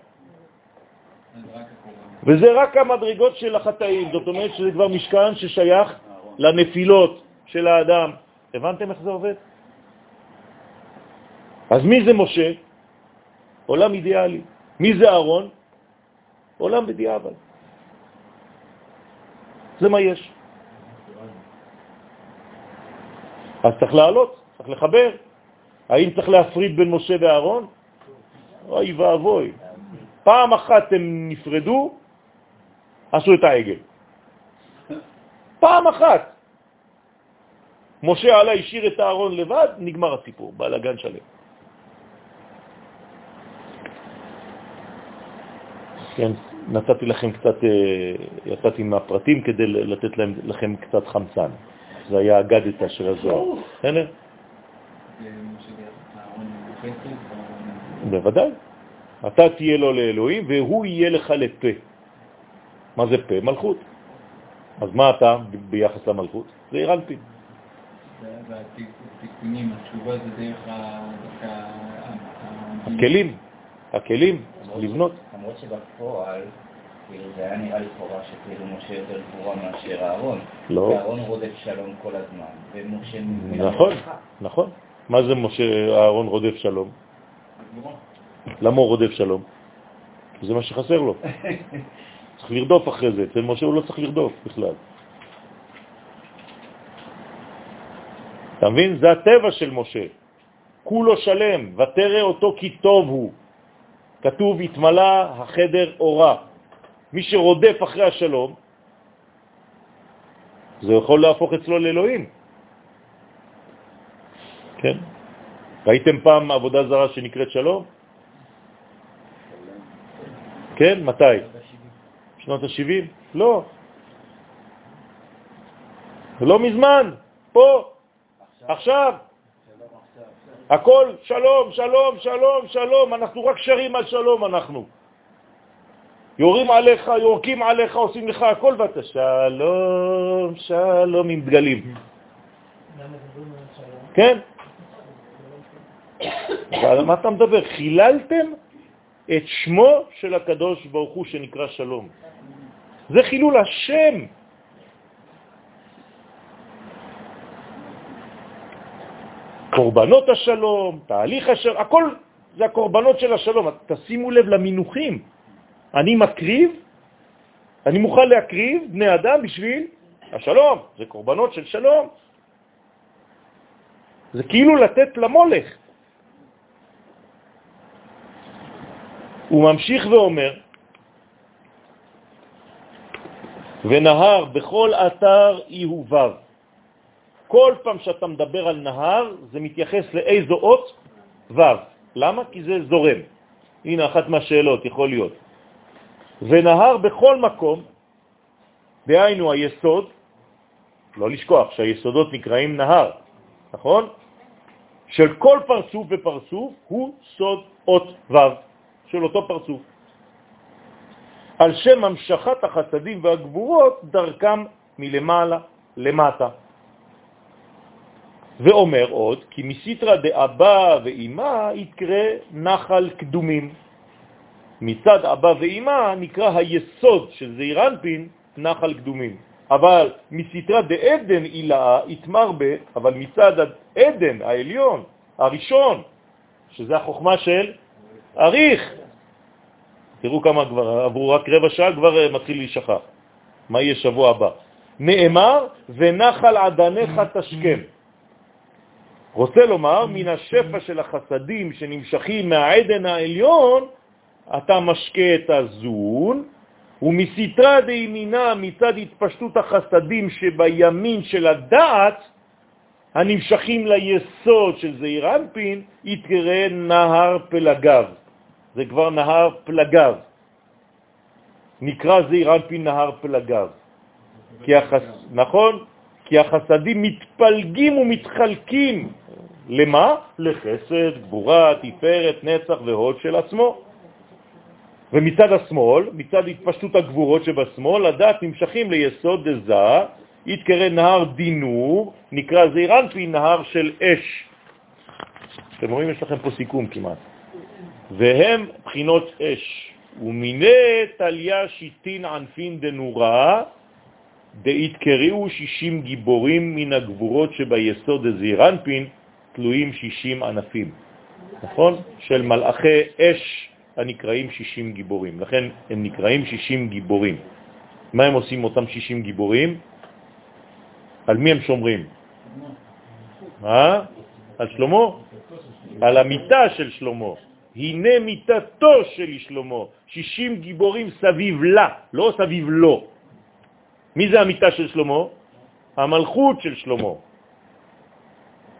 A: וזה רק המדרגות של החטאים, זאת אומרת שזה כבר משכן ששייך לנפילות של האדם. הבנתם איך זה עובד? אז מי זה משה? עולם אידיאלי. מי זה אהרון? עולם בדיעבד. זה מה יש. אז צריך לעלות, צריך לחבר. האם צריך להפריד בין משה ואהרון? אוי ואבוי. פעם אחת הם נפרדו, עשו את העגל. פעם אחת. משה עלה, השאיר את הארון לבד, נגמר הסיפור, בלגן שלם. כן, נתתי לכם קצת, אה, יצאתי מהפרטים כדי לתת להם, לכם קצת חמצן. זה היה הגדתה של הזוהר. בסדר? בוודאי. אתה תהיה לו לאלוהים והוא יהיה לך לפה. מה זה פה? מלכות. אז מה אתה ביחס למלכות? זה אירנפין.
C: והתיקונים, התשובה זה דרך
A: הכלים, הכלים, לבנות.
D: למרות שבפועל, כאילו זה היה נראה לכאורה שכאילו משה יותר גבורה מאשר אהרון.
A: לא.
D: אהרון רודף שלום כל הזמן, ומשה...
A: נכון, נכון. מה זה משה, אהרון רודף שלום? למה הוא רודף שלום? כי זה מה שחסר לו. צריך לרדוף אחרי זה. אצל משה הוא לא צריך לרדוף בכלל. אתה מבין? זה הטבע של משה. כולו שלם, ותרא אותו כי טוב הוא. כתוב, התמלא החדר אורה. מי שרודף אחרי השלום, זה יכול להפוך אצלו לאלוהים. כן? ראיתם פעם עבודה זרה שנקראת שלום? כן, מתי? שנות ה-70? לא. לא מזמן, פה, עכשיו. הכל שלום, שלום, שלום, שלום, אנחנו רק שרים על שלום אנחנו. יורים עליך, יורקים עליך, עושים לך הכל ואתה שלום, שלום עם דגלים. כן? ועל מה אתה מדבר? חיללתם את שמו של הקדוש ברוך הוא שנקרא שלום. זה חילול השם. קורבנות השלום, תהליך השלום, הכל זה הקורבנות של השלום. תשימו לב למינוחים. אני מקריב, אני מוכן להקריב בני אדם בשביל השלום. זה קורבנות של שלום. זה כאילו לתת למולך. הוא ממשיך ואומר, ונהר בכל אתר יהובב. כל פעם שאתה מדבר על נהר, זה מתייחס לאיזו אות? ו'. למה? כי זה זורם. הנה אחת מהשאלות, יכול להיות. ונהר בכל מקום, דהיינו היסוד, לא לשכוח שהיסודות נקראים נהר, נכון? של כל פרצוף ופרצוף הוא סוד אות ו' של אותו פרצוף. על שם המשכת החסדים והגבורות דרכם מלמעלה למטה. ואומר עוד, כי מסיטרא דאבא ואימא יקרה נחל קדומים. מצד אבא ואימא נקרא היסוד של זעירנפין נחל קדומים. אבל מסיטרא דעדן אילאה יתמר ב, אבל מצד עדן העליון, הראשון, שזה החוכמה של אריך. תראו כמה כבר עברו רק רבע שעה, כבר אה, מתחיל להישכח. מה יהיה שבוע הבא? נאמר, ונחל עדניך תשכם. רוצה לומר, מן השפע של החסדים שנמשכים מהעדן העליון, אתה משקה את הזון, ומסתרה דימינה מצד התפשטות החסדים שבימין של הדעת, הנמשכים ליסוד של זעיר אנפין, יתקרא נהר פלגב. זה כבר נהר פלגב. נקרא זעיר אנפין נהר פלגב. כי החס... נכון? כי החסדים מתפלגים ומתחלקים למה? לחסד, גבורה, תפארת, נצח והוד של עצמו. ומצד השמאל, מצד התפשטות הגבורות שבשמאל, הדת נמשכים ליסוד דזה, יתקרא נהר דינור, נקרא זעירנפי נהר של אש. אתם רואים, יש לכם פה סיכום כמעט. והם בחינות אש. ומיני תליה שיטין ענפין דנורה, דהתקראו שישים גיבורים מן הגבורות שביסוד דזעירנפין, תלויים שישים ענפים, נכון? של מלאכי אש הנקראים שישים גיבורים. לכן הם נקראים שישים גיבורים. מה הם עושים אותם שישים גיבורים? על מי הם שומרים? מה? על שלמה? על המיטה של שלמה. הנה מיטתו של שלמה, 60 גיבורים סביב לה, לא סביב לו. מי זה המיטה של שלמה? המלכות של שלמה.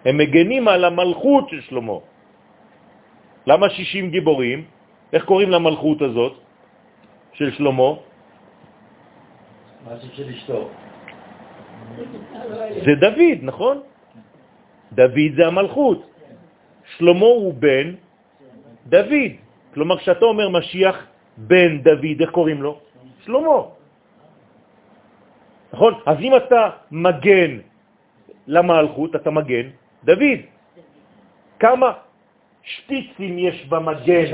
A: הם מגנים על המלכות של שלמה. למה 60 גיבורים? איך קוראים למלכות הזאת של שלמה?
B: משהו של אשתו.
A: זה דוד, נכון? דוד זה המלכות. שלמה הוא בן דוד. כלומר, כשאתה אומר משיח בן דוד, איך קוראים לו? שלמה. נכון? אז אם אתה מגן למלכות, אתה מגן דוד. כמה שפיצים יש במגן?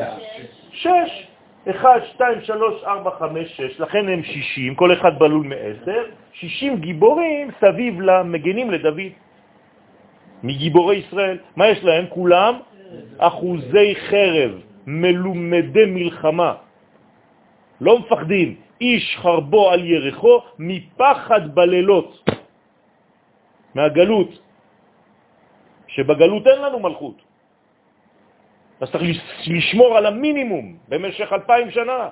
A: שש. אחד, שתיים, שלוש, ארבע, חמש, שש, לכן הם שישים, כל אחד בלול מעשר, שישים גיבורים סביב למגנים לדוד. מגיבורי ישראל. מה יש להם? כולם אחוזי חרב, מלומדי מלחמה. לא מפחדים. איש חרבו על ירחו מפחד בלילות, מהגלות, שבגלות אין לנו מלכות. אז צריך לשמור על המינימום במשך אלפיים שנה.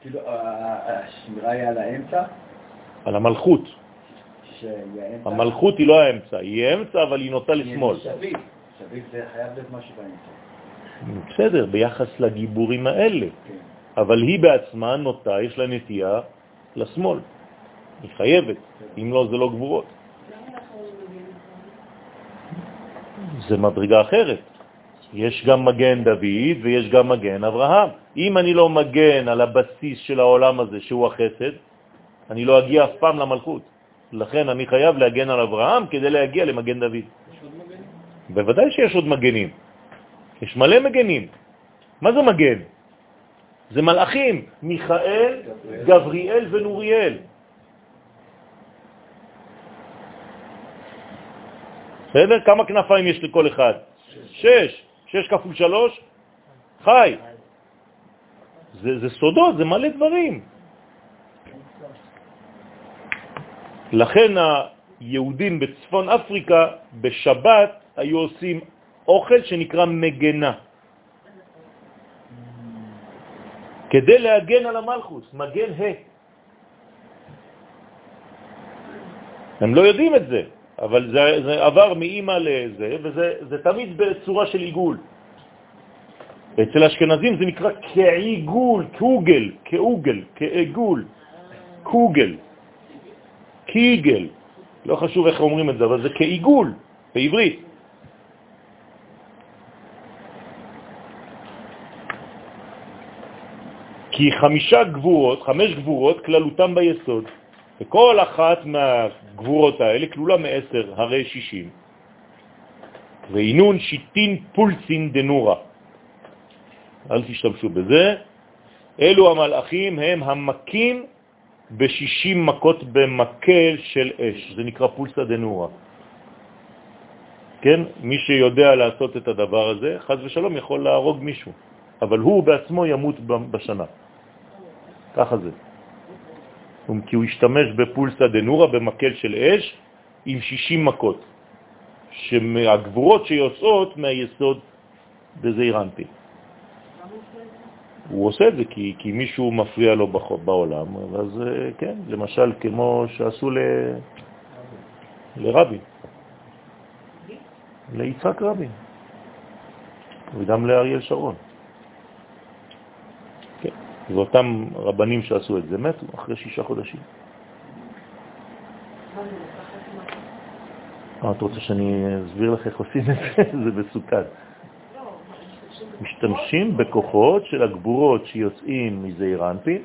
B: כאילו, השמירה היא על האמצע?
A: על המלכות. המלכות היא לא האמצע, היא האמצע אבל היא נוטה לשמאל.
B: שביב. שביב זה חייב להיות משהו באמצע.
A: בסדר, ביחס לגיבורים האלה.
B: כן.
A: אבל היא בעצמה נוטה, יש לה נטייה לשמאל. היא חייבת, אם לא, זה לא גבורות.
E: למה אנחנו לא מבינים את
A: זה מדרגה אחרת. יש גם מגן דוד ויש גם מגן אברהם. אם אני לא מגן על הבסיס של העולם הזה, שהוא החסד, אני לא אגיע אף פעם למלכות. לכן אני חייב להגן על אברהם כדי להגיע למגן דוד.
C: יש עוד מגנים?
A: בוודאי שיש עוד מגנים. יש מלא מגנים. מה זה מגן? זה מלאכים, מיכאל, גבריאל ונוריאל. בסדר? כמה כנפיים יש לכל אחד? שש. שש כפול שלוש, חי. זה, זה סודות, זה מלא דברים. לכן היהודים בצפון אפריקה בשבת היו עושים אוכל שנקרא מגנה. כדי להגן על המלכוס, מגן ה'. הם לא יודעים את זה, אבל זה, זה עבר מאימא לזה, וזה זה תמיד בצורה של עיגול. אצל אשכנזים זה נקרא כעיגול, קוגל, כאוגל, כעיגול, קוגל, קיגל, לא חשוב איך אומרים את זה, אבל זה כעיגול בעברית. כי חמישה גבורות, חמש גבורות, כללותם ביסוד. וכל אחת מהגבורות האלה כלולה מעשר, הרי שישים. ואינון שיטין פולצין דנורה. אל תשתמשו בזה. אלו המלאכים הם המקים בשישים מכות במקל של אש. זה נקרא פולסה דנורה. כן? מי שיודע לעשות את הדבר הזה, חז ושלום יכול להרוג מישהו, אבל הוא בעצמו ימות בשנה. ככה זה. כי הוא השתמש בפולסה דנורה, במקל של אש, עם 60 מכות, שהגבורות שיוצאות מהיסוד בזעיר אנפין. הוא עושה את זה כי, כי מישהו מפריע לו בעולם, אז כן, למשל כמו שעשו ל... לרבין, ליצחק רבין, וגם לאריאל שרון. ואותם רבנים שעשו את זה מתו אחרי שישה חודשים. מה את רוצה שאני אסביר לך איך עושים את זה? זה מסוכן. משתמשים בכוחות של הגבורות שיוצאים מזעיר אנפין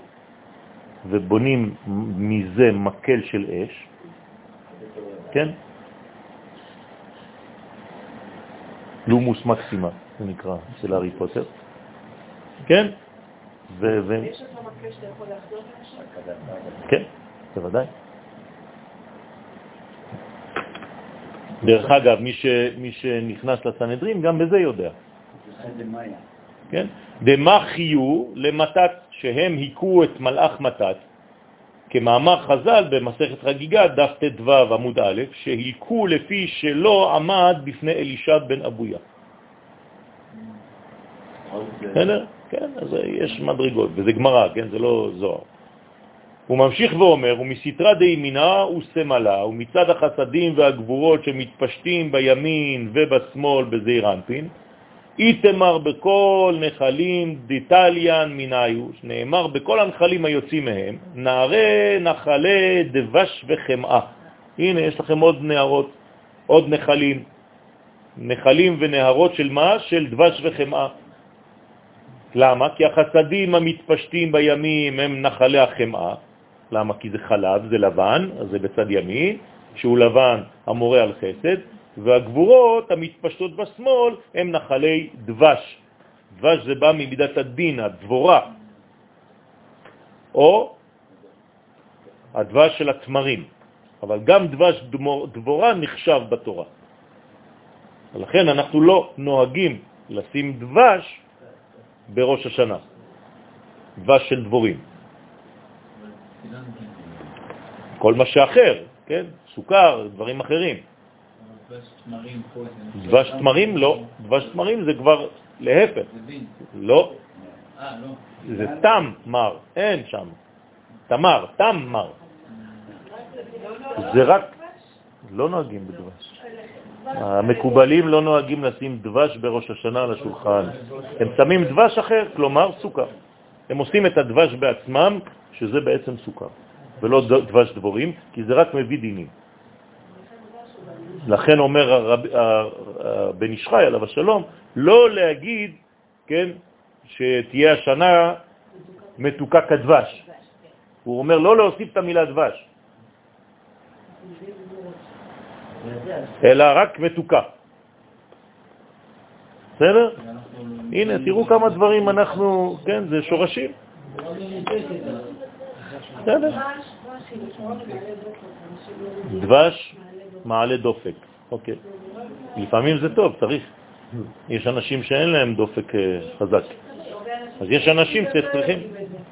A: ובונים מזה מקל של אש, כן? לומוס מקסימה, זה נקרא, של הארי פוטר, כן? ו...
E: יש לך מקל שאתה יכול למשל?
A: כן, בוודאי. דרך אגב, מי, ש, מי שנכנס לסנהדרין גם בזה יודע. כן? דמה חיו למתת, שהם היכו את מלאך מתת, כמאמר חז"ל במסכת חגיגה, דף ט"ו עמוד א', שהיכו לפי שלא עמד בפני אלישע בן אבויה. בסדר? כן, אז יש מדרגות, וזה גמרא, כן? זה לא זוהר. הוא ממשיך ואומר, ומסתרה דימינה וסמלה, ומצד החסדים והגבורות שמתפשטים בימין ובשמאל בזעיר אנפין, איתמר בכל נחלים דיטליאן מיניו, שנאמר בכל הנחלים היוצאים מהם, נערי נחלי דבש וחמאה. הנה, יש לכם עוד נערות, עוד נחלים. נחלים ונהרות של מה? של דבש וחמאה. למה? כי החסדים המתפשטים בימים הם נחלי החמאה. למה? כי זה חלב, זה לבן, אז זה בצד ימין, שהוא לבן המורה על חסד, והגבורות המתפשטות בשמאל הם נחלי דבש. דבש זה בא ממידת הדין, הדבורה, או הדבש של התמרים. אבל גם דבש דבורה נחשב בתורה. ולכן אנחנו לא נוהגים לשים דבש בראש השנה, דבש של דבורים. כל מה שאחר, כן? סוכר, דברים אחרים. דבש תמרים לא, דבש תמרים זה כבר להפך. לא. זה תם מר, אין שם. תמר, תם מר. זה רק, לא נוהגים בדבש. המקובלים לא נוהגים לשים דבש בראש השנה על השולחן. הם שמים דבש אחר, כלומר סוכר. הם עושים את הדבש בעצמם, שזה בעצם סוכר, ולא דבש דבורים, כי זה רק מביא דינים. לכן אומר בן ישחי עליו השלום, לא להגיד, כן, שתהיה השנה מתוקה כדבש. הוא אומר לא להוסיף את המילה דבש, אלא רק מתוקה. בסדר? הנה, תראו כמה דברים אנחנו, כן, זה שורשים. בסדר. דבש מעלה דופק, אוקיי. לפעמים זה טוב, צריך. יש אנשים שאין להם דופק אה, חזק. אז יש אנשים שצריכים,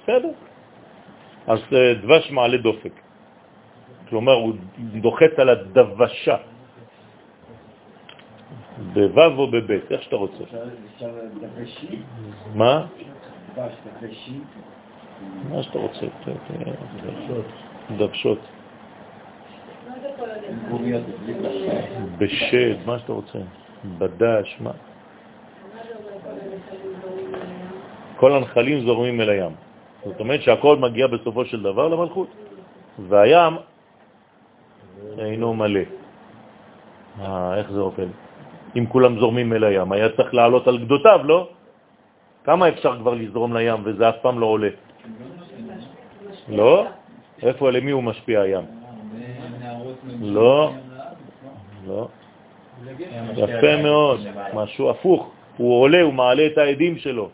A: בסדר. אז אה, דבש מעלה דופק. כלומר, הוא דוחץ על הדבשה. בו' או בב', איך שאתה רוצה. מה? מה שאתה רוצה. דבשות. בשד, מה שאתה רוצה. בדש, מה? כל הנחלים זורמים אל הים. זאת אומרת שהכל מגיע בסופו של דבר למלכות. והים אינו מלא. אה, איך זה עובד? אם כולם זורמים אל הים, היה צריך לעלות על גדותיו, לא? כמה אפשר כבר לזרום לים וזה אף פעם לא עולה? לא? איפה, למי הוא משפיע הים? לא, לא. יפה מאוד, משהו הפוך. הוא עולה, הוא מעלה את העדים שלו,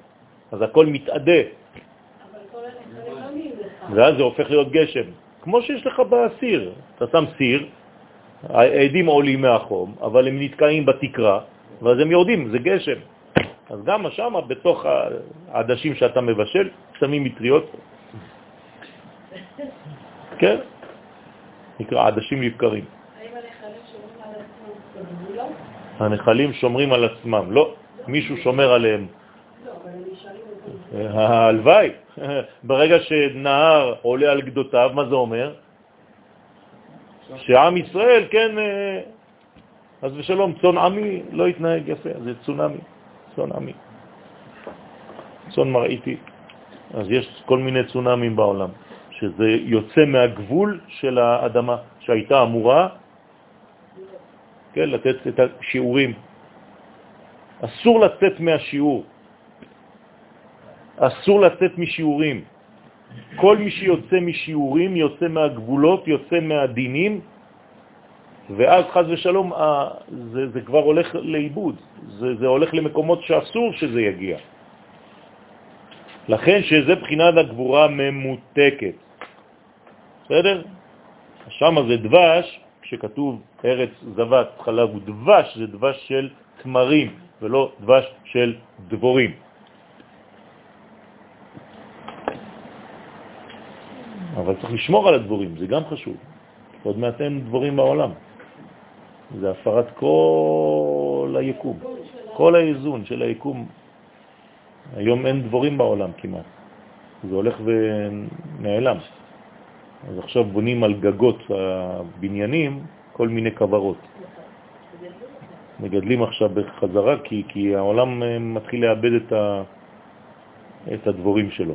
A: אז הכל מתעדה. ואז זה הופך להיות גשם. כמו שיש לך בסיר, אתה שם סיר, העדים עולים מהחום, אבל הם נתקעים בתקרה, ואז הם יורדים, זה גשם. אז גם שם, בתוך העדשים שאתה מבשל, שמים מטריות. כן, נקרא עדשים לבקרים. הנחלים שומרים על עצמם, לא, מישהו שומר עליהם. הלוואי, ברגע שנהר עולה על גדותיו, מה זה אומר? שעם ישראל, כן, אז ושלום, צון עמי לא יתנהג יפה, זה צונמי, צון עמי. צון מראיתי. אז יש כל מיני צונמים בעולם, שזה יוצא מהגבול של האדמה שהייתה אמורה כן, לתת את השיעורים. אסור לצאת מהשיעור. אסור לצאת משיעורים. כל מי שיוצא משיעורים, יוצא מהגבולות, יוצא מהדינים, ואז חז ושלום זה, זה כבר הולך לאיבוד, זה, זה הולך למקומות שאסור שזה יגיע. לכן שזה בחינת הגבורה ממותקת. בסדר? שם זה דבש, כשכתוב ארץ זבת חלב ודבש, זה דבש של תמרים ולא דבש של דבורים. אבל צריך לשמור על הדבורים, זה גם חשוב. עוד מעט אין דבורים בעולם. זה הפרת כל היקום, כל האיזון של היקום היום אין דבורים בעולם כמעט. זה הולך ונעלם. אז עכשיו בונים על גגות הבניינים כל מיני כברות. מגדלים עכשיו בחזרה כי, כי העולם אה, מתחיל לאבד את, ה, את הדבורים שלו.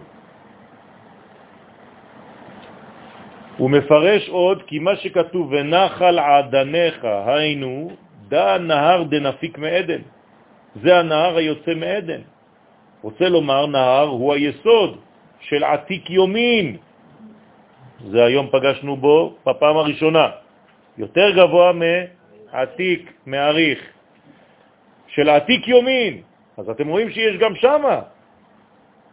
A: הוא מפרש עוד כי מה שכתוב ונחל עדניך, היינו, דא נהר דנפיק מעדן. זה הנהר היוצא מעדן. רוצה לומר, נהר הוא היסוד של עתיק יומין. זה היום פגשנו בו בפעם הראשונה. יותר גבוה מעתיק, מעריך, של עתיק יומין. אז אתם רואים שיש גם שם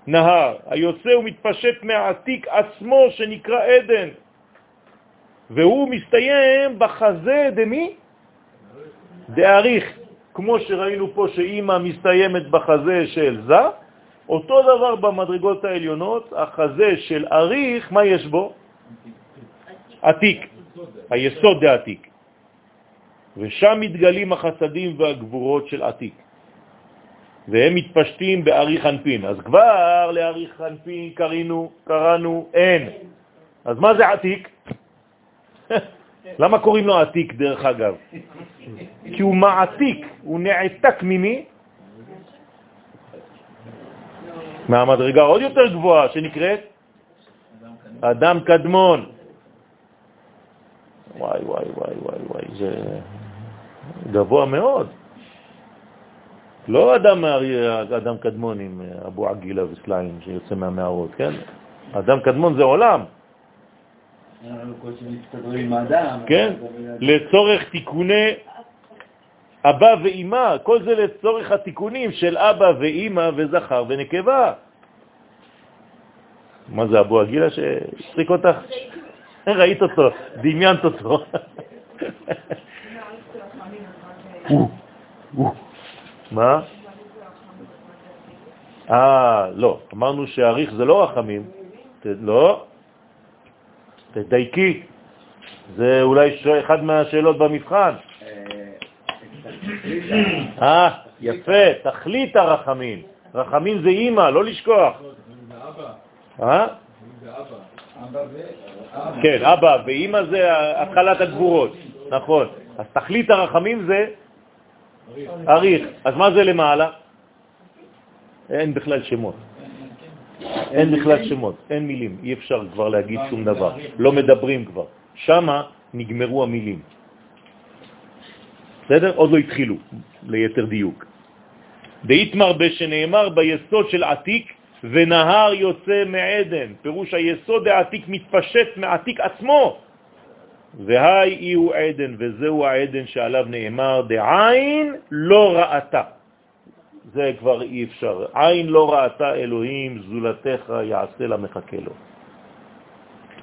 A: נהר, היוצא ומתפשט מהעתיק עצמו שנקרא עדן, והוא מסתיים בחזה דמי? דאריך, כמו שראינו פה שאימא מסתיימת בחזה של זה, אותו דבר במדרגות העליונות, החזה של אריך, מה יש בו? עתיק, היסוד דעתיק. ושם מתגלים החסדים והגבורות של עתיק. והם מתפשטים באריך אנפין. אז כבר לאריך אנפין קראנו, אין. אז מה זה עתיק? למה קוראים לו עתיק דרך אגב? כי הוא מעתיק, הוא נעתק ממי? מהמדרגה עוד יותר גבוהה שנקראת אדם קדמון. וואי, וואי, וואי, וואי, וואי, זה גבוה מאוד. לא אדם, אדם קדמון עם אבו עגילה וסלעים שיוצא מהמערות, כן? אדם קדמון זה עולם. כן, לצורך תיקוני אבא ואימא, כל זה לצורך התיקונים של אבא ואימא וזכר ונקבה. מה זה אבו הגילה שהצחיק אותך? ראית אותו, דמיינת אותו. מה? אה, לא, אמרנו שהאריך זה לא רחמים. לא, תדייקי. זה אולי אחד מהשאלות במבחן. אה, יפה, תכלית הרחמים. רחמים זה אימא, לא לשכוח. אה? כן, אבא ואימא זה התחלת הגבורות, נכון. אז תכלית הרחמים זה אריך. אז מה זה למעלה? אין בכלל שמות. אין בכלל שמות, אין מילים, אי אפשר כבר להגיד שום דבר, לא מדברים כבר. שמה נגמרו המילים. בסדר? עוד לא התחילו, ליתר דיוק. דאיתמר בשנאמר ביסוד של עתיק ונהר יוצא מעדן, פירוש היסוד העתיק מתפשט מעתיק עצמו, והי אי הוא עדן, וזהו העדן שעליו נאמר, דעין לא ראתה. זה כבר אי אפשר. עין לא ראתה אלוהים, זולתך יעשה לה מחכה לו.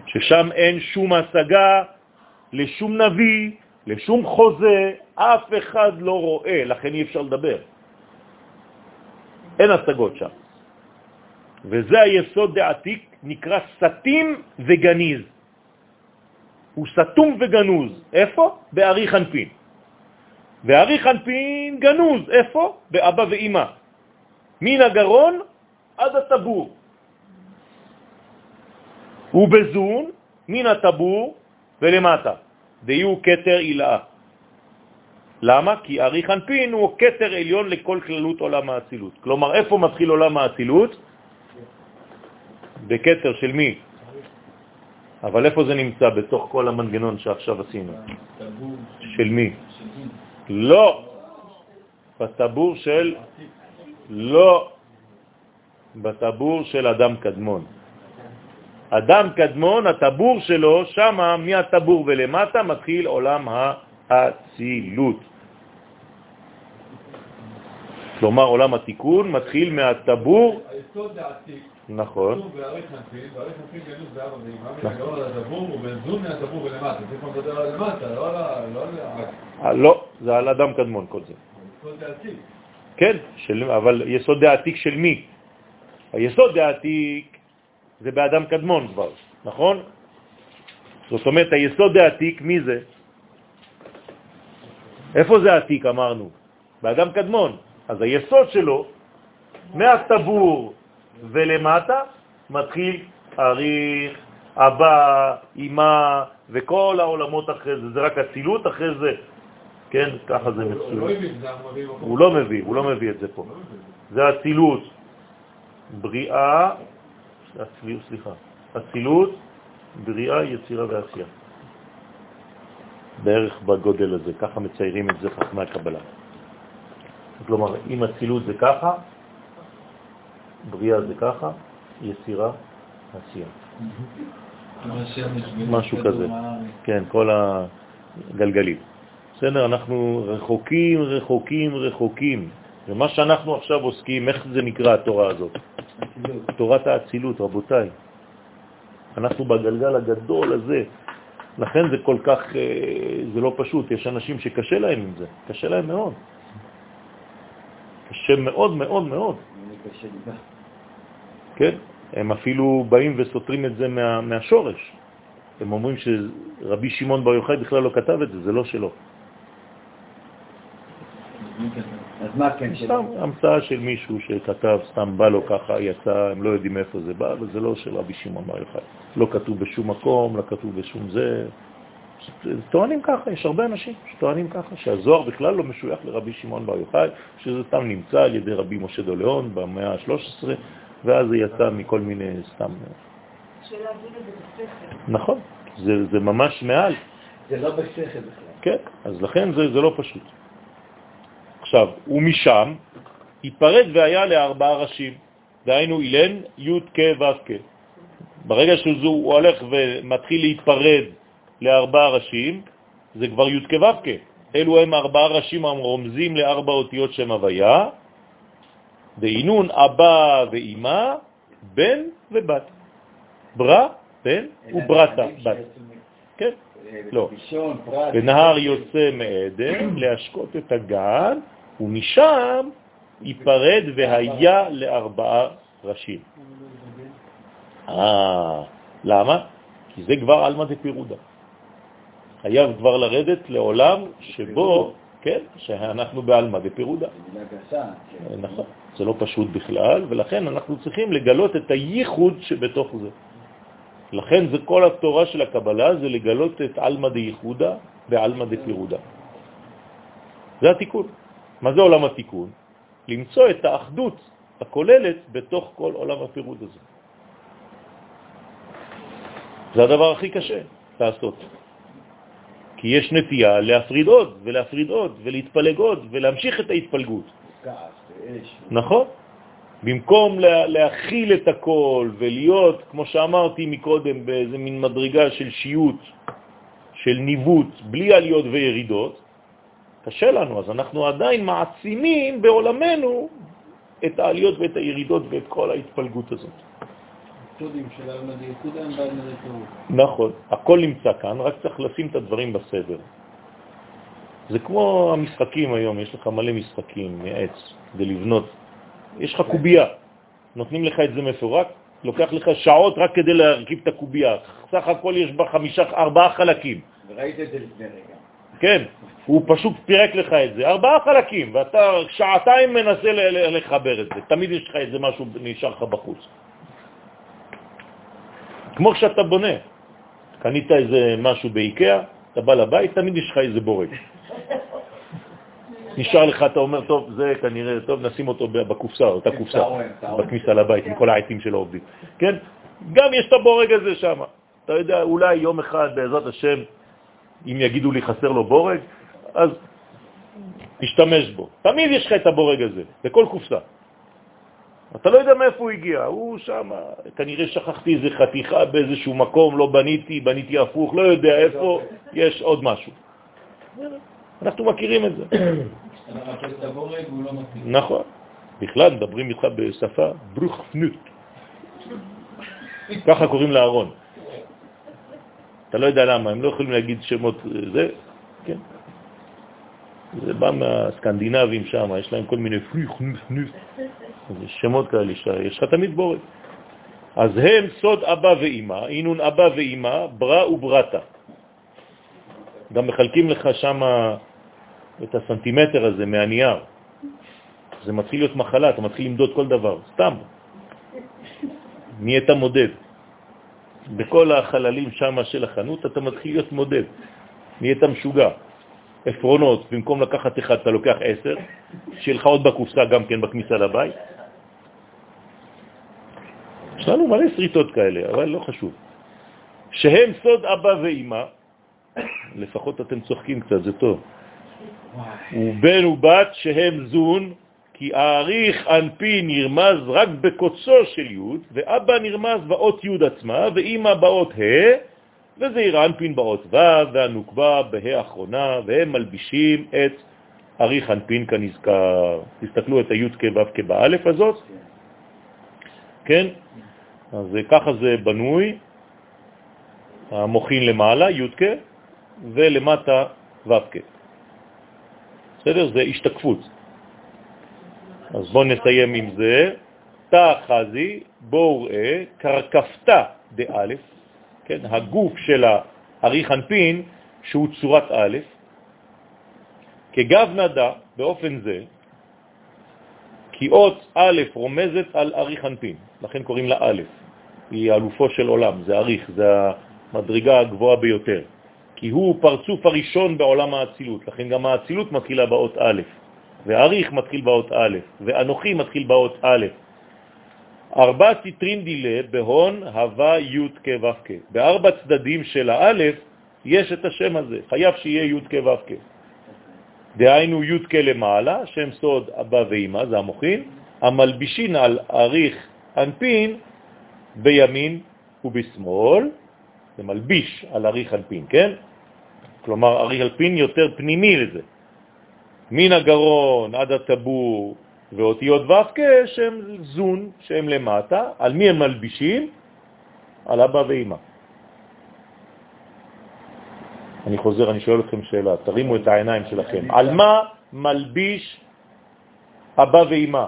A: ששם אין שום השגה לשום נביא, לשום חוזה, אף אחד לא רואה, לכן אי אפשר לדבר. אין השגות שם. וזה היסוד דעתיק, נקרא סתים וגניז. הוא סתום וגנוז. איפה? באריך אנפין. ואריך אנפין גנוז, איפה? באבא ואימא. מן הגרון עד הטבור. ובזון מן הטבור ולמטה, דיו קטר אילאה. למה? כי אריך אנפין הוא קטר עליון לכל כללות עולם האצילות. כלומר, איפה מתחיל עולם האצילות? בקטר של מי? אבל איפה זה נמצא בתוך כל המנגנון שעכשיו עשינו? של מי? לא. בטבור של... לא. בטבור של אדם קדמון. אדם קדמון, הטבור שלו, שמה מהטבור ולמטה מתחיל עולם האצילות. כלומר, עולם התיקון מתחיל מהטבור...
G: היסוד העתיק.
A: נכון.
G: לא
A: זה על אדם קדמון כל זה. כן, של, אבל יסוד העתיק של מי? היסוד העתיק זה באדם קדמון כבר, נכון? זאת אומרת, היסוד העתיק, מי זה? איפה זה העתיק אמרנו? באדם קדמון. אז היסוד שלו מהטבור ולמטה מתחיל אריך, אבא, אמא, וכל העולמות אחרי זה, זה רק הצילות, אחרי זה, כן, ככה זה
G: לא
A: מצוין. הוא לא מביא, הוא לא מביא את זה פה.
G: לא.
A: זה אצילות, בריאה, אצילות, סליחה, אצילות, בריאה, יצירה ועשייה. בערך בגודל הזה, ככה מציירים את זה חכמי הקבלה. כלומר, אם אצילות זה ככה, בריאה זה ככה, יצירה, עשייה. משהו כזה. כן, כל הגלגלים. בסדר, אנחנו רחוקים, רחוקים, רחוקים. ומה שאנחנו עכשיו עוסקים, איך זה נקרא התורה הזאת? תורת האצילות, רבותיי. אנחנו בגלגל הגדול הזה. לכן זה כל כך, אה, זה לא פשוט. יש אנשים שקשה להם עם זה, קשה להם מאוד. קשה מאוד מאוד מאוד. כן? הם אפילו באים וסותרים את זה מה, מהשורש. הם אומרים שרבי שמעון בר יוחאי בכלל לא כתב את זה, זה לא שלו.
B: אז מה כן שלו?
A: סתם המצאה של מישהו שכתב, סתם בא לו ככה, יצא, הם לא יודעים איפה זה בא, אבל זה לא של רבי שמעון בר יוחאי. לא כתוב בשום מקום, לא כתוב בשום זה. טוענים ככה, יש הרבה אנשים שטוענים ככה, שהזוהר בכלל לא משוייך לרבי שמעון בר יוחאי, שזה סתם נמצא על ידי רבי משה דוליאון במאה ה-13, ואז זה יצא מכל מיני סתם... נכון, זה, זה ממש מעל.
B: זה לא בשכל בכלל.
A: כן, אז לכן זה, זה לא פשוט. עכשיו, ומשם ייפרד והיה לארבעה ראשים, דהיינו אילן, י' כ' ו' כ'. ברגע שזה הוא הולך ומתחיל להתפרד לארבעה ראשים, זה כבר י' כ' ו' כ'. אלו הם ארבעה ראשים הרומזים לארבע אותיות שם הוויה, דהינון אבא ואימא, בן ובת. ברא, בן, וברתה, בת. כן, לא.
B: ראשון, פרט.
A: ונהר יוצא מעדן להשקות את הגן, ומשם ייפרד והיה לארבעה ראשים. אה, למה? כי זה כבר אלמא דפירודה. חייב כבר לרדת לעולם שבו, כן, שאנחנו באלמא דפירודה.
B: כן.
A: נכון, זה לא פשוט בכלל, ולכן אנחנו צריכים לגלות את הייחוד שבתוך זה. לכן זה כל התורה של הקבלה, זה לגלות את אלמא דייחודה ואלמא דפירודה. זה התיקון. מה זה עולם התיקון? למצוא את האחדות הכוללת בתוך כל עולם הפירוד הזה. זה הדבר הכי קשה לעשות. כי יש נטייה להפריד עוד ולהפריד עוד ולהתפלג עוד ולהמשיך את ההתפלגות.
B: כעס.
A: נכון? במקום לה, להכיל את הכל ולהיות, כמו שאמרתי מקודם, באיזה מין מדרגה של שיות, של ניווט, בלי עליות וירידות, קשה לנו, אז אנחנו עדיין מעצימים בעולמנו את העליות ואת הירידות ואת כל ההתפלגות הזאת. נכון, הכל נמצא כאן, רק צריך לשים את הדברים בסדר. זה כמו המשחקים היום, יש לך מלא משחקים מעץ כדי לבנות. יש לך קובייה, נותנים לך את זה מפורק, לוקח לך שעות רק כדי להרכיב את הקובייה. סך הכל יש בה חמישה, ארבעה חלקים.
B: וראית את זה לפני רגע.
A: כן, הוא פשוט פירק לך את זה. ארבעה חלקים, ואתה שעתיים מנסה לחבר את זה. תמיד יש לך איזה משהו נשאר לך בחוץ. כמו שאתה בונה, קנית איזה משהו באיקאה, אתה בא לבית, תמיד יש לך איזה בורג. נשאר לך, אתה אומר, טוב, זה כנראה, טוב, נשים אותו בקופסה, אותה קופסה. בכניסה לבית, עם כל העצים של העובדים. כן? גם יש את הבורג הזה שם. אתה יודע, אולי יום אחד, בעזרת השם, אם יגידו לי חסר לו בורג, אז תשתמש בו. תמיד יש לך את הבורג הזה, בכל קופסה. אתה לא יודע מאיפה הוא הגיע, הוא שם, כנראה שכחתי איזה חתיכה באיזשהו מקום, לא בניתי, בניתי הפוך, לא יודע איפה, יש עוד משהו. אנחנו מכירים את זה. נכון. בכלל, מדברים איתך בשפה ברוכפנות. ככה קוראים לארון. אתה לא יודע למה, הם לא יכולים להגיד שמות, אה, זה, כן. זה בא מהסקנדינבים שם, יש להם כל מיני פריכנפנף, זה שמות כאלה, יש לך תמיד בורג. אז הם סוד אבא ואימא, אינון אבא ואימא, ברא וברתה. גם מחלקים לך שם את הסנטימטר הזה מהנייר. זה מתחיל להיות מחלה, אתה מתחיל למדוד כל דבר, סתם. נהיית מודד. בכל החללים שם של החנות אתה מתחיל להיות מודד. נהיית משוגע. עפרונות, במקום לקחת אחד אתה לוקח עשר, שיהיה לך עוד בקופסה גם כן בכניסה לבית. יש לנו מלא שריטות כאלה, אבל לא חשוב. שהם סוד אבא ואימא, לפחות אתם צוחקים קצת, זה טוב. ובן ובת שהם זון, כי האריך אנפי נרמז רק בקוצו של י' ואבא נרמז באות י' עצמה ואימא באות ה' וזעיר אנפין באות ו' והנוקבה בה' האחרונה והם מלבישים את אריך אנפין כנזכר. תסתכלו את הי' כו' כבאלף הזאת, כן? אז ככה זה בנוי, המוחין למעלה, י' ולמטה ו' בסדר? זה השתקפות. אז בואו נסיים עם זה. תא חזי, בואו ראה, קרקפתא דא', כן, הגוף של הארי חנפין, שהוא צורת א', כגב נדע, באופן זה, כי אות א' רומזת על ארי חנפין, לכן קוראים לה א', היא אלופו של עולם, זה אריך, זה המדרגה הגבוהה ביותר. כי הוא פרצוף הראשון בעולם האצילות, לכן גם האצילות מתחילה באות א', ואריך מתחיל באות א', ואנוכי מתחיל באות א'. ארבע ציטרין דילה בהון הווה י' כ' ו' כ'. בארבע צדדים של האלף יש את השם הזה, חייב שיהיה י' כ' ו' כ'. דהיינו י' כ' למעלה, שם סוד אבא ואמא, זה המוחין, המלבישין על אריך אנפין בימין ובשמאל, זה מלביש על אריך אנפין, כן? כלומר, ארי אלפין יותר פנימי לזה. מן הגרון עד הטבור ואותיות ו"ק שהם זון, שהם למטה. על מי הם מלבישים? על אבא ואמא. אני חוזר, אני שואל אתכם שאלה, תרימו את העיניים שלכם. על מה מלביש אבא ואמא?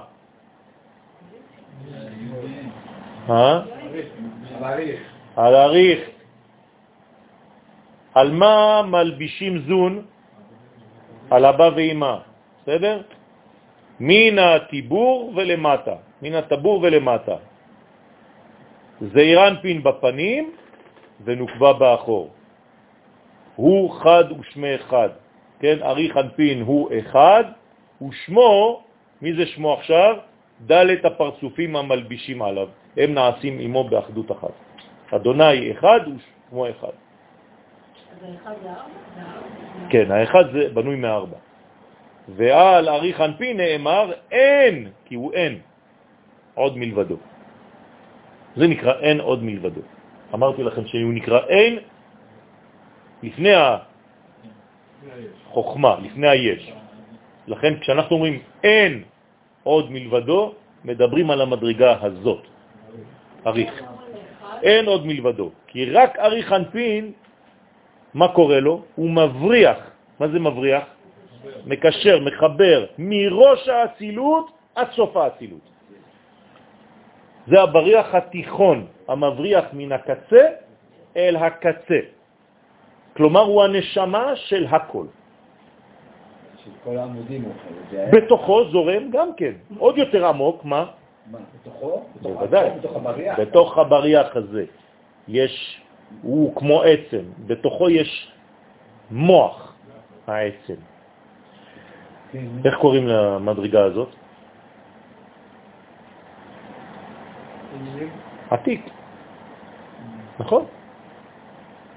A: אה? על אריך. על מה מלבישים זון? על אבא ואמא, בסדר? מן הטיבור ולמטה, מן הטבור ולמטה. זעירן פין בפנים ונוקבה באחור. הוא חד ושמה אחד, כן? אריך אנפין הוא אחד, ושמו, מי זה שמו עכשיו? דלת הפרצופים המלבישים עליו, הם נעשים עמו באחדות אחת. אדוני אחד ושמו אחד. כן, האחד זה בנוי מארבע. ועל ארי חנפי נאמר אין, כי הוא אין עוד מלבדו. זה נקרא אין עוד מלבדו. אמרתי לכם שהוא נקרא אין לפני החוכמה, לפני היש. לכן כשאנחנו אומרים אין עוד מלבדו, מדברים על המדרגה הזאת, אריך. אין עוד מלבדו, כי רק אריך אנפין מה קורה לו? הוא מבריח. מה זה מבריח? מקשר, מחבר, מראש האצילות עד סוף האצילות. זה הבריח התיכון, המבריח מן הקצה אל הקצה. כלומר, הוא הנשמה של הכל.
B: של כל העמודים.
A: בתוכו זורם גם כן, עוד יותר עמוק, מה?
B: מה, בתוכו?
A: בוודאי.
B: בתוך הבריח?
A: בתוך הבריח הזה יש הוא כמו עצם, בתוכו יש מוח העצם. איך קוראים למדרגה הזאת? עתיק, נכון?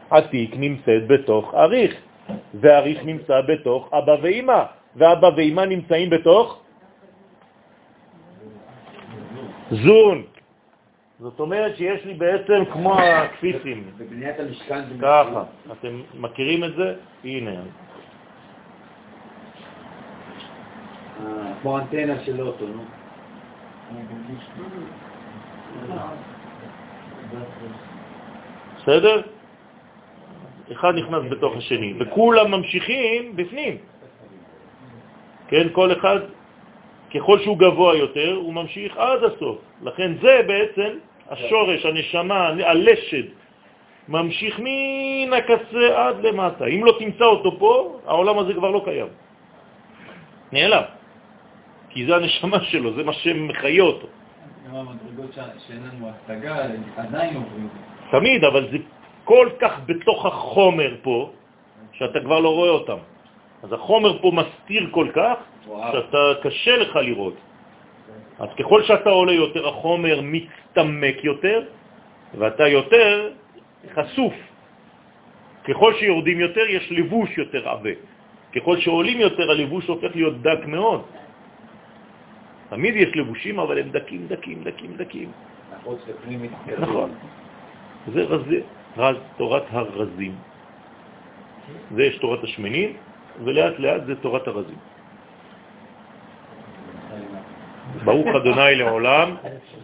A: עתיק נמצאת בתוך אריך, ואריך נמצא בתוך אבא ואמא, ואבא ואמא נמצאים בתוך זון. זאת אומרת שיש לי בעצם כמו הקפיצים.
B: בבניית המשכן זה...
A: ככה. אתם מכירים את זה? הנה.
B: אה, כמו אנטנה של אוטו, נו.
A: בסדר? אחד נכנס בתוך השני, וכולם ממשיכים בפנים. כן, כל אחד, ככל שהוא גבוה יותר, הוא ממשיך עד הסוף. לכן זה בעצם השורש, הנשמה, הלשד, ממשיך מן הקצה עד למטה. אם לא תמצא אותו פה, העולם הזה כבר לא קיים. נעלם. כי זה הנשמה שלו, זה מה שמחיה אותו.
C: כמה מדרגות ש- שאין לנו השגה, עדיין עוברים.
A: תמיד, אבל זה כל כך בתוך החומר פה, שאתה כבר לא רואה אותם. אז החומר פה מסתיר כל כך,
C: וואו.
A: שאתה קשה לך לראות. אז ככל שאתה עולה יותר, החומר מצטמק יותר, ואתה יותר חשוף. ככל שיורדים יותר, יש לבוש יותר עבה. ככל שעולים יותר, הלבוש הופך להיות דק מאוד. תמיד יש לבושים, אבל הם דקים, דקים, דקים, דקים. נכון. זה רזי, רז, תורת הרזים. זה יש תורת השמנים, ולאט לאט זה תורת הרזים. ברוך אדוני לעולם,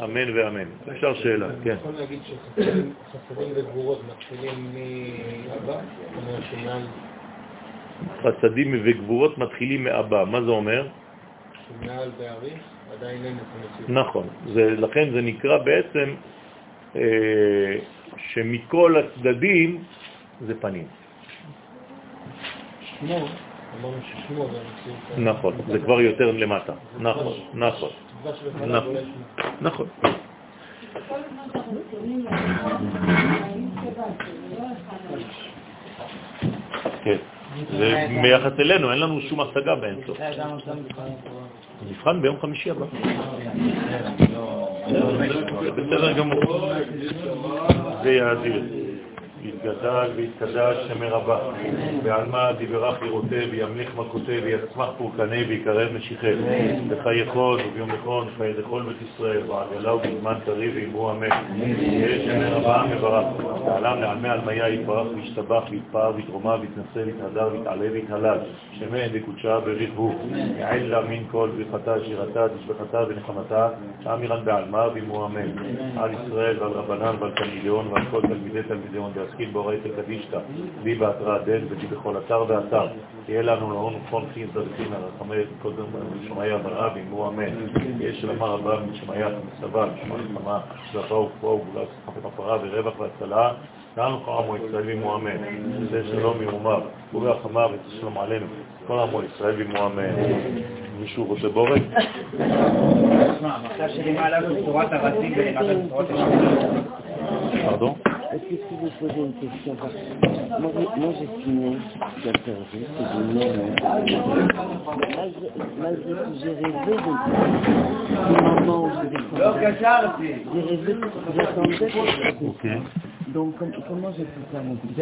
A: אמן ואמן. אפשר שאלה, כן.
F: יכול להגיד שחסדים חסדים וגבורות מתחילים מאבא?
A: חסדים וגבורות מתחילים מאבא. מה זה אומר?
F: שמעל בערים עדיין אין את המציאות.
A: נכון. זה, לכן זה נקרא בעצם אה, שמכל הצדדים זה פנים.
F: שמו, אמרנו ששמו זה המציאות.
A: נכון, זה כבר יותר למטה. נכון, נכון, נכון. נכון. כן. זה ביחס אלינו, אין לנו שום השגה באינסוף. נבחן ביום חמישי הבא. בסדר גמור. זה יאדיר. יתגדל ויתקדש שמר הבא, בעלמא דיברך יראותה וימליך מכותה ויצמח פורקנה ויקרב משיחה, בחי יכול וביום נכון חיי דכל בית ישראל, בעגלה ובזמן קריב ואמרו אמן. יהיה שמר הבא מברך, בעלם לעלמי עלמיה יתברך וישתבח ויתפאר ויתרומה ויתנשא ויתהדר ויתעלה ויתהלל, שמן וקודשה הוא, יעל לה מן כל ברכתה שירתה תשבחתה ונחמתה, אמירן בעלמא ואמרו אמן. על ישראל ועל רבנן ועל תלמידיון ועל כל תלמידי תלמידיון ועסקים באורייתא קדישתא, בי בהתרא דן ובי בכל אתר ואתר. תהיה לנו להון ופון חין צדיקים הרחמי קודם שמעיה ברא ואמרו אמן. יש שלמה רבה משמעיה מסבה, משמע נחמה, זכה ופואה וגבולה סחפת הפרה ורווח והצלה. לנו כל עמו ישראל ואמרו אמן. זה שלום יאמר, וברחמה וצא שלום עלינו. כל עמו ישראל ואמרו אמן. מישהו רוצה בורג? פרדון?
H: Est-ce que vous poser une question Parce que Moi, j'ai- moi j'estimais qu'Interview, c'est du non Malgré, j'ai rêvé de du moment où je descendais. J'ai rêvé, j'attendais.
A: Ok.
H: Donc, com- comment j'ai pu faire mon petit